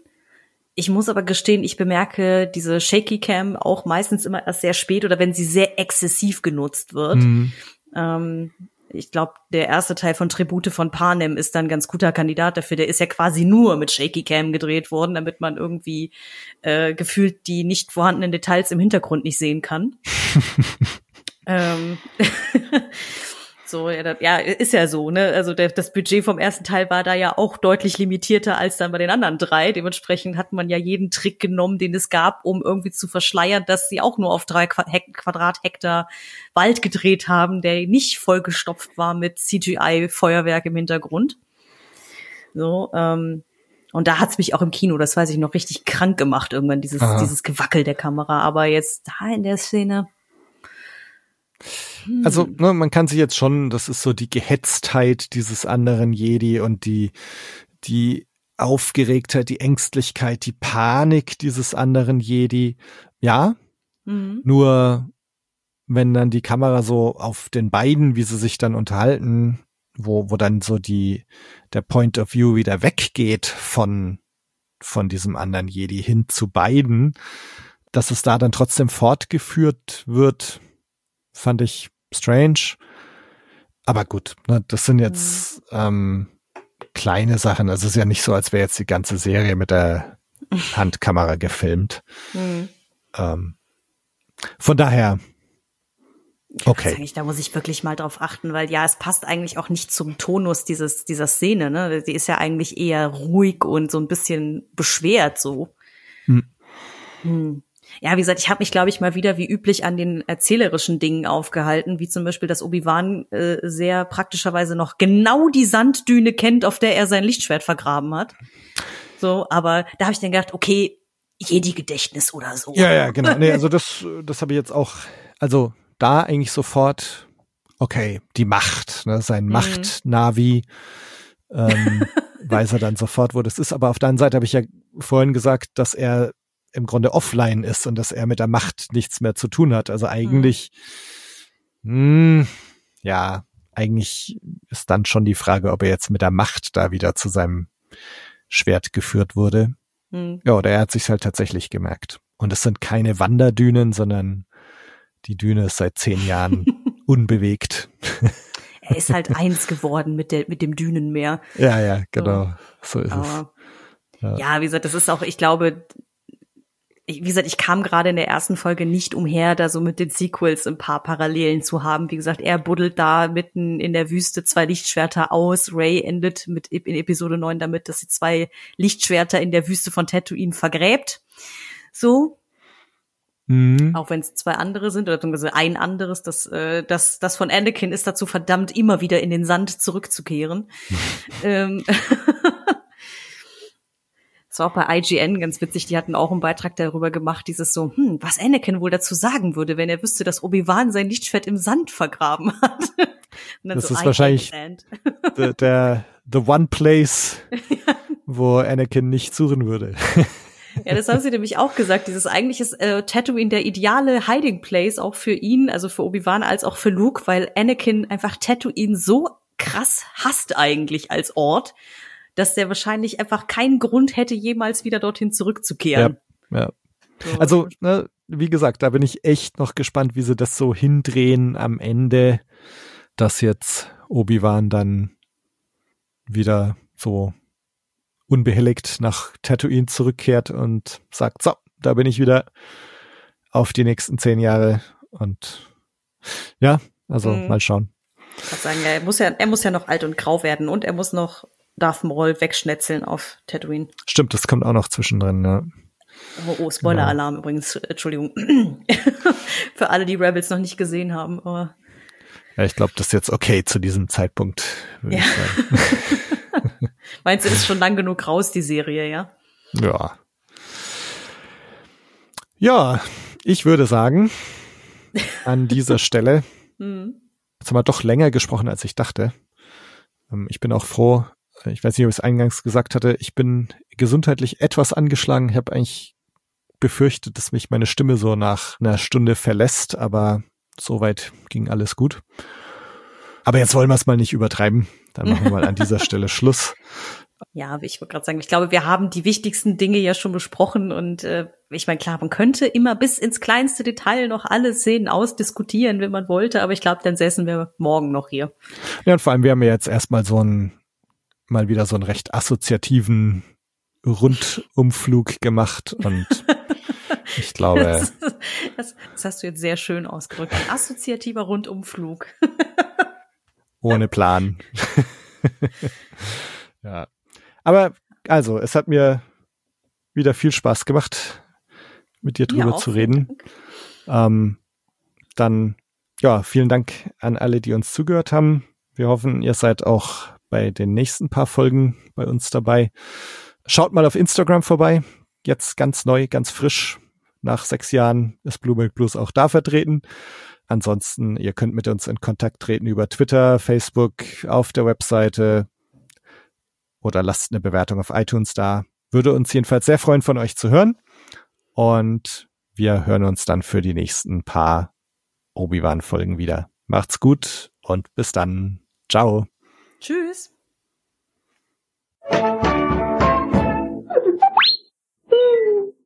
Ich muss aber gestehen, ich bemerke diese Shaky Cam auch meistens immer erst sehr spät oder wenn sie sehr exzessiv genutzt wird. Mhm. Ähm, ich glaube, der erste Teil von Tribute von Panem ist dann ein ganz guter Kandidat dafür. Der ist ja quasi nur mit Shaky Cam gedreht worden, damit man irgendwie äh, gefühlt die nicht vorhandenen Details im Hintergrund nicht sehen kann. *laughs* Ähm, *laughs* so, ja, das, ja, ist ja so, ne? Also der, das Budget vom ersten Teil war da ja auch deutlich limitierter als dann bei den anderen drei. Dementsprechend hat man ja jeden Trick genommen, den es gab, um irgendwie zu verschleiern, dass sie auch nur auf drei Quadrathektar Wald gedreht haben, der nicht vollgestopft war mit CGI-Feuerwerk im Hintergrund. So, ähm, und da hat's mich auch im Kino, das weiß ich noch, richtig krank gemacht, irgendwann, dieses, dieses Gewackel der Kamera. Aber jetzt da in der Szene, also, hm. ne, man kann sich jetzt schon, das ist so die Gehetztheit dieses anderen Jedi und die, die Aufgeregtheit, die Ängstlichkeit, die Panik dieses anderen Jedi. Ja, mhm. nur wenn dann die Kamera so auf den beiden, wie sie sich dann unterhalten, wo, wo dann so die, der Point of View wieder weggeht von, von diesem anderen Jedi hin zu beiden, dass es da dann trotzdem fortgeführt wird, fand ich strange. Aber gut, ne, das sind jetzt mhm. ähm, kleine Sachen. Also es ist ja nicht so, als wäre jetzt die ganze Serie mit der *laughs* Handkamera gefilmt. Mhm. Ähm, von daher, okay. Ja, da muss ich wirklich mal drauf achten, weil ja, es passt eigentlich auch nicht zum Tonus dieses, dieser Szene. Ne? Die ist ja eigentlich eher ruhig und so ein bisschen beschwert so. Hm. Hm ja, wie gesagt, ich habe mich, glaube ich, mal wieder wie üblich an den erzählerischen Dingen aufgehalten, wie zum Beispiel, dass Obi-Wan äh, sehr praktischerweise noch genau die Sanddüne kennt, auf der er sein Lichtschwert vergraben hat. So, aber da habe ich dann gedacht, okay, Jedi-Gedächtnis oder so. Ja, ja, genau. Nee, *laughs* also das, das habe ich jetzt auch, also da eigentlich sofort, okay, die Macht, ne, sein mhm. Macht-Navi, ähm, *laughs* weiß er dann sofort, wo das ist. Aber auf der anderen Seite habe ich ja vorhin gesagt, dass er im Grunde offline ist und dass er mit der Macht nichts mehr zu tun hat. Also eigentlich, mhm. mh, ja, eigentlich ist dann schon die Frage, ob er jetzt mit der Macht da wieder zu seinem Schwert geführt wurde. Mhm. Ja, oder er hat sich halt tatsächlich gemerkt. Und es sind keine Wanderdünen, sondern die Düne ist seit zehn Jahren *laughs* unbewegt. er ist halt eins geworden mit der mit dem Dünenmeer. Ja, ja, genau. So, so ist Aber, es. Ja. ja, wie gesagt, das ist auch, ich glaube, wie gesagt, ich kam gerade in der ersten Folge nicht umher, da so mit den Sequels ein paar Parallelen zu haben. Wie gesagt, er buddelt da mitten in der Wüste zwei Lichtschwerter aus. Ray endet mit in Episode 9 damit, dass sie zwei Lichtschwerter in der Wüste von Tatooine vergräbt. So, Mhm. auch wenn es zwei andere sind oder beziehungsweise ein anderes, das, äh, das, das von Anakin ist dazu verdammt, immer wieder in den Sand zurückzukehren. *laughs* ähm, *laughs* das war auch bei IGN ganz witzig, die hatten auch einen Beitrag darüber gemacht, dieses so, hm, was Anakin wohl dazu sagen würde, wenn er wüsste, dass Obi-Wan sein Lichtschwert im Sand vergraben hat. *laughs* Und dann Das so, ist wahrscheinlich-. *laughs* Der, der The One Place, *laughs* wo Anakin nicht suchen würde. Ja, das haben sie nämlich auch gesagt. Dieses eigentlich ist äh, Tatooine der ideale Hiding Place auch für ihn, also für Obi-Wan als auch für Luke, weil Anakin einfach Tatooine so krass hasst eigentlich als Ort, dass der wahrscheinlich einfach keinen Grund hätte, jemals wieder dorthin zurückzukehren. Ja. So. Also, ne, wie gesagt, da bin ich echt noch gespannt, wie sie das so hindrehen am Ende, dass jetzt Obi-Wan dann wieder so unbehelligt nach Tatooine zurückkehrt und sagt, so, da bin ich wieder auf die nächsten zehn Jahre und ja, also Mhm. mal schauen. Ich sagen, er muss ja, er muss ja noch alt und grau werden und er muss noch Darth Maul wegschnetzeln auf Tatooine. Stimmt, das kommt auch noch zwischendrin, ja. Oh, oh Spoiler-Alarm übrigens, Entschuldigung. *clears throat* Für alle, die Rebels noch nicht gesehen haben. Aber Ja, ich glaube, das ist jetzt okay zu diesem Zeitpunkt, würde Ja. ich sagen. *laughs* meinst du, ist schon lang genug raus, die Serie, ja? Ja. Ja, ich würde sagen, an dieser *laughs* Stelle, Mhm. jetzt haben wir doch länger gesprochen, als ich dachte. Ähm, Ich bin auch froh, ich weiß nicht, ob ich es eingangs gesagt hatte, ich bin gesundheitlich etwas angeschlagen. Ich habe eigentlich befürchtet, dass mich meine Stimme so nach einer Stunde verlässt, aber soweit ging alles gut. Aber jetzt wollen wir es mal nicht übertreiben. Dann machen wir mal an dieser *laughs* Stelle Schluss. Ja, ich wollte gerade sagen, ich glaube, wir haben die wichtigsten Dinge ja schon besprochen und äh, ich meine, klar, man könnte immer bis ins kleinste Detail noch alle Szenen ausdiskutieren, wenn man wollte, aber ich glaube, dann säßen wir morgen noch hier. Ja, und vor allem, wir haben ja jetzt erstmal so einen, mal wieder so einen recht assoziativen Rundumflug gemacht und *laughs* ich glaube, Das, das, das hast du jetzt sehr schön ausgedrückt. Ein assoziativer Rundumflug. *laughs* ohne Plan. *laughs* ja. Aber also, es hat mir wieder viel Spaß gemacht, mit dir drüber auch. zu reden. Ähm, dann, ja, vielen Dank an alle, die uns zugehört haben. Wir hoffen, ihr seid auch bei den nächsten paar Folgen bei uns dabei. Schaut mal auf Instagram vorbei. Jetzt ganz neu, ganz frisch. Nach sechs Jahren ist Blue Blues auch da vertreten. Ansonsten, ihr könnt mit uns in Kontakt treten über Twitter, Facebook, auf der Webseite oder lasst eine Bewertung auf iTunes da. Würde uns jedenfalls sehr freuen, von euch zu hören. Und wir hören uns dann für die nächsten paar Obi-Wan-Folgen wieder. Macht's gut und bis dann. Ciao. Tschüss. *laughs*